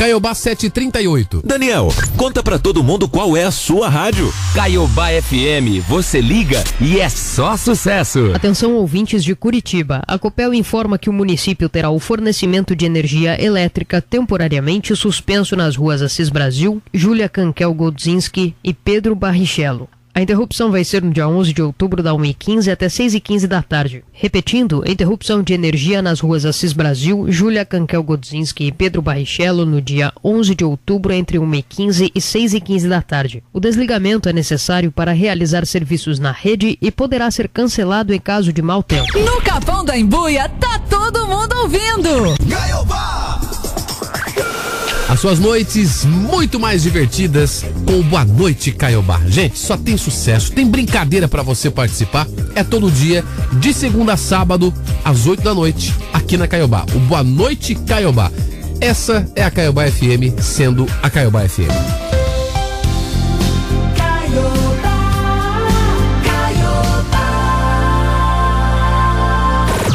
Speaker 1: Caiobá 738.
Speaker 30: Daniel, conta pra todo mundo qual é a sua rádio.
Speaker 31: Caiobá FM, você liga e é só sucesso.
Speaker 32: Atenção ouvintes de Curitiba. A Copel informa que o município terá o fornecimento de energia elétrica temporariamente suspenso nas ruas Assis Brasil, Júlia Canquel Godzinski e Pedro Barrichello. A interrupção vai ser no dia 11 de outubro, da 1h15 até 6h15 da tarde. Repetindo, interrupção de energia nas ruas Assis Brasil, Júlia Canquel Godzinski e Pedro Barrichello no dia 11 de outubro, entre 1h15 e 6h15 da tarde. O desligamento é necessário para realizar serviços na rede e poderá ser cancelado em caso de mau tempo.
Speaker 20: No Capão da Embuia, tá todo mundo ouvindo.
Speaker 1: As suas noites muito mais divertidas com o Boa Noite Caiobá. Gente, só tem sucesso, tem brincadeira pra você participar. É todo dia, de segunda a sábado, às 8 da noite, aqui na Caiobá. O Boa Noite Caiobá. Essa é a Caiobá FM, sendo a Caiobá FM.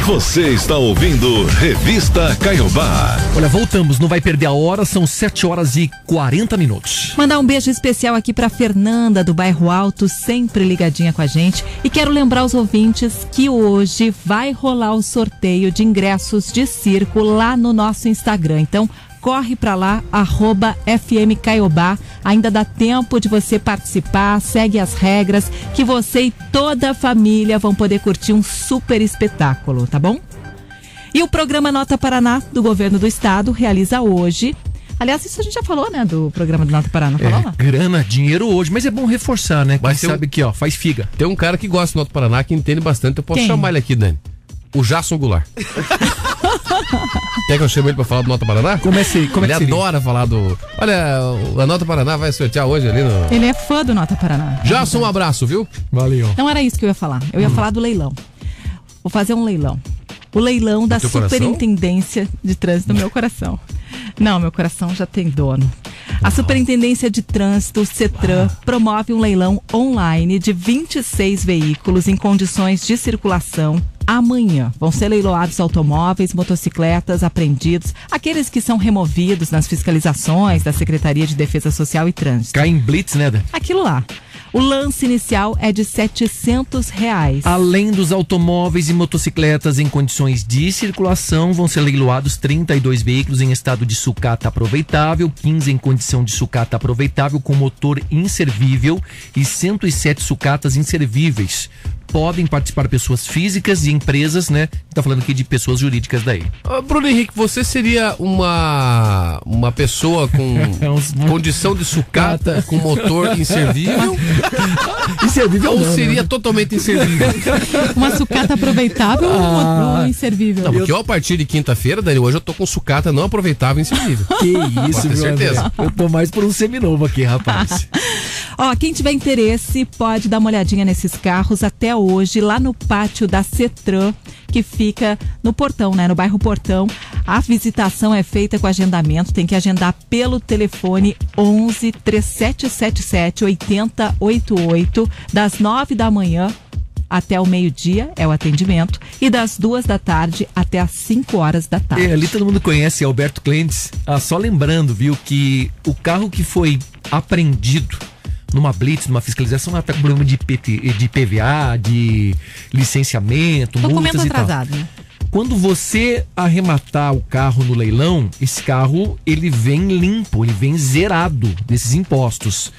Speaker 3: Você está ouvindo Revista Caiobá.
Speaker 5: Olha, voltamos, não vai perder a hora, são 7 horas e 40 minutos.
Speaker 4: Mandar um beijo especial aqui pra Fernanda do Bairro Alto, sempre ligadinha com a gente. E quero lembrar os ouvintes que hoje vai rolar o sorteio de ingressos de circo lá no nosso Instagram. Então, corre pra lá, arroba FM Caiobá. Ainda dá tempo de você participar, segue as regras, que você e toda a família vão poder curtir um super espetáculo, tá bom? E o programa Nota Paraná do Governo do Estado realiza hoje. Aliás, isso a gente já falou, né? Do programa do Nota Paraná. Falou?
Speaker 5: É, grana, dinheiro hoje, mas é bom reforçar, né?
Speaker 1: Mas
Speaker 5: Quem
Speaker 1: tem um-
Speaker 5: sabe que, ó, faz figa.
Speaker 1: Tem um cara que gosta do Noto Paraná, que entende bastante. Eu posso
Speaker 5: Quem?
Speaker 1: chamar ele aqui, Dani. O Jasson Goulart. (laughs) Quer que eu chame ele pra falar do Nota Paraná?
Speaker 5: Comece aí, como é
Speaker 1: ele
Speaker 5: que
Speaker 1: adora falar do. Olha, o- a Nota Paraná vai sortear hoje ali no.
Speaker 4: Ele é fã do Nota Paraná.
Speaker 1: Jasson, um abraço, viu?
Speaker 5: Valeu.
Speaker 4: Não era isso que eu ia falar. Eu
Speaker 1: Hum.
Speaker 4: ia falar do leilão. Vou fazer um leilão. O leilão da
Speaker 1: teu coração?
Speaker 4: Superintendência de Trânsito do meu coração. Não, meu coração já tem dono. A Superintendência de Trânsito, o CETRAN, promove um leilão online de 26 veículos em condições de circulação amanhã. Vão ser leiloados automóveis, motocicletas apreendidos, aqueles que são removidos nas fiscalizações da Secretaria de Defesa Social e Trânsito.
Speaker 5: Cai em blitz, né, Dan?
Speaker 4: Aquilo lá. O lance inicial é de 700 reais.
Speaker 5: Além dos automóveis e motocicletas em condições de circulação, vão ser leiloados 32 veículos em estado de sucata aproveitável, 15 em condição de sucata aproveitável com motor inservível e 107 sucatas inservíveis. Podem participar pessoas físicas e empresas, né? Tá falando aqui de pessoas jurídicas daí.
Speaker 1: Bruno Henrique, você seria uma uma pessoa com (laughs) condição de sucata, com motor inservível? (laughs)
Speaker 5: inservível
Speaker 1: Ou
Speaker 5: não, né?
Speaker 1: seria totalmente inservível? (laughs)
Speaker 4: Uma sucata aproveitável ou
Speaker 5: Ah.
Speaker 4: um- um inservível?
Speaker 1: Não, porque eu a partir de quinta-feira, Dani, hoje eu tô com sucata não aproveitável e inservível.
Speaker 5: Que
Speaker 1: Pode
Speaker 5: isso,
Speaker 1: ter
Speaker 5: meu
Speaker 1: certeza.
Speaker 5: André. Eu tô mais por um seminovo aqui, rapaz.
Speaker 4: Ó, quem tiver interesse pode dar uma olhadinha nesses carros até hoje, lá no pátio da Cetran, que fica no Portão, né? No bairro Portão. A visitação é feita com agendamento, tem que agendar pelo telefone 11 3777 8088, das 9 da manhã até o meio-dia é o atendimento e das duas da tarde até as 5 horas da tarde.
Speaker 5: É, ali todo mundo conhece Alberto Clentes. Ah, só lembrando, viu, que o carro que foi apreendido numa blitz, numa fiscalização, ah, tá com problema de, PT, de PVA, de licenciamento,
Speaker 4: Documento
Speaker 5: multas e tal.
Speaker 4: atrasado, né?
Speaker 5: Quando você arrematar o carro no leilão, esse carro ele vem limpo, ele vem zerado desses impostos.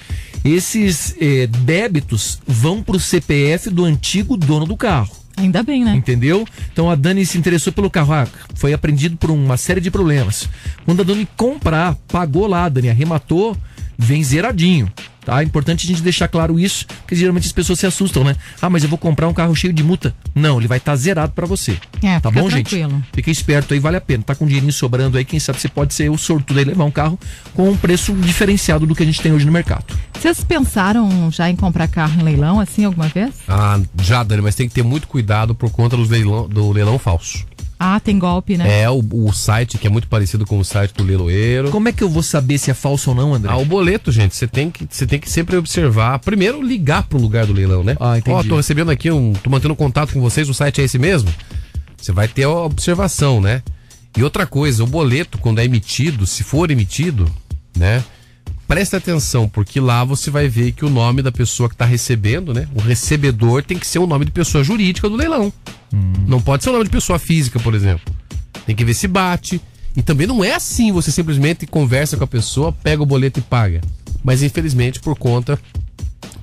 Speaker 5: Esses eh, débitos vão para o CPF do antigo dono do carro.
Speaker 4: Ainda bem, né?
Speaker 5: Entendeu? Então a Dani se interessou pelo carro. Ah, foi apreendido por uma série de problemas. Quando a Dani comprar, pagou lá, a Dani arrematou, vem zeradinho. Tá? É importante a gente deixar claro isso, porque geralmente as pessoas se assustam, né? Ah, mas eu vou comprar um carro cheio de multa. Não, ele vai estar zerado para você.
Speaker 4: É,
Speaker 5: tá
Speaker 4: fica
Speaker 5: bom, gente?
Speaker 4: tranquilo.
Speaker 5: Fica esperto aí, vale a pena. Tá com um dinheirinho sobrando aí, quem sabe você pode ser o sortudo aí levar um carro com um preço diferenciado do que a gente tem hoje no mercado.
Speaker 4: Vocês pensaram já em comprar carro em leilão assim alguma vez?
Speaker 1: Ah, já, Dani, mas tem que ter muito cuidado por conta dos leilão, do leilão falso.
Speaker 4: Ah, tem golpe, né?
Speaker 1: É o, o site que é muito parecido com o site do leiloeiro.
Speaker 5: Como é que eu vou saber se é falso ou não, André?
Speaker 1: Ah, o boleto, gente, você tem que você tem que sempre observar. Primeiro, ligar pro lugar do leilão, né?
Speaker 5: Ah, entendi.
Speaker 1: Ó, tô recebendo aqui um, tô mantendo contato com vocês, o site é esse mesmo? Você vai ter a observação, né? E outra coisa, o boleto quando é emitido, se for emitido, né? Presta atenção, porque lá você vai ver que o nome da pessoa que está recebendo, né? O recebedor tem que ser o nome de pessoa jurídica do leilão. Não pode ser o nome de pessoa física, por exemplo. Tem que ver se bate. E também não é assim, você simplesmente conversa com a pessoa, pega o boleto e paga. Mas infelizmente, por conta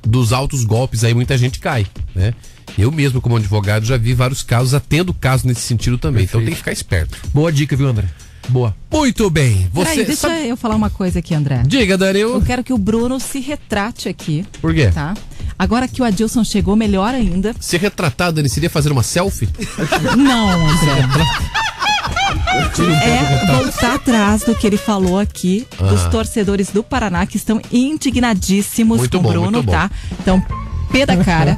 Speaker 1: dos altos golpes aí muita gente cai, né? Eu mesmo, como advogado, já vi vários casos, atendo casos nesse sentido também. Então tem que ficar esperto.
Speaker 5: Boa dica, viu, André? Boa.
Speaker 1: Muito bem. Você
Speaker 4: Peraí, deixa
Speaker 1: sabe-
Speaker 4: eu falar uma coisa aqui, André.
Speaker 1: Diga, Dani. Eu...
Speaker 4: Quero que o Bruno se retrate aqui.
Speaker 1: Por quê?
Speaker 4: Tá? Agora que o Adilson chegou, melhor ainda.
Speaker 1: Ser retratado, Dani, seria fazer uma selfie?
Speaker 4: Não, André. (laughs) É voltar atrás do que ele falou aqui, dos
Speaker 1: Ah.
Speaker 4: torcedores do Paraná que estão indignadíssimos
Speaker 1: Muito
Speaker 4: com o Bruno, tá? Então, pé da cara,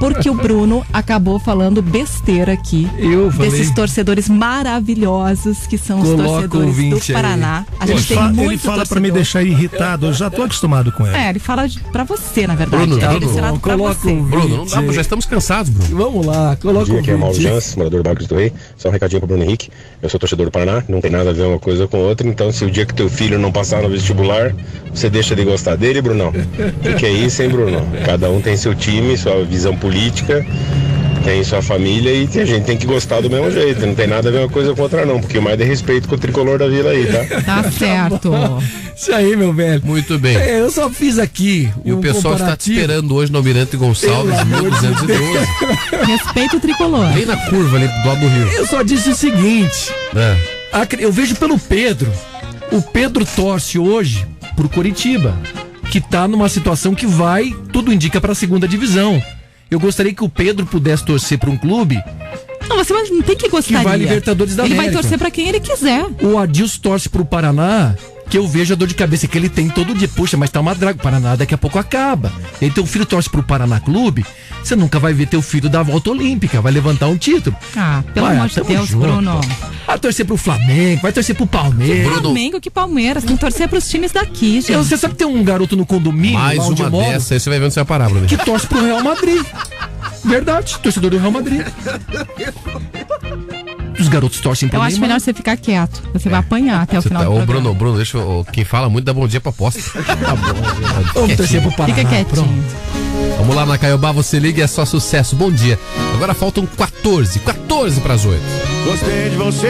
Speaker 4: porque o Bruno acabou falando besteira aqui
Speaker 5: Eu falei.
Speaker 4: desses torcedores maravilhosos que são os
Speaker 5: Coloca o
Speaker 4: torcedores do
Speaker 5: aí.
Speaker 4: Paraná. A
Speaker 6: Ele,
Speaker 4: gente tem
Speaker 6: fa-
Speaker 4: muito
Speaker 6: ele fala pra me deixar irritado, eu já tô acostumado com ele.
Speaker 4: É, ele fala de- pra você, na verdade.
Speaker 1: Bruno,
Speaker 4: é
Speaker 1: Bruno,
Speaker 4: direcionado pra
Speaker 5: coloca
Speaker 4: você.
Speaker 5: o
Speaker 1: Bruno, não dá, já estamos cansados, Bruno.
Speaker 5: Vamos lá, coloca
Speaker 33: Bom dia, aqui é
Speaker 5: o
Speaker 33: Mauro. Jans, morador do bairro Cristo Rei. Só um recadinho pro Bruno Henrique. Eu sou torcedor do Paraná, não tem nada a ver uma coisa com outra. Então, se o dia que teu filho não passar no vestibular, você deixa de gostar dele, Brunão? O que, que é isso, hein, Bruno? Cada um tem seu time, sua visão política, tem sua família e a gente tem que gostar do mesmo jeito. Não tem nada a ver uma coisa com outra, não. Porque o mais de respeito com o tricolor da vila aí, tá?
Speaker 4: Tá (laughs) certo.
Speaker 5: Isso aí, meu velho.
Speaker 1: Muito bem.
Speaker 5: É, eu só fiz aqui.
Speaker 1: E o
Speaker 5: um
Speaker 1: pessoal está te esperando hoje no Almirante Gonçalves,
Speaker 5: Pelo amor de
Speaker 1: 1212.
Speaker 4: Respeito o tricolor.
Speaker 1: Bem na curva ali do lado do Rio.
Speaker 5: Eu só disse o seguinte.
Speaker 1: É.
Speaker 5: Eu vejo pelo Pedro. O Pedro torce hoje pro Coritiba, que tá numa situação que vai, tudo indica pra segunda divisão. Eu gostaria que o Pedro pudesse torcer pra um clube.
Speaker 4: Não, você não tem que gostar.
Speaker 5: Que vai Libertadores da
Speaker 4: Ele vai
Speaker 5: América.
Speaker 4: torcer pra quem ele quiser.
Speaker 5: O Adilson torce pro Paraná, que eu vejo a dor de cabeça que ele tem todo dia. Puxa, mas tá uma draga. O Paraná daqui a pouco acaba. E aí teu filho torce pro Paraná Clube, você nunca vai ver teu filho dar a volta olímpica, vai levantar um título.
Speaker 4: Ah, pelo
Speaker 5: Vai,
Speaker 4: amor de Deus,
Speaker 5: junto.
Speaker 4: Bruno.
Speaker 5: Vai torcer pro Flamengo, vai torcer pro Palmeiras.
Speaker 4: Flamengo que Palmeiras. Tem que torcer pros times daqui, gente.
Speaker 5: Eu- Você sabe que tem um garoto no condomínio,
Speaker 1: Mais
Speaker 5: lá onde
Speaker 1: uma
Speaker 5: moro,
Speaker 1: dessa, aí você vai ver onde você vai parar, Bruno.
Speaker 5: que torce pro Real Madrid. Verdade, torcedor do Real Madrid. (laughs) Os garotos torcem pro
Speaker 4: Eu acho
Speaker 5: Neymar.
Speaker 4: melhor você ficar quieto. Você vai apanhar até o
Speaker 1: Você
Speaker 4: final
Speaker 1: tá-
Speaker 4: do
Speaker 1: Ô,
Speaker 4: programa.
Speaker 1: Bruno, Bruno, deixa eu. Quem fala muito dá bom dia pra aposta. (laughs) Tá bom.
Speaker 5: Vamos torcer pro Paraná.
Speaker 4: Fica quietinho.
Speaker 1: Vamos lá na Caiobá, você liga, é só sucesso. Bom dia. Agora faltam 14, 14 pras 8.
Speaker 6: Gostei de você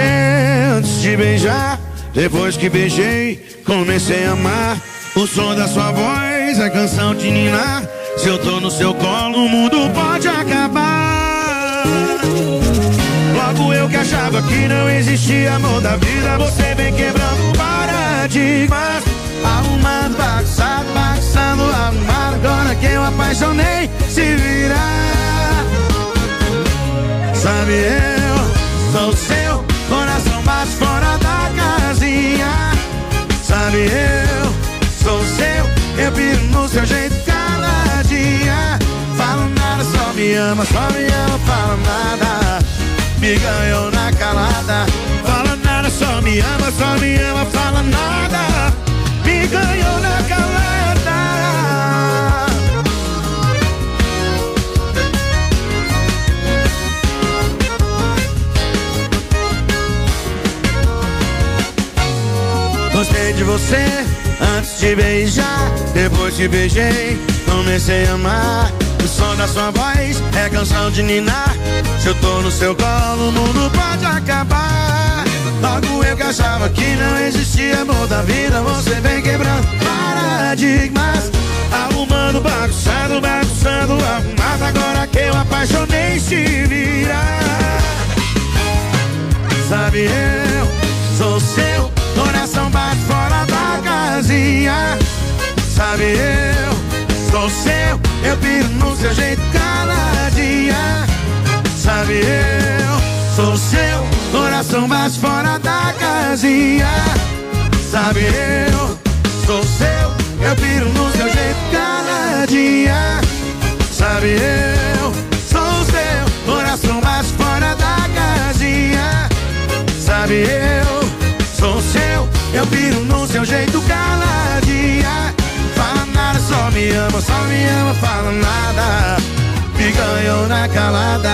Speaker 6: antes de beijar. Depois que beijei, comecei a amar. O som da sua voz é canção de ninar. Se eu tô no seu colo, o mundo pode acabar. Eu que achava que não existia amor da vida. Você vem quebrando paradigmas. Arrumando, bagunçado, bagunçando, arrumado. Agora que eu apaixonei, se virar. Sabe, eu sou seu coração bate fora da casinha. Sabe, eu sou seu, eu piro no seu jeito caladinha. Falo nada, só me ama, só me ama, fala nada. Me ganhou na calada. Fala nada, só me ama, só me ama, fala nada. Me ganhou na calada. Gostei de você antes de beijar. Depois que beijei, comecei a amar. Da sua voz é canção de ninar. Se eu tô no seu colo, o mundo pode acabar. Logo eu que achava que não existia amor da vida. Você vem quebrando paradigmas. Arrumando, bagunçando, bagunçando, arrumado. Agora que eu apaixonei, se virar. Sabe, eu sou seu, coração bate fora da casinha. Sabe, eu sou seu, eu piro no seu jeito caladinha. Sabe, eu sou seu, coração bate fora da casinha. Sabe, eu sou seu, eu piro no seu jeito caladinha. Sabe, eu sou seu, coração bate fora da casinha. Sabe, eu sou seu, eu piro no seu jeito caladinha. Fala nada, só me ama, só me ama, fala nada. Me ganhou na calada.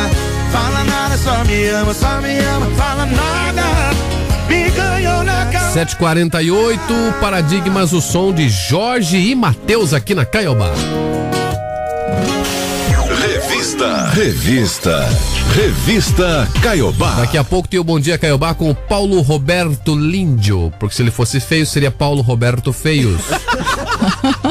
Speaker 6: Fala nada, só me ama, só me ama, fala nada. Me ganhou na calada.
Speaker 1: 748, Paradigmas, o som de Jorge e Matheus aqui na Caiobá.
Speaker 3: Revista. Revista. Revista Caiobá.
Speaker 1: Daqui a pouco tem o Bom Dia Caiobá com o Paulo Roberto Lindio, porque se ele fosse feio seria Paulo Roberto Feios. (laughs)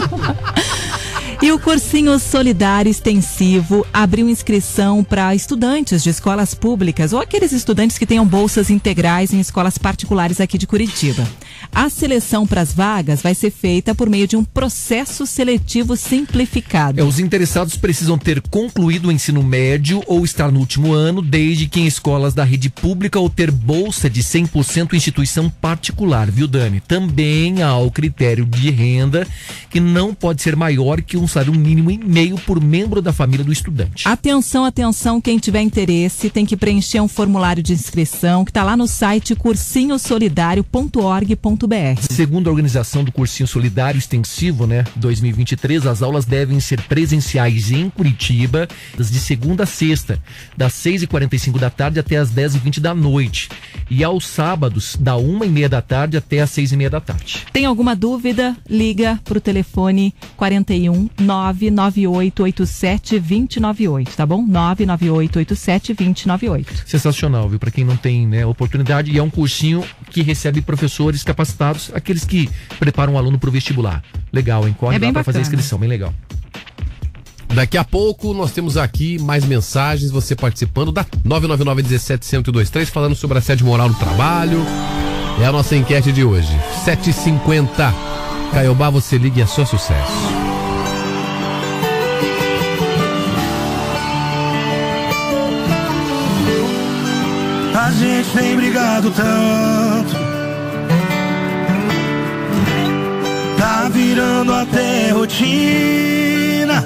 Speaker 4: E o cursinho solidário extensivo abriu inscrição para estudantes de escolas públicas ou aqueles estudantes que tenham bolsas integrais em escolas particulares aqui de Curitiba. A seleção para as vagas vai ser feita por meio de um processo seletivo simplificado.
Speaker 5: É, os interessados precisam ter concluído o ensino médio ou estar no último ano, desde que em escolas da rede pública ou ter bolsa de 100% em instituição particular, viu, Dani? Também há o critério de renda, que não pode ser maior que um salário mínimo e meio por membro da família do estudante.
Speaker 4: Atenção, atenção, quem tiver interesse tem que preencher um formulário de inscrição que está lá no site cursinhosolidario.org.br.
Speaker 5: Segundo a organização do Cursinho Solidário Extensivo, né, 2023, as aulas devem ser presenciais em Curitiba, de segunda a sexta, das 6h45 da tarde até as 10h20 da noite. E aos sábados, da 1h30 da tarde até as 6h30 da tarde.
Speaker 4: Tem alguma dúvida? Liga para o telefone 41 99887 2098, tá bom? 99887 2098.
Speaker 5: Sensacional, viu? Para quem não tem né, oportunidade, e é um cursinho que recebe professores capacitados, aqueles que preparam o aluno para o vestibular. Legal, hein? Corre
Speaker 4: É
Speaker 5: lá para fazer a inscrição, bem legal.
Speaker 1: Daqui a pouco nós temos aqui mais mensagens, você participando da 999 17 1023 falando sobre assédio moral no trabalho. É a nossa enquete de hoje. 750. Caiobá, você liga e é só sucesso.
Speaker 6: Tem brigado tanto. Tá virando até rotina.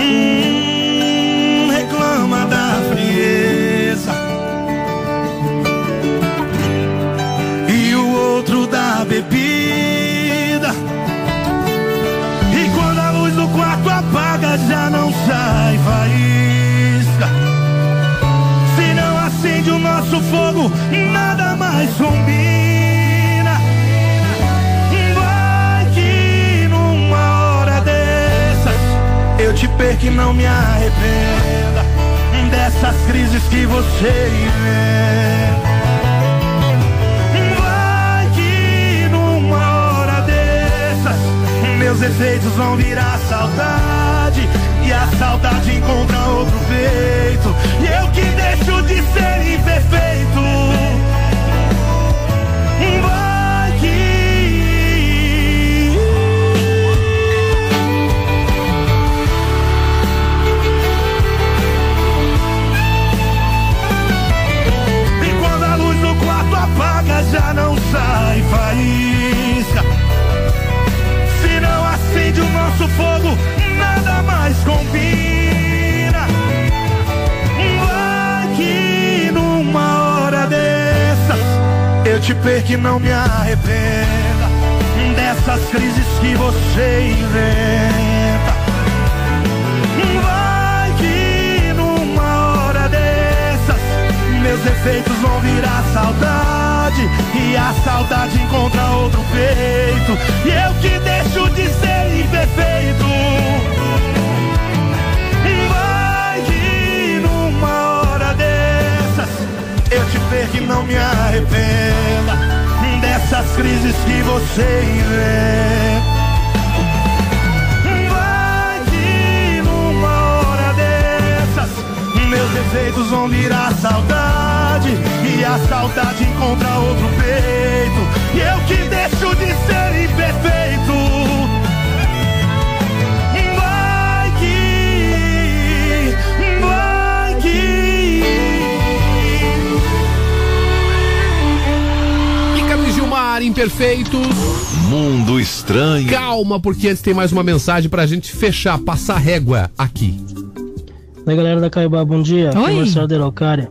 Speaker 6: Hum, reclama da frieza. E o outro da bebida. E quando a luz do quarto apaga, já não sai nosso fogo, nada mais combina. Vai que numa hora dessas eu te perco e não me arrependa dessas crises que você inventa. Vai que numa hora dessas meus efeitos vão virar saudade e a saudade encontra outro peito e eu que deixo de ser imperfeito. Vai E quando a luz do quarto apaga, já não sai faísca. Se não acende o nosso fogo, mais combina. Vai que numa hora dessas eu te perco e não me arrependa dessas crises que você inventa. Vai que numa hora dessas meus defeitos vão virar saudade e a saudade encontra outro peito e eu que deixo de ser imperfeito. Eu te perco e não me arrependa dessas crises que você inventa. Vai que numa hora dessas meus defeitos vão virar saudade e a saudade encontra outro peito e eu que deixo de ser imperfeito.
Speaker 1: Imperfeitos.
Speaker 3: Mundo estranho.
Speaker 1: Calma, porque antes tem mais uma mensagem pra gente fechar, passar régua aqui.
Speaker 34: Oi, galera da Caibá, bom dia. É
Speaker 4: Oi.
Speaker 34: o Marcelo da Araucária.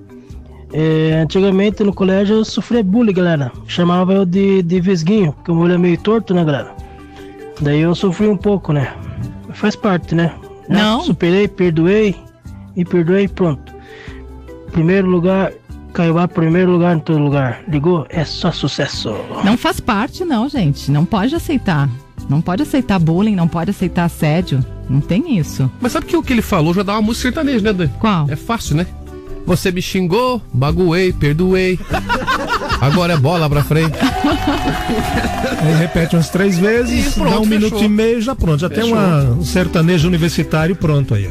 Speaker 34: É, antigamente no colégio eu sofria bullying, galera. Chamava eu de, de vesguinho, porque o meu olho é meio torto, né, galera? Daí eu sofri um pouco, né? Faz parte, né?
Speaker 4: Não.
Speaker 34: Superei, perdoei e perdoei, pronto. Primeiro lugar, Caibá, primeiro lugar em todo lugar. Ligou? É só sucesso.
Speaker 4: Não faz parte, não, gente. Não pode aceitar. Não pode aceitar bullying, não pode aceitar assédio. Não tem isso.
Speaker 1: Mas sabe que o que ele falou já dá uma música sertaneja, né, Dan?
Speaker 4: Qual?
Speaker 1: É fácil, né? Você me xingou, baguei, perdoei. Agora é bola pra frente.
Speaker 35: Aí repete umas três vezes,
Speaker 1: E pronto,
Speaker 35: dá um minuto
Speaker 1: fechou.
Speaker 35: e meio, já pronto. Já tem
Speaker 1: Fechou.
Speaker 35: uma, um sertanejo universitário pronto aí.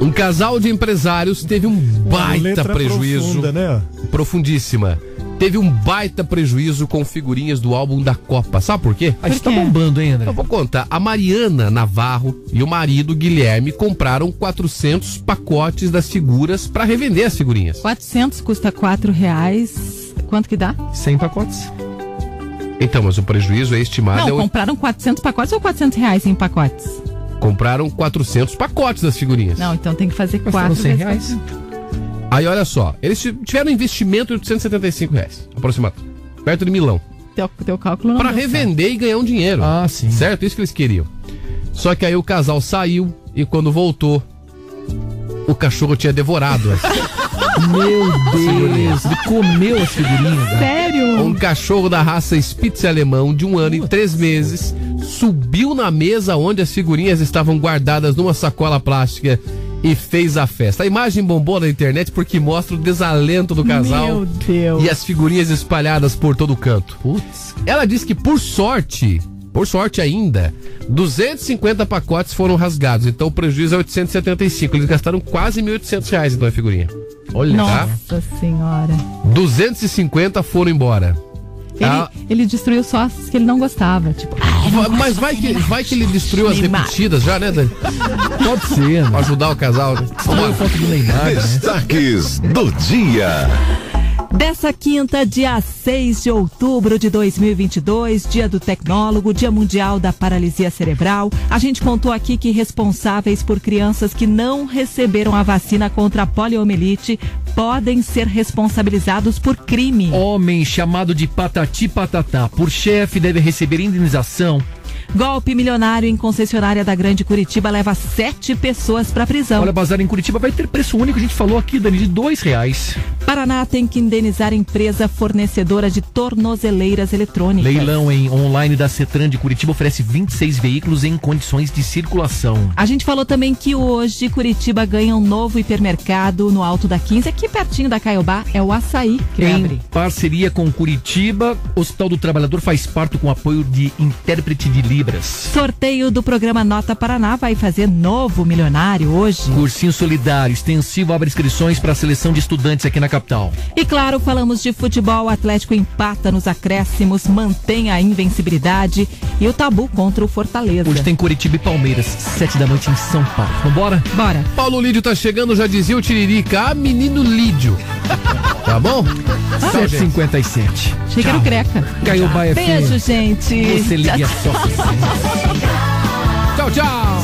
Speaker 1: Um casal de empresários teve um baita prejuízo.
Speaker 35: profunda, né?
Speaker 1: Profundíssima. Teve um baita prejuízo com figurinhas do álbum da Copa. Sabe por quê?
Speaker 5: A gente tá bombando, hein, André?
Speaker 1: Eu vou contar. A Mariana Navarro e o marido Guilherme compraram 400 pacotes das figuras pra revender as figurinhas.
Speaker 4: 400 custa 4 reais. Quanto que dá?
Speaker 5: 100 pacotes.
Speaker 1: Então, mas o prejuízo é estimado.
Speaker 4: Não,
Speaker 1: é o-
Speaker 4: compraram 400 pacotes ou 400 reais em pacotes?
Speaker 1: Compraram 400 pacotes das figurinhas.
Speaker 4: Não, então tem que fazer
Speaker 5: Mas
Speaker 4: 4
Speaker 5: foram 100 reais?
Speaker 1: Aí olha só, eles tiveram um investimento de 875 reais, aproximado. Perto de milão.
Speaker 4: Teu, teu cálculo não
Speaker 1: Pra
Speaker 4: deu certo.
Speaker 1: revender e ganhar um dinheiro.
Speaker 5: Ah, sim.
Speaker 1: Certo? Isso que eles queriam. Só que aí o casal saiu e quando voltou, o cachorro tinha devorado. (laughs)
Speaker 5: Meu Deus, ele comeu as figurinhas.
Speaker 4: Sério?
Speaker 1: Um cachorro da raça Spitz alemão de um ano e três meses subiu na mesa onde as figurinhas estavam guardadas numa sacola plástica e fez a festa. A imagem bombou na internet porque mostra o desalento do casal
Speaker 4: Meu Deus.
Speaker 1: e as figurinhas espalhadas por todo o canto.
Speaker 5: Putz.
Speaker 1: Ela disse que por sorte, por sorte ainda, 250 pacotes foram rasgados, então o prejuízo é 875. Eles gastaram quase 1.800 reais então a figurinha. Olha, tá?
Speaker 4: Nossa senhora.
Speaker 1: 250 foram embora.
Speaker 4: Ele,
Speaker 1: Ah,
Speaker 4: ele destruiu só as que ele não gostava. Tipo, ah,
Speaker 1: Va- Mas vai que, vai que ele destruiu as
Speaker 4: Neymar.
Speaker 1: repetidas já, né, Dani? (laughs)
Speaker 5: Pode ser,
Speaker 1: Pra
Speaker 5: né?
Speaker 1: ajudar o casal. Né?
Speaker 5: Foto do Neymar, né?
Speaker 3: Destaques do dia.
Speaker 4: Dessa quinta, dia 6 de outubro de 2022, dia do tecnólogo, dia mundial da paralisia cerebral, a gente contou aqui que responsáveis por crianças que não receberam a vacina contra a poliomielite podem ser responsabilizados por crime.
Speaker 5: Homem chamado de Patati Patatá por chefe deve receber indenização.
Speaker 4: Golpe milionário em concessionária da Grande Curitiba leva sete pessoas para prisão.
Speaker 5: Olha, bazar em Curitiba vai ter preço único, a gente falou aqui, Dani, de dois reais.
Speaker 4: Paraná tem que indenizar empresa fornecedora de tornozeleiras eletrônicas.
Speaker 5: Leilão em online da Cetran de Curitiba oferece 26 veículos em condições de circulação.
Speaker 4: A gente falou também que hoje Curitiba ganha um novo hipermercado no Alto da 15, aqui pertinho da Caiobá, é o Açaí que
Speaker 5: Em
Speaker 4: abrir.
Speaker 5: parceria com Curitiba, Hospital do Trabalhador faz parte com apoio de intérprete de Libras.
Speaker 4: Sorteio do programa Nota Paraná vai fazer novo milionário hoje.
Speaker 5: Cursinho Solidário, extensivo abre inscrições para a seleção de estudantes aqui na capital.
Speaker 4: E claro, falamos de futebol, o Atlético empata nos acréscimos, mantém a invencibilidade e o tabu contra o Fortaleza.
Speaker 5: Hoje tem Curitiba e Palmeiras, sete da noite em São Paulo. Vambora?
Speaker 4: Bora.
Speaker 1: Paulo Lídio tá chegando, já dizia o Tiririca. Ah, menino Lídio. (laughs) Tá bom? Gente.
Speaker 5: 7h57.
Speaker 4: Chega no Creca.
Speaker 5: Caiu o Baia
Speaker 4: Beijo, gente.
Speaker 5: Você liga só.
Speaker 1: Tchau, tchau.